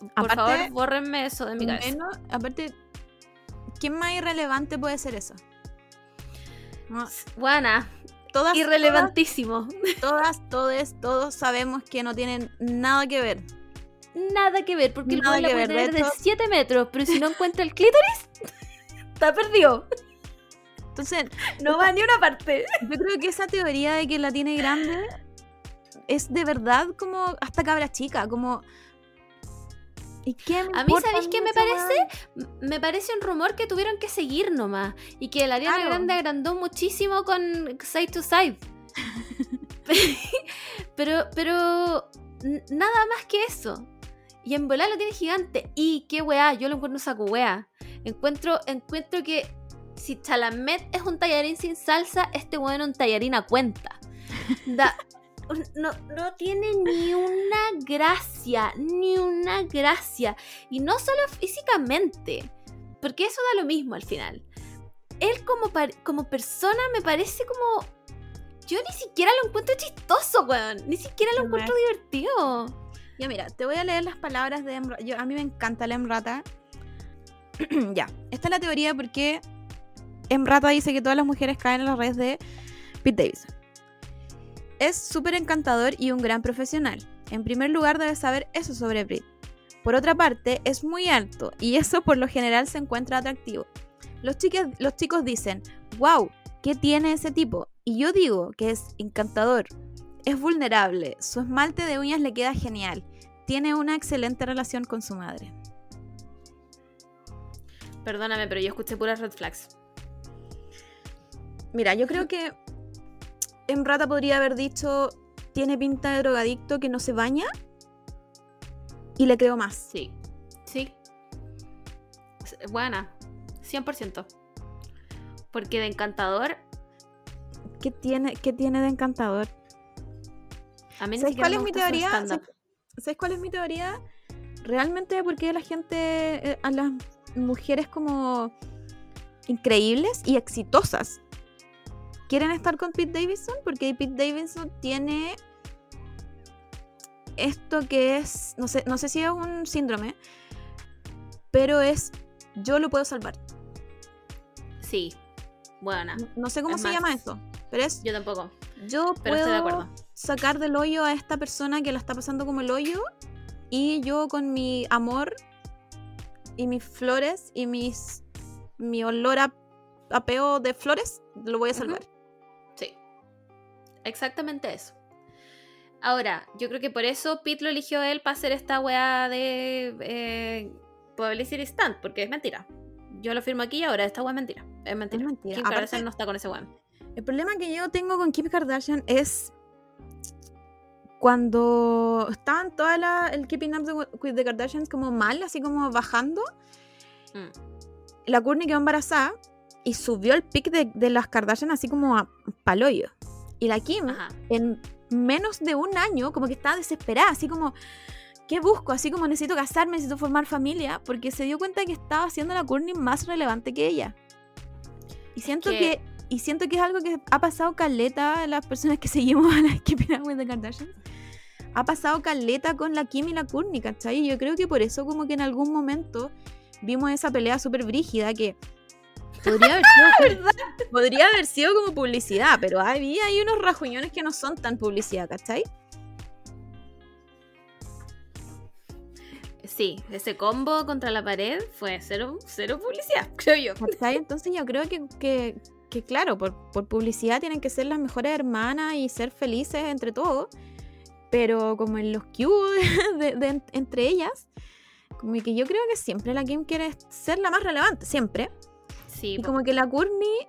por Aparte, favor, bórrenme eso de mi cabeza. Menos- aparte, ¿quién más irrelevante puede ser eso? No, Buena, todas, irrelevantísimo. Todas, todos, todos sabemos que no tienen nada que ver. Nada que ver, porque el Nada weón la que puede ver, de tener de hecho- 7 metros, pero si no encuentra el clítoris, está perdido. Entonces, No va ni una parte. yo creo que esa teoría de que la tiene grande es de verdad como hasta cabra chica, como... ¿Y qué A mí, ¿sabéis qué me parece? Me parece un rumor que tuvieron que seguir nomás. Y que la Ariana Claro. Grande agrandó muchísimo con Side to Side. pero, pero nada más que eso. Y en volar lo tiene gigante. Y qué weá, yo lo encuentro saco weá. Encuentro, encuentro que si Chalamet es un tallarín sin salsa, este weón es un tallarín a cuenta. Da- no, no tiene ni una gracia, ni una gracia. Y no solo físicamente, porque eso da lo mismo al final. Él como, como persona me parece como... Yo ni siquiera lo encuentro chistoso, weón. Ni siquiera lo encuentro divertido. Ya mira, te voy a leer las palabras de Emra- yo A mí me encanta la Emrata. ya, esta es la teoría porque Emrata dice que todas las mujeres caen en las redes de Pete Davidson. Es súper encantador y un gran profesional. En primer lugar, debes saber eso sobre Pete. Por otra parte, es muy alto y eso por lo general se encuentra atractivo. Los, chiques- los chicos dicen, wow, ¿qué tiene ese tipo? Y yo digo que es encantador, es vulnerable, su esmalte de uñas le queda genial, tiene una excelente relación con su madre. Perdóname, pero yo escuché puras red flags. Mira, yo creo que Emrata podría haber dicho, tiene pinta de drogadicto que no se baña. Y le creo más. Sí. Sí. Buena. 100%. Porque de encantador, ¿Qué tiene, qué tiene de encantador? A mí ¿Sabes cuál es mi teoría? ¿Sabes sabes cuál es mi teoría? Realmente porque la gente, eh, a las mujeres como increíbles y exitosas, quieren estar con Pete Davidson porque Pete Davidson tiene esto que es, no sé, no sé si es un síndrome, pero es, yo lo puedo salvar. Sí. Buena. No- No sé cómo Es se más, llama eso, pero es, Yo tampoco. yo Pero estoy de acuerdo. Sacar del hoyo a esta persona que la está pasando como el hoyo y yo con mi amor y mis flores y mis mi olor a, a peo de flores lo voy a salvar. Sí. Exactamente eso. Ahora, yo creo que por eso Pete lo eligió a él para hacer esta weá de eh, publicity stunt, porque es mentira. Yo lo firmo aquí y ahora, esta weá es mentira. Es mentira. Es mentira. Kim Aparte- Kardashian no está con ese weón. El problema que yo tengo con Kim Kardashian es cuando estaban toda la, el Keeping Up with the Kardashians como mal, así como bajando. Mm. la Courtney quedó embarazada y subió el pic de, de las Kardashian así como a paloyo. Y la Kim, Ajá. en menos de un año, como que estaba desesperada, así como, ¿qué busco? Así como necesito casarme, necesito formar familia, porque se dio cuenta que estaba haciendo la Courtney más relevante que ella. Y siento que- que, y siento que es algo que ha pasado caleta a las personas que seguimos a la Keeping Up with the Kardashians. Ha pasado caleta con la Kim y la Courtney, ¿cachai? Y yo creo que por eso como que en algún momento vimos esa pelea súper brígida que podría haber, sido, podría haber sido como publicidad, pero había ahí unos rajuñones que no son tan publicidad, ¿cachai? Sí, ese combo contra la pared fue cero, cero publicidad, creo yo. ¿cachai? Entonces yo creo que, que, que, claro, por, por publicidad tienen que ser las mejores hermanas y ser felices entre todos, pero como en los hubo de, de- de- entre ellas, como que yo creo que siempre la Kim quiere ser la más relevante, siempre. Sí, Y como que la Courtney,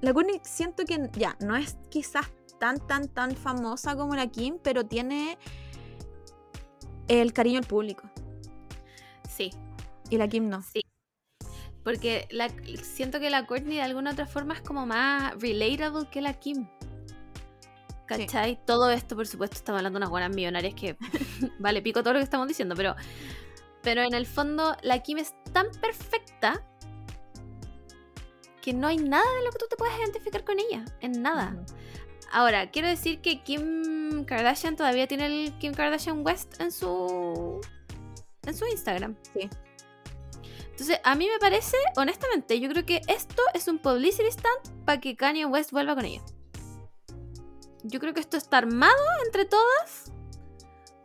la Courtney siento que ya, no es quizás tan, tan, tan famosa como la Kim, pero tiene el cariño del público. sí, Y la Kim no. sí. Porque la, siento que la Courtney de alguna otra forma es como más relatable que la Kim. ¿Cachai? Todo esto, por supuesto, estamos hablando de unas buenas millonarias que vale pico todo lo que estamos diciendo, pero, pero en el fondo la Kim es tan perfecta que no hay nada de lo que tú te puedas identificar con ella, en nada. Ahora, quiero decir que Kim Kardashian todavía tiene el Kim Kardashian West en su en su Instagram. Sí. Entonces, a mí me parece, honestamente, yo creo que esto es un publicity stunt para que Kanye West vuelva con ella. Yo creo que esto está armado entre todas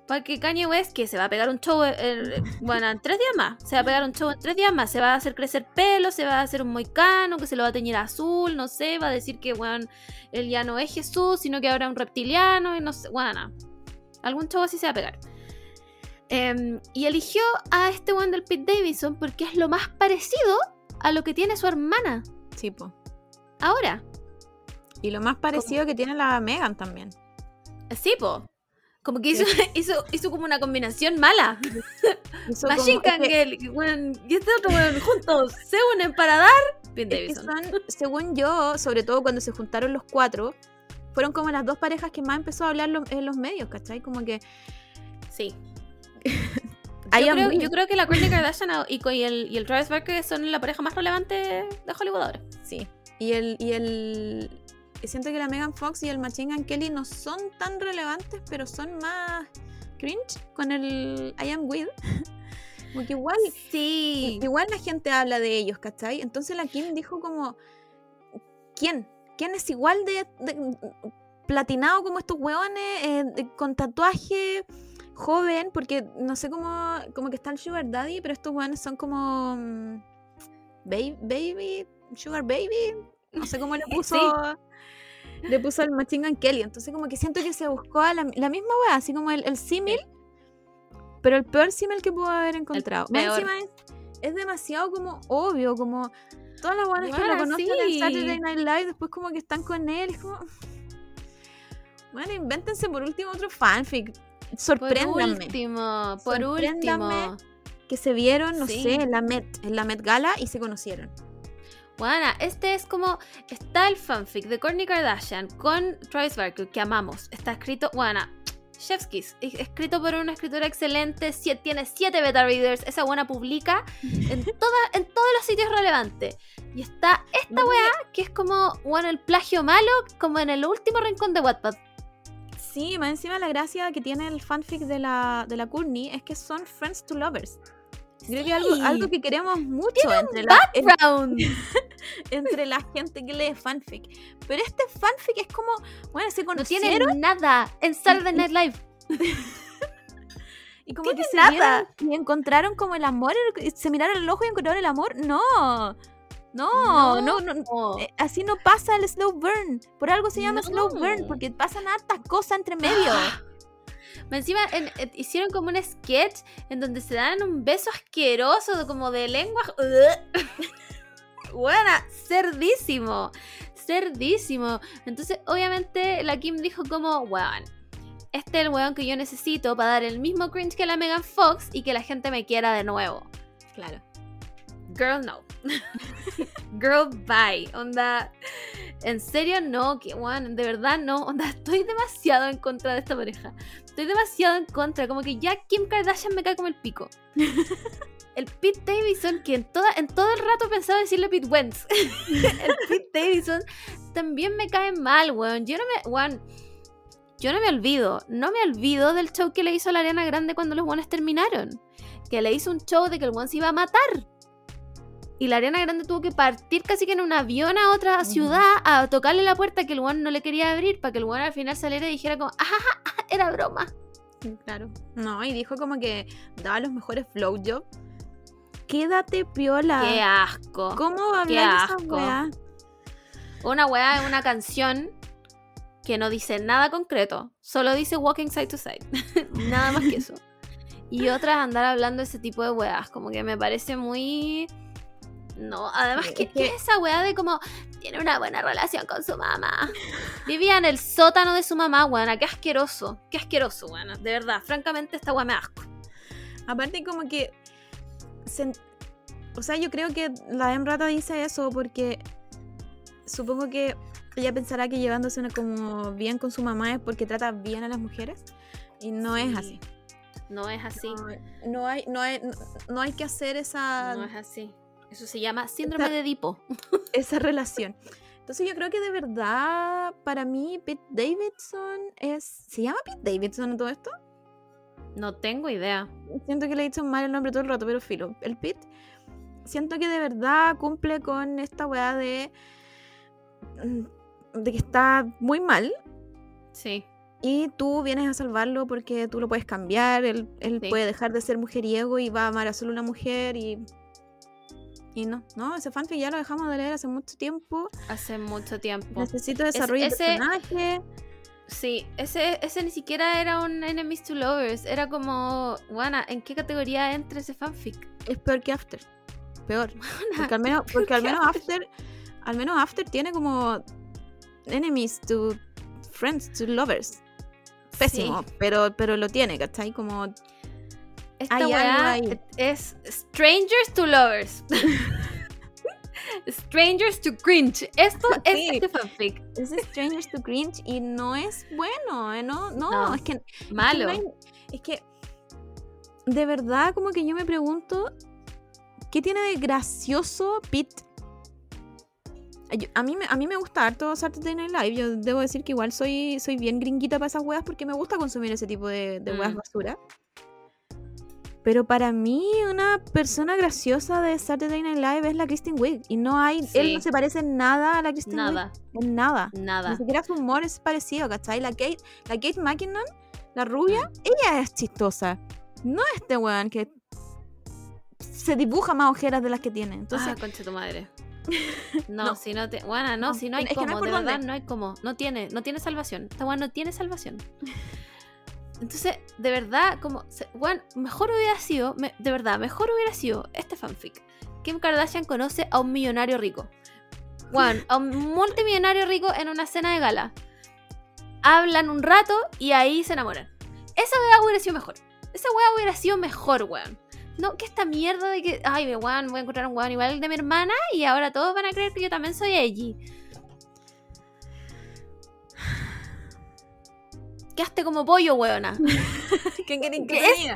para que Kanye West, que se va a pegar un show, eh, bueno, en tres días más, se va a pegar un show en tres días más, se va a hacer crecer pelo, se va a hacer un moicano, que se lo va a teñir azul, no sé, va a decir que, bueno, él ya no es Jesús, sino que ahora es un reptiliano, y no sé, bueno, algún show así se va a pegar. Em, y eligió a este one del Pete Davidson porque es lo más parecido a lo que tiene su hermana Sí, po. ahora. Y lo más parecido que tiene la Megan también. Sí, po. Como que hizo, hizo, hizo como una combinación mala. Machine Gun Girl y, este otro weón juntos se unen para dar Pete es que Davidson. son, según yo, sobre todo cuando se juntaron los cuatro, fueron como las dos parejas que más empezó a hablar en los medios, ¿cachai? Como que Sí. Yo creo, yo creo que la Kourtney Kardashian y, y el, y el Travis Barker son la pareja más relevante de Hollywood ahora. Sí. Y el, y el. Siento que la Megan Fox y el Machine Gun Kelly no son tan relevantes, pero son más cringe con el I am with. Como que igual, Sí. igual la gente habla de ellos, ¿cachai? Entonces la Kim dijo como. ¿Quién? ¿Quién es igual de, de- platinado como estos hueones? eh, con tatuaje, joven, porque no sé cómo. Como que está el Sugar Daddy, pero estos hueones son como. mm, Baby, baby, Sugar Baby. No sé cómo le puso. Le puso el Machine Gun Kelly. Entonces, como que siento que se buscó a la, la misma wea, así como el, el símil, pero el peor símil que pudo haber encontrado. Más encima es, es demasiado como obvio, como todas las buenas que lo conocen sí. en Saturday Night Live, después como que están con él. Es como. Bueno, invéntense por último otro fanfic. Por Sorpréndanme. último, por Sorpréndanme. último. Que se vieron, no Sí. sé, en la Met, en la Met Gala y se conocieron. Bueno, este es como. Está el fanfic de Kourtney Kardashian con Travis Barker, que amamos. Está escrito. Bueno, Chef's Kiss. Escrito por una escritora excelente. sie- tiene siete beta readers. Esa buena publica en, toda, en todos los sitios relevantes. Y está esta weá que es como. Bueno, el plagio malo, como en el último rincón de Wattpad. Sí, más encima la gracia que tiene el fanfic de la, de la Courtney es que son friends to lovers. Creo que algo, Sí. algo que queremos mucho entre la, en- entre la gente que lee fanfic. Pero este fanfic es como, bueno, se No tiene conocieron nada en Saturday Night Live. y como que se nada. vieron y encontraron como el amor, se miraron el ojo y encontraron el amor. No, no, no, no. eh, Así no pasa el slow burn. Por algo se llama slow burn, No. porque pasan hartas cosas entre medio. Encima en- en- hicieron como un sketch en donde se dan un beso asqueroso, como de lengua. Buena, cerdísimo. Cerdísimo. Entonces, obviamente, la Kim dijo como, weón, este es el weón que yo necesito para dar el mismo cringe que la Megan Fox y que la gente me quiera de nuevo. Claro. girl, no. girl, bye. Onda, en serio, no, que one, de verdad, no. Onda, estoy demasiado en contra de esta pareja. Estoy demasiado en contra. Como que ya Kim Kardashian me cae como el pico. El Pete Davidson, que en, toda, en todo el rato pensaba decirle Pete Wentz. el Pete Davidson también me cae mal, weón. Yo no me. Weón, yo no me olvido, no me olvido del show que le hizo a la Ariana Grande cuando los buenos terminaron. Que le hizo un show de que el one se iba a matar. Y la Ariana Grande tuvo que partir casi que en un avión a otra ciudad a tocarle la puerta que el one no le quería abrir para que el one al final saliera y dijera como, ajá, era broma. Claro. No, y dijo como que daba los mejores flow jobs. Quédate piola. Qué asco. ¿Cómo va a Qué hablar esa weá? Una weá es una canción que no dice nada concreto, solo dice walking side to side. nada más que eso. Y otra es andar hablando ese tipo de weas, como que me parece muy... No, además, Es ¿qué, que- qué es esa wea de como tiene una buena relación con su mamá? Vivía en el sótano de su mamá, weona, qué asqueroso, qué asqueroso, weona. De verdad, francamente esta wea me asco. Aparte como que... se- o sea, yo creo que la Emrata dice eso porque supongo que ella pensará que llevándose una como bien con su mamá es porque trata bien a las mujeres y no es Sí, así. No es así, No, no hay, no, hay, no hay que hacer esa, no es así. Eso se llama síndrome de Edipo. esa relación. Entonces yo creo que de verdad, para mí, Pete Davidson es... ¿Se llama Pete Davidson en todo esto? No tengo idea. Siento que le he dicho mal el nombre todo el rato, pero filo. El Pete, siento que de verdad cumple con esta weá de... mm, de que está muy mal Sí. y tú vienes a salvarlo porque tú lo puedes cambiar, él, él Sí. puede dejar de ser mujeriego y va a amar a solo una mujer y... Y no, no, ese fanfic ya lo dejamos de leer hace mucho tiempo. Hace mucho tiempo. Necesito desarrollo ese- de personaje. Sí, ese, ese ni siquiera era un Enemies to Lovers. Era como, Juana, ¿en qué categoría entra ese fanfic? Es peor que After. Peor. Porque al menos, porque al menos After, al menos After tiene como enemies to friends to lovers. Pésimo, Sí. pero, pero lo tiene, ¿cachai? Como Esta weá es Strangers to Lovers. Strangers to Cringe. Esto es Sí. este fanfic. es Strangers to Cringe y no es bueno, ¿eh? no, no, No, es que Malo. Es que, no hay- es que, de verdad, como que yo me pregunto, ¿qué tiene de gracioso Pete? Yo- a, mí, me- a mí me gusta harto Saturday Night Live. Yo debo decir que igual soy, soy bien gringuita para esas weas porque me gusta consumir ese tipo de, de weas Mm. basura. Pero para mí, una persona graciosa de Saturday Night Live es la Kristen Wiig. Y no hay. Él no se parece en nada a la Kristen Wiig. Nada, En nada. nada. Ni siquiera su humor es parecido, ¿cachai? La Kate, la Kate McKinnon, la rubia, ella es chistosa. No este weón que se dibuja más ojeras de las que tiene. Entonces, ah, concha tu madre. No, No. si no te. Bueno, no, No, si no hay no como, por de verdad dónde. no hay como. No tiene, no tiene salvación. Esta weá no tiene salvación. Entonces, de verdad, como. weón, mejor hubiera sido. de verdad, mejor hubiera sido este fanfic. Kim Kardashian conoce a un millonario rico. Juan, a un multimillonario rico en una cena de gala. Hablan un rato y ahí se enamoran. Esa weá hubiera sido mejor. Esa weá hubiera sido mejor, weón. No, que esta mierda de que, ay, weón, voy a encontrar un weón igual de mi hermana y ahora todos van a creer que yo también soy Eiji. Quedaste como pollo, weona. ¿qué querés que ¿Qué te diga?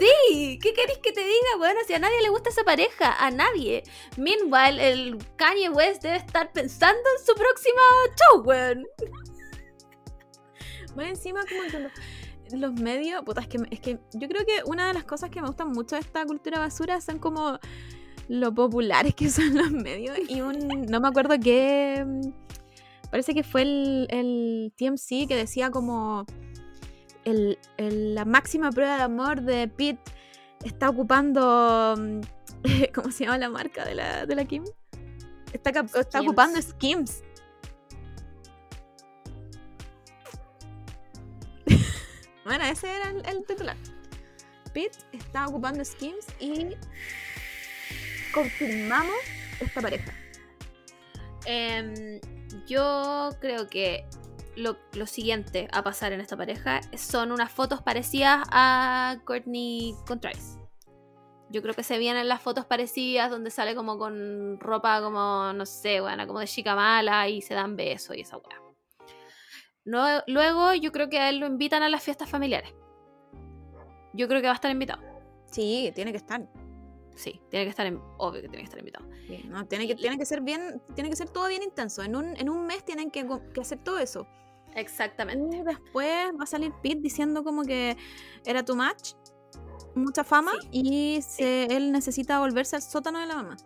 Sí, ¿qué queréis que te diga, weona? Si a nadie le gusta esa pareja, a nadie. Meanwhile, el Kanye West debe estar pensando en su próxima show, weón. Más encima, como que los, los medios. Puta, es que, es que yo creo que una de las cosas que me gustan mucho de esta cultura basura son como lo populares que son los medios. Y un. No me acuerdo qué. Parece que fue el, el TMC que decía como. el- el- la máxima prueba de amor de Pete está ocupando. mm, ¿Cómo se llama la marca de la, de la Kim? Está, está Skims. ocupando Skims. Bueno, ese era el, el titular. Pete está ocupando Skims y confirmamos esta pareja. Em, yo creo que lo, lo siguiente a pasar en esta pareja son unas fotos parecidas a Courtney con Travis. Yo creo que se vienen las fotos parecidas donde sale como con ropa como, no sé, bueno, como de chica mala y se dan besos y esa weá. Luego yo creo que a él lo invitan a las fiestas familiares. Yo creo que va a estar invitado. Sí, tiene que estar. Sí, tiene que estar, en- obvio que tiene que estar invitado. No, tiene, que, tiene que ser bien, tiene que ser todo bien intenso. En un, en un mes tienen que, hacer todo eso. Exactamente. Y después va a salir Pete diciendo como que era too much, mucha fama, Sí. y se, él necesita volverse al sótano de la mamá.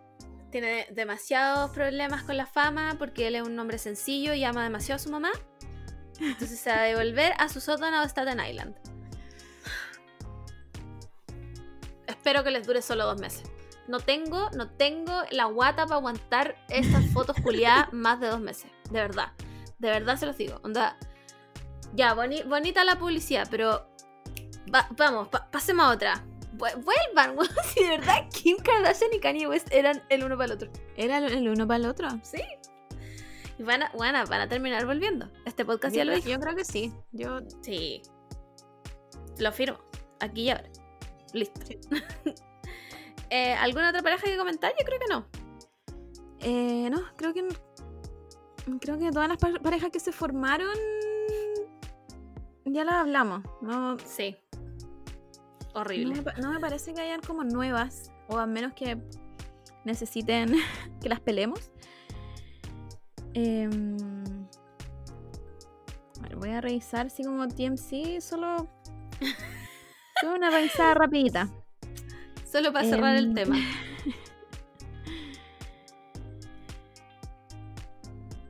Tiene demasiados problemas con la fama porque él es un hombre sencillo y ama demasiado a su mamá. Entonces se va a devolver a su sótano de Staten Island. Espero que les dure solo dos meses. No tengo, no tengo la guata para aguantar estas fotos culiadas más de dos meses. De verdad. De verdad se los digo. Onda. Ya, boni- bonita la publicidad, pero. va- vamos, pa- pasemos a otra. Vu- Vuelvan. Si de verdad Kim Kardashian y Kanye West eran el uno para el otro. ¿Era el- uno para el otro? Sí. Y van a, bueno, van a terminar volviendo. Este podcast yo, ya lo creo, dije. yo creo que sí. Yo, Sí. Lo firmo. Aquí y ahora. Listo. Eh, ¿Alguna otra pareja que comentar? Yo creo que no. eh, no, creo que creo que todas las pa- parejas que se formaron ya las hablamos. No, Sí. no, Horrible. me, no me parece que hayan como nuevas, o a menos que necesiten que las pelemos. Em, a ver, voy a revisar si como TMC solo... Una revisada rapidita. Solo para cerrar el Em, tema.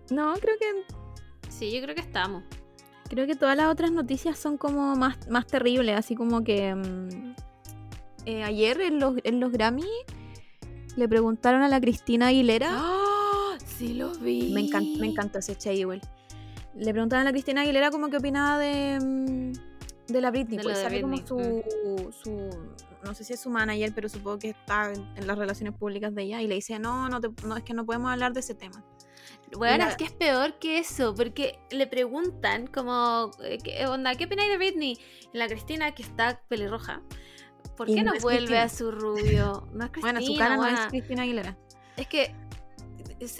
No, creo que Sí, yo creo que estamos. creo que todas las otras noticias son como más, más terribles, así como que mm, eh, ayer en los, en los Grammy le preguntaron a la Cristina Aguilera. ¡Ah! Sí, lo vi. Me, encan- me encantó ese che igual. Le preguntaban a la Cristina Aguilera como qué opinaba de, mm, de la Britney. De pues sale como su, su, no sé si es su manager, pero supongo que está en, las relaciones públicas de ella y le dice, no, no, te- no, es que no podemos hablar de ese tema. Bueno, La- es que es peor que eso, porque le preguntan como, eh, ¿qué onda? ¿Qué opináis de Britney? Y la Cristina, que está pelirroja, ¿por qué no vuelve Cristina. a su rubio? No es Cristina, bueno, su cara no es Cristina Aguilera. Es que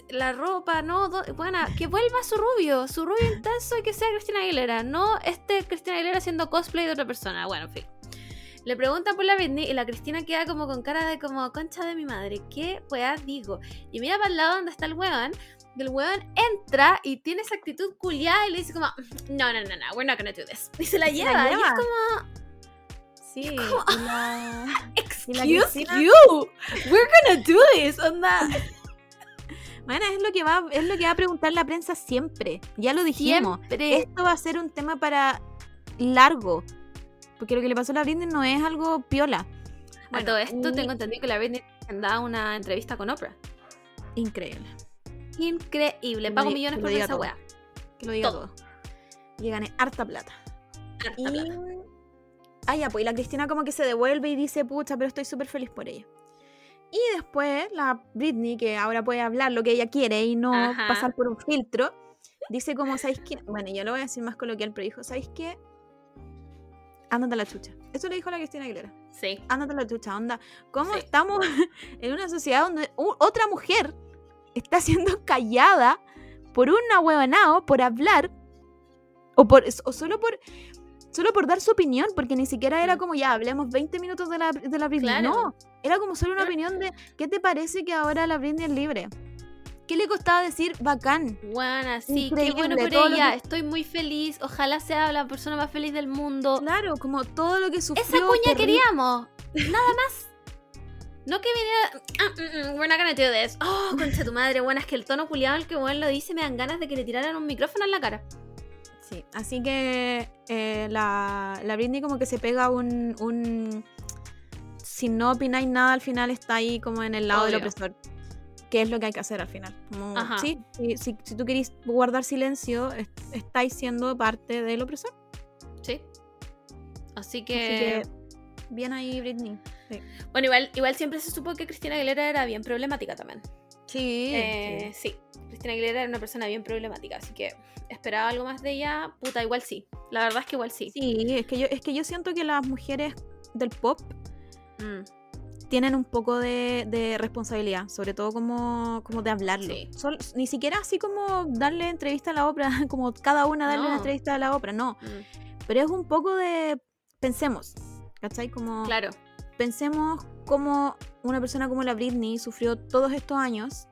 la ropa, no, do- bueno, que vuelva su rubio, su rubio intenso y que sea Cristina Aguilera, no este Cristina Aguilera haciendo cosplay de otra persona. Bueno, en fin. Le preguntan por la Britney y la Cristina queda como con cara de como concha de mi madre, ¿qué weá digo? Y mira para el lado donde está el weón, y el weón entra y tiene esa actitud culiada y le dice como, no, no, no, no, we're not gonna do this. Y se la se la lleva, y es lleva. como, Sí, y la- Y la excuse Cristina- you, we're gonna do this, onda. Bueno, es lo que va, es lo que va a preguntar la prensa siempre. Ya lo dijimos. Siempre. Esto va a ser un tema para largo. Porque lo que le pasó a la Britney no es algo piola. a todo esto y- tengo entendido que la Britney daba una entrevista con Oprah. Increíble. Increíble. Pago millones por esa weá. Que lo diga Todo. todo. Y gané harta plata. Harta Y... plata. Ah, ya, pues y la Cristina como que se devuelve y dice, pucha, pero estoy súper feliz por ella. Y después la Britney, que ahora puede hablar lo que ella quiere y no Ajá. pasar por un filtro, dice como, ¿sabéis qué? Bueno, yo lo voy a decir más coloquial, pero dijo, ¿sabéis qué? Ándate a la chucha. Eso le dijo la Cristina Aguilera. Sí. Ándate a la chucha, onda. ¿Cómo Sí. estamos en una sociedad donde otra mujer está siendo callada por una huevonao por hablar o, por, o solo por solo por dar su opinión? Porque ni siquiera era como ya, hablemos 20 minutos de la, de la Britney. Claro. No, era como solo una opinión de ¿qué te parece que ahora la Britney es libre? ¿Qué le costaba decir bacán? Buena, sí, qué Increíble, bueno por ella. que- Estoy muy feliz. Ojalá sea la persona más feliz del mundo. Claro, como todo lo que sufrió. Esa cuña queríamos. Nada más. No que viniera. Ah, mm, mm, we're not gonna do this. Oh, concha tu madre. Buena, es que el tono culiado al que bueno lo dice me dan ganas de que le tiraran un micrófono en la cara. Sí, así que eh, la, la Britney como que se pega un, un... Si no opináis nada, al final está ahí como en el lado del opresor. ¿Qué es lo que hay que hacer al final? Como, sí, si, si, si tú queréis guardar silencio, es- estáis siendo parte del opresor. Sí. Así Así que. que, bien ahí, Britney. Sí, Bueno, igual, igual siempre se supo que Cristina Aguilera era bien problemática también. Sí, Eh, sí, Cristina Aguilera era una persona bien problemática, así que esperaba algo más de ella. Puta, igual sí. La verdad es que igual sí. sí. es que, yo, es que yo siento que las mujeres del pop Mm, tienen un poco de, de responsabilidad, sobre todo como, como de hablarlo. Sí. Sol- ni siquiera así como darle entrevista a la ópera, como cada una darle No. una entrevista a la ópera, no. Mm, Pero es un poco de pensemos, ¿cachai? Como Claro. pensemos cómo una persona como la Britney sufrió todos estos años.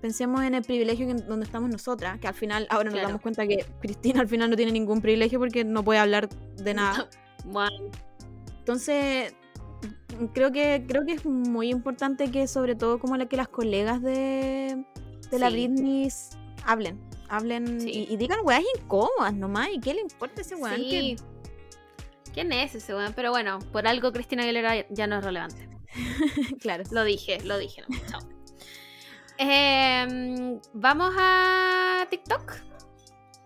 Pensemos en el privilegio que- donde estamos nosotras, que al final, ahora nos Claro. damos cuenta que Cristina al final no tiene ningún privilegio porque no puede hablar de nada. Bueno, Entonces, creo que, creo que es muy importante que sobre todo como la que las colegas de, de la. Britney hablen. Hablen Sí. y, y digan weas incómodas nomás. ¿Y qué le importa a ese weón? sí. ¿Quién es ese weón? Pero bueno, por algo Cristina Aguilera ya no es relevante. Claro. Lo dije, lo dije. no, chao. Em, Vamos a TikTok.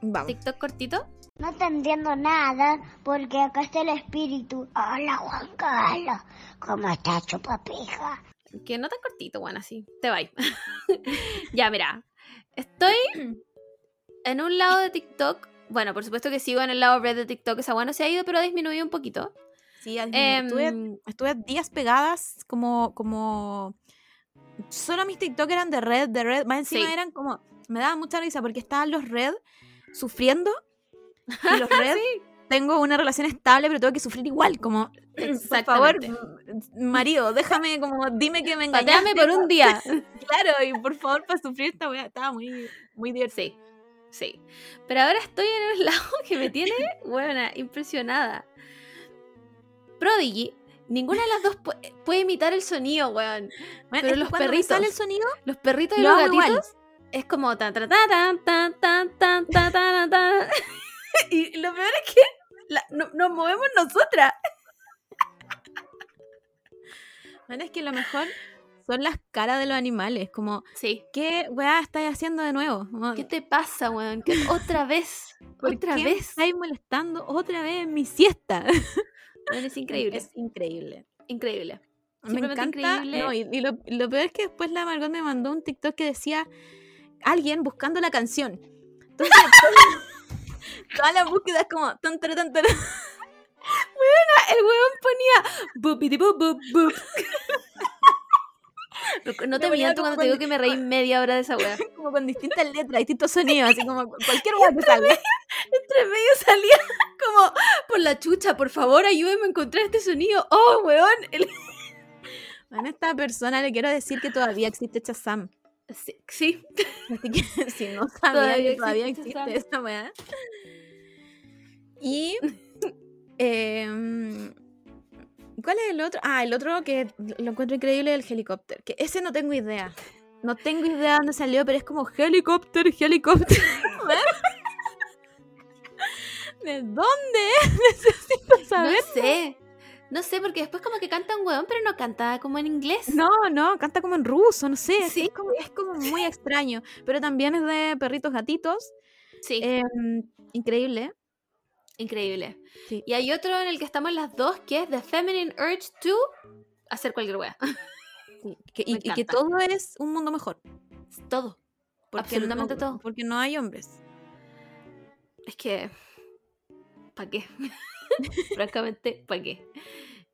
Vamos. TikTok cortito. No te entiendo nada porque acá está el espíritu. Hola Juan Carlos, ¿cómo estás, chupapija? Que no tan cortito, bueno, así. Te va. ya, mira. Estoy en un lado de TikTok. Bueno, por supuesto que sigo en el lado red de TikTok. Esa bueno se ha ido, pero ha disminuido un poquito. Sí, al- Em, estuve, estuve días pegadas como, como... Solo mis TikTok eran de red, de red. Más encima Sí. eran como... Me daba mucha risa porque estaban los red sufriendo. Y los red... Tengo una relación estable, pero tengo que sufrir igual. Como, por favor, marido, déjame, como, dime que me engañaste. Pateame por un día. Claro, y por favor, para sufrir esta weá. Estaba muy, muy divertido. Sí, sí. Pero ahora estoy en el lado que me tiene, buena, impresionada. Prodigy, ninguna de las dos pu- puede imitar el sonido, weón. Bueno, Pero los perritos, sale el sonido, Los perritos y lo los gatitos igual. es como tan tan tan tan tan tan tan tan tan tan. Y lo peor es que la- no- nos movemos nosotras. Bueno, es que lo mejor son las caras de los animales. Como, Sí. ¿qué weá estáis haciendo de nuevo? Como, ¿Qué te pasa, weón? ¿Qué- otra vez. ¿Por Otra qué me vez. estáis molestando otra vez en mi siesta? Es increíble. Es increíble. Increíble. Me encanta. increíble. no, y y lo, lo peor es que después la Margot me mandó un TikTok que decía alguien buscando la canción. Entonces, todas las búsquedas como tan. El weón ponía boop boop boop. No- No te miento cuando te digo que me reí media hora de esa wea. como con distintas letras, distintos sonidos, así como cualquier weá que salga. Entre medio salía como por la chucha, por favor, ayúdenme a encontrar este sonido. Oh, weón. El- A esta persona le quiero decir que todavía existe Shazam. Sí, sí. Así que si no sabía Todavía que todavía existe existe esta weá. Y. em, ¿Cuál es el otro? Ah, el otro que lo encuentro increíble es el helicóptero. Que ese no tengo idea. No tengo idea de dónde salió, pero es como helicóptero, helicóptero. ¿De dónde? Necesito saber. No sé. No sé, porque después como que canta un weón, pero no canta como en inglés. No, no, canta como en ruso, no sé. Sí. Es, como, es como muy extraño. Pero también es de perritos gatitos. Sí, Em, increíble. Increíble. Sí. Y hay otro en el que estamos las dos, que es The Feminine Urge to hacer cualquier wea. Sí, que- Me y, y que todo es un mundo mejor. Todo. Porque Absolutamente no, todo. Porque no hay hombres. Es que. ¿Para qué? Francamente, ¿para qué?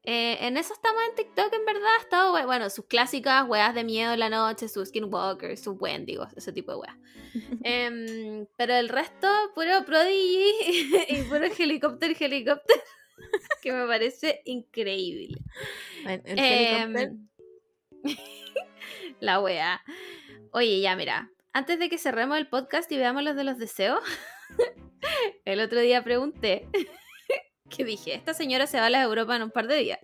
Eh, en eso estamos en TikTok, en verdad. Ha estado, we- bueno, sus clásicas weas de miedo en la noche, sus skinwalkers, sus wendigos, ese tipo de weas. Em, pero el resto, puro prodigy y puro helicóptero, helicóptero, que me parece increíble. El Em, la wea. Oye, ya mira, antes de que cerremos el podcast y veamos los de los deseos, el otro día pregunté que dije, esta señora se va a la Europa en un par de días.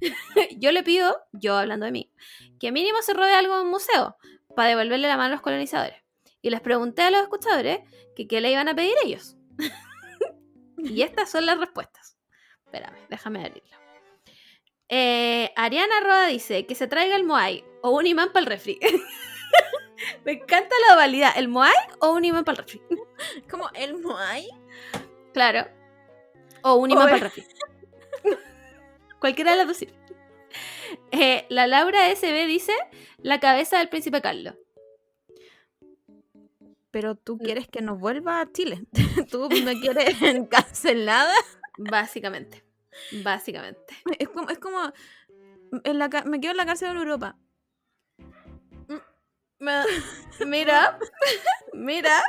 yo le pido, yo hablando de mí, que mínimo se robe algo en un museo para devolverle la mano a los colonizadores. Y les pregunté a los escuchadores que qué le iban a pedir ellos. y estas son las respuestas. Espérame, déjame abrirlo. Eh, Ariana Roa dice que se traiga el Moai o un imán para el refri. Me encanta la dualidad, ¿el Moai o un imán para el refri? Como el Moai. Claro. O un imán para el refri. Cualquiera de las dos sirve. Eh, la Laura SB dice la cabeza del príncipe Carlos. Pero tú quieres que nos vuelva a Chile. tú me quieres cancelada. Básicamente. Básicamente. Es como, es como en la me quedo en la cárcel en Europa. Me- mira, mira.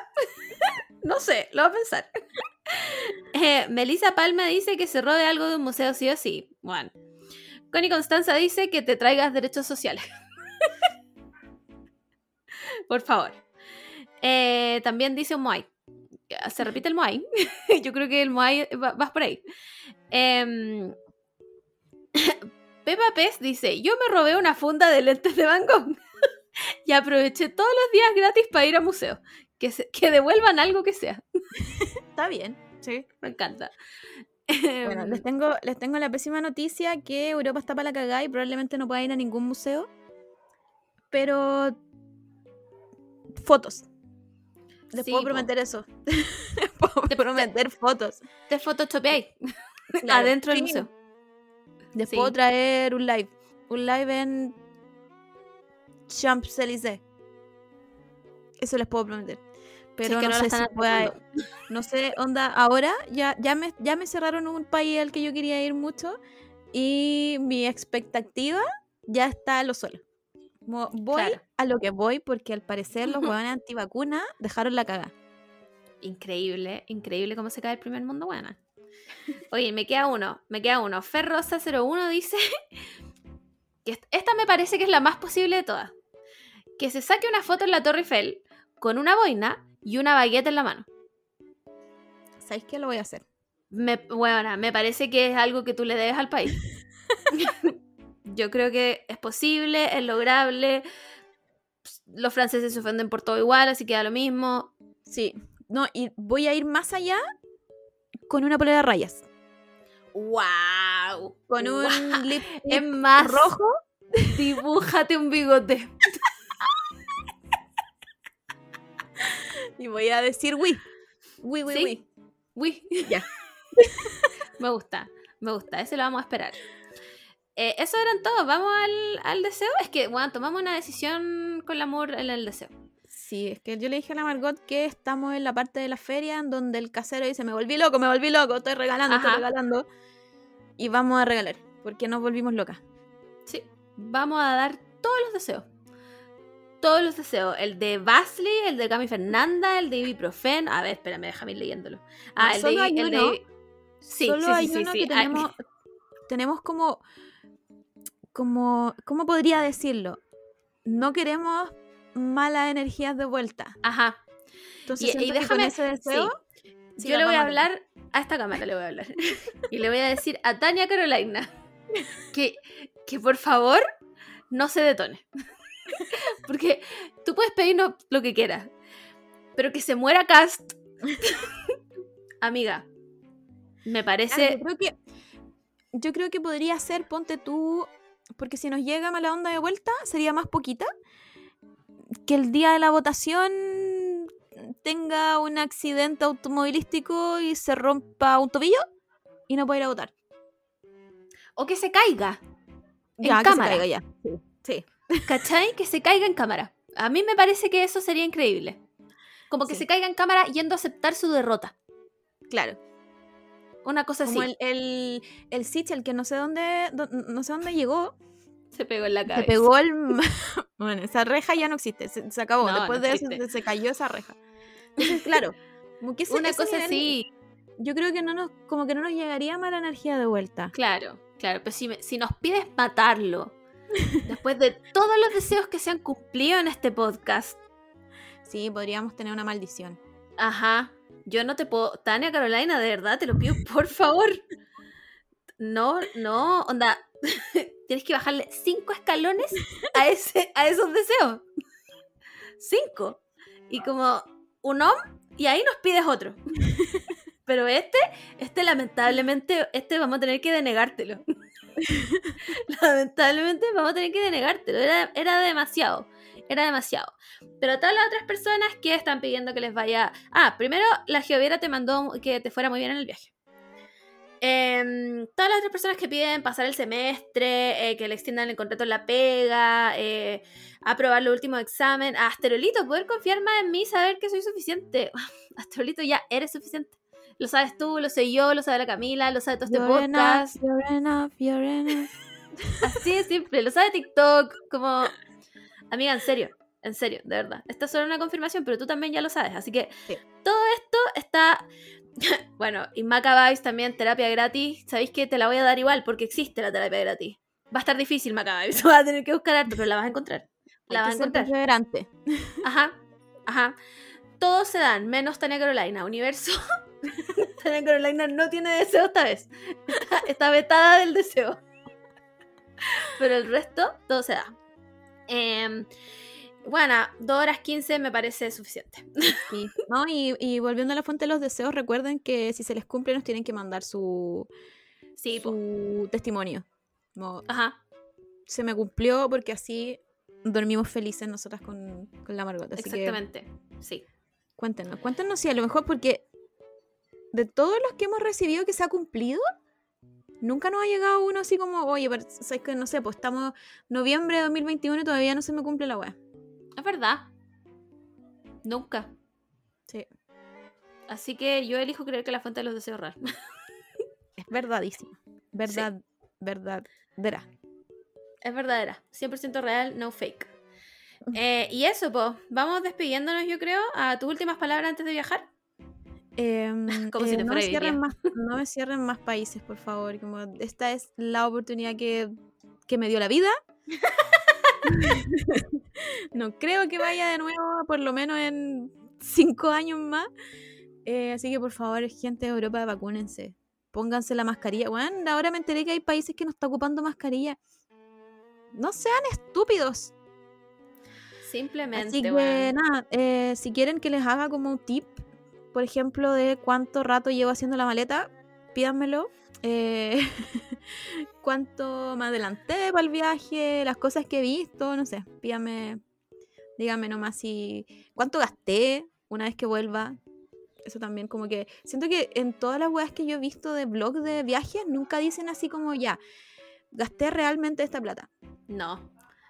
No sé, lo voy a pensar. Eh, Melissa Palma dice que se robe algo de un museo sí o sí. Bueno. Connie Constanza dice que te traigas derechos sociales. Por favor. Eh, también dice un Moai. Se repite el Moai. Yo creo que el Moai va- vas por ahí. Em, Pepa Pez dice: Yo me robé una funda de lentes de Van y aproveché todos los días gratis para ir a museos. Que, se- que devuelvan algo que sea. Está bien, sí. Me encanta. Bueno, Em, les tengo, les tengo la pésima noticia que Europa está para la cagada y probablemente no pueda ir a ningún museo. Pero. Fotos. Les Sí, puedo po. prometer eso. Les puedo Te- prometer fotos. te photoshopeáis Claro, adentro del museo. Les Sí. puedo traer un live. Un live en Champs-Élysées. Eso les puedo prometer. Pero que no, sé si pueda-. No sé, onda, ahora ya, ya, me, ya me cerraron un país al que yo quería ir mucho y mi expectativa ya está a lo suelo. Como voy Claro. a lo que voy porque al parecer los huevones antivacunas dejaron la cagada. Increíble, increíble cómo se cae el primer mundo, buena. Oye, me queda uno, me queda uno. Ferrosa01 dice que est- esta me parece que es la más posible de todas. Que se saque una foto en la Torre Eiffel con una boina y una baguette en la mano. ¿Sabéis qué lo voy a hacer? Me, bueno, me parece que es algo que tú le debes al país. Yo creo que es posible, es lograble. Los franceses se ofenden por todo igual, así que da lo mismo. Sí, no, y voy a ir más allá con una polera de rayas. ¡Wow! Con un lip Es más, rojo. dibújate un bigote. Y voy a decir oui. Oui, oui, ¿Sí? oui. Uy. Ya. me gusta, me gusta. Ese lo vamos a esperar. Eh, eso eran todos. Vamos al, al deseo. Es que, bueno, tomamos una decisión con el amor en el deseo. Sí, es que yo le dije a la Margot que estamos en la parte de la feria en donde el casero dice, me volví loco, me volví loco, estoy regalando, Ajá. estoy regalando. Y vamos a regalar, porque nos volvimos locas. Sí. Vamos a dar todos los deseos. Todos los deseos. El de Basley, el de Cami Fernanda, el de Ibuprofen. A ver, espérame, déjame ir leyéndolo. Ah, No, el solo de, hay el de- uno. Sí, Solo sí, hay sí, uno que Ay, tenemos, tenemos como, como, ¿cómo podría decirlo? No queremos malas energías de vuelta. Ajá. Entonces Y- y déjame- ese deseo, Yo le voy a hablar a esta cámara, le voy a hablar. y le voy a decir a Tania Carolina que, que por favor no se detone. Porque tú puedes pedirnos lo que quieras, pero que se muera Cast. Amiga, me parece. yo creo que yo creo que podría ser, ponte tú, porque si nos llega mala onda de vuelta, sería más poquita. Que el día de la votación tenga un accidente automovilístico y se rompa un tobillo y no pueda ir a votar. O que se caiga. En Ya, que cámara. se caiga ya. Sí. ¿Cachai? Que se caiga en cámara. A mí me parece que eso sería increíble. Como que Sí. se caiga en cámara yendo a aceptar su derrota. Claro. Una cosa Como así. el, el, el que no sé dónde, dó- no sé dónde llegó, Se pegó en la cabeza. se pegó el... bueno, esa reja ya no existe, se, se acabó. No, Después no de eso se, se cayó esa reja. Entonces, claro, como que ese- Una ese cosa nivel- así. yo creo que no nos, como que no nos llegaría mala energía de vuelta. Claro, claro. Pero si, si nos pides matarlo, después de todos los deseos que se han cumplido en este podcast, Sí, podríamos tener una maldición. ajá, yo no te puedo. Tania Carolina, de verdad, te lo pido, por favor. No, no, onda. Tienes que bajarle cinco escalones a, ese, a esos deseos. Cinco. Y como un om, y ahí nos pides otro. Pero este, este lamentablemente, este vamos a tener que denegártelo. lamentablemente vamos a tener que denegártelo. Era, era demasiado. Era demasiado. Pero todas las otras personas que están pidiendo que les vaya. Ah, primero la Geoviera te mandó que te fuera muy bien en el viaje. Em, todas las otras personas que piden pasar el semestre, eh, que le extiendan el contrato en la pega, eh, aprobar los últimos examen. A Asterolito, poder confiar más en mí, saber que soy suficiente. Asterolito, ya eres suficiente. Lo sabes tú, lo sé yo, lo sabe la Camila, lo sabe todo este You're enough, podcast. you're enough, you're enough. Así de simple, lo sabe TikTok, como... Amiga, en serio, en serio, de verdad. Esta es solo una confirmación, pero tú también ya lo sabes. Así que Sí. todo esto está... bueno, y Macabais también, terapia gratis. Sabéis que te la voy a dar igual, porque existe la terapia gratis. Va a estar difícil, Macabais. Vas a tener que buscar harto, pero la vas a encontrar. La vas a encontrar. Ajá, ajá. Todos se dan, menos Tania Carolina. Universo. Tania Carolina no tiene deseo esta vez. Está, está vetada del deseo. Pero el resto, todo se da. Em, bueno, 2 horas 15 me parece suficiente. Sí. No, y, y volviendo a la fuente de los deseos, recuerden que si se les cumple nos tienen que mandar su, Sí, po. su testimonio. Como, Ajá, se me cumplió porque así dormimos felices nosotras con, con la Margot. Así que exactamente. Sí. cuéntenos, cuéntenos si a lo mejor porque de todos los que hemos recibido que se ha cumplido, nunca nos ha llegado uno así como, oye, pero, ¿sabes que No sé, pues estamos noviembre de 2021 y todavía no se me cumple la wea. Es verdad. Nunca. Sí, Así que yo elijo creer que la fuente de los deseos es real. es verdadísimo. Verdad, verdadera. Es verdadera, 100% real, no fake. Eh, y eso, pues, vamos despidiéndonos, yo creo, a tus últimas palabras antes de viajar. Em, Como si te no, me cierren más, no me cierren más países, por favor. Como esta es la oportunidad que, que me dio la vida. no creo que vaya de nuevo, por lo menos en cinco años más. Eh, así que por favor, gente de Europa, vacúnense. Pónganse la mascarilla. Bueno, ahora me enteré que hay países que no están ocupando mascarilla. No sean estúpidos. Simplemente, Así que nada, eh, si quieren que les haga como un tip, por ejemplo, de cuánto rato llevo haciendo la maleta, pídanmelo. Eh, cuánto me adelanté para el viaje, las cosas que he visto, no sé, pídanme, díganme nomás si cuánto gasté una vez que vuelva. Eso también como que siento que en todas las weas que yo he visto de blogs de viajes nunca dicen así como ya, gasté realmente esta plata. No, se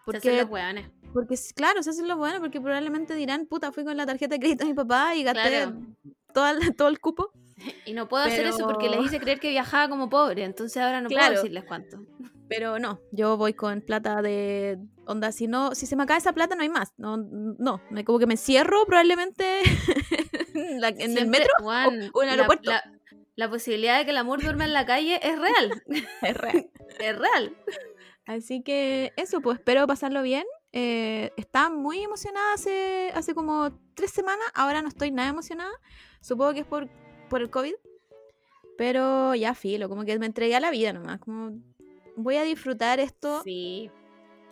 Porque hacen los weones. porque claro, se hacen lo bueno, porque probablemente dirán, puta, fui con la tarjeta de crédito de mi papá y gasté Claro. Toda la- todo el cupo. Y no puedo hacer eso porque Pero- les hice creer que viajaba como pobre, entonces ahora no Claro. puedo decirles cuánto. Pero no, yo voy con plata de onda, si no, si se me acaba esa plata no hay más. No, no, me como que me cierro probablemente en, la- en el Siempre, metro weón, o en el la- aeropuerto. La, la posibilidad de que el amor duerma en la calle es real. Es real. Es real. Así que eso, pues espero pasarlo bien. Eh, estaba muy emocionada hace, hace como tres semanas, ahora no estoy nada emocionada. Supongo que es por, por el COVID. Pero ya filo, como que me entregué a la vida nomás. Como voy a disfrutar esto, Sí.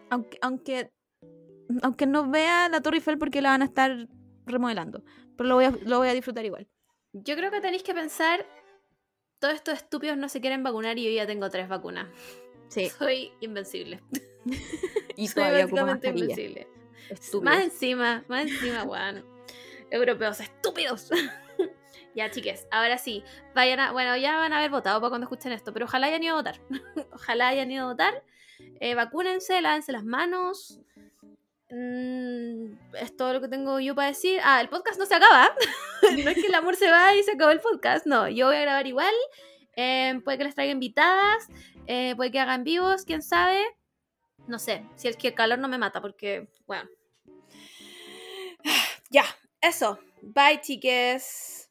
aunque, aunque, aunque no vea la Torre Eiffel porque la van a estar remodelando. Pero lo voy a, lo voy a disfrutar igual. Yo creo que tenéis que pensar, todos estos estúpidos no se quieren vacunar y yo ya tengo tres vacunas. Sí. Soy invencible. Y Soy todavía básicamente invencible. Estúpidos. Más encima, más encima, weón. Europeos estúpidos. ya, chiques, ahora sí. Vayan a, bueno, ya van a haber votado para cuando escuchen esto, pero ojalá hayan ido a votar. ojalá hayan ido a votar. Eh, vacúnense, lávense las manos. Mm, es todo lo que tengo yo para decir. Ah, el podcast no se acaba. no es que el amor se va y se acabó el podcast. No, yo voy a grabar igual. Eh, puede que les traiga invitadas. eh, puede que hagan vivos, quién sabe. No sé, si es que el calor no me mata, porque, bueno. Ya, eso. Bye, chiques.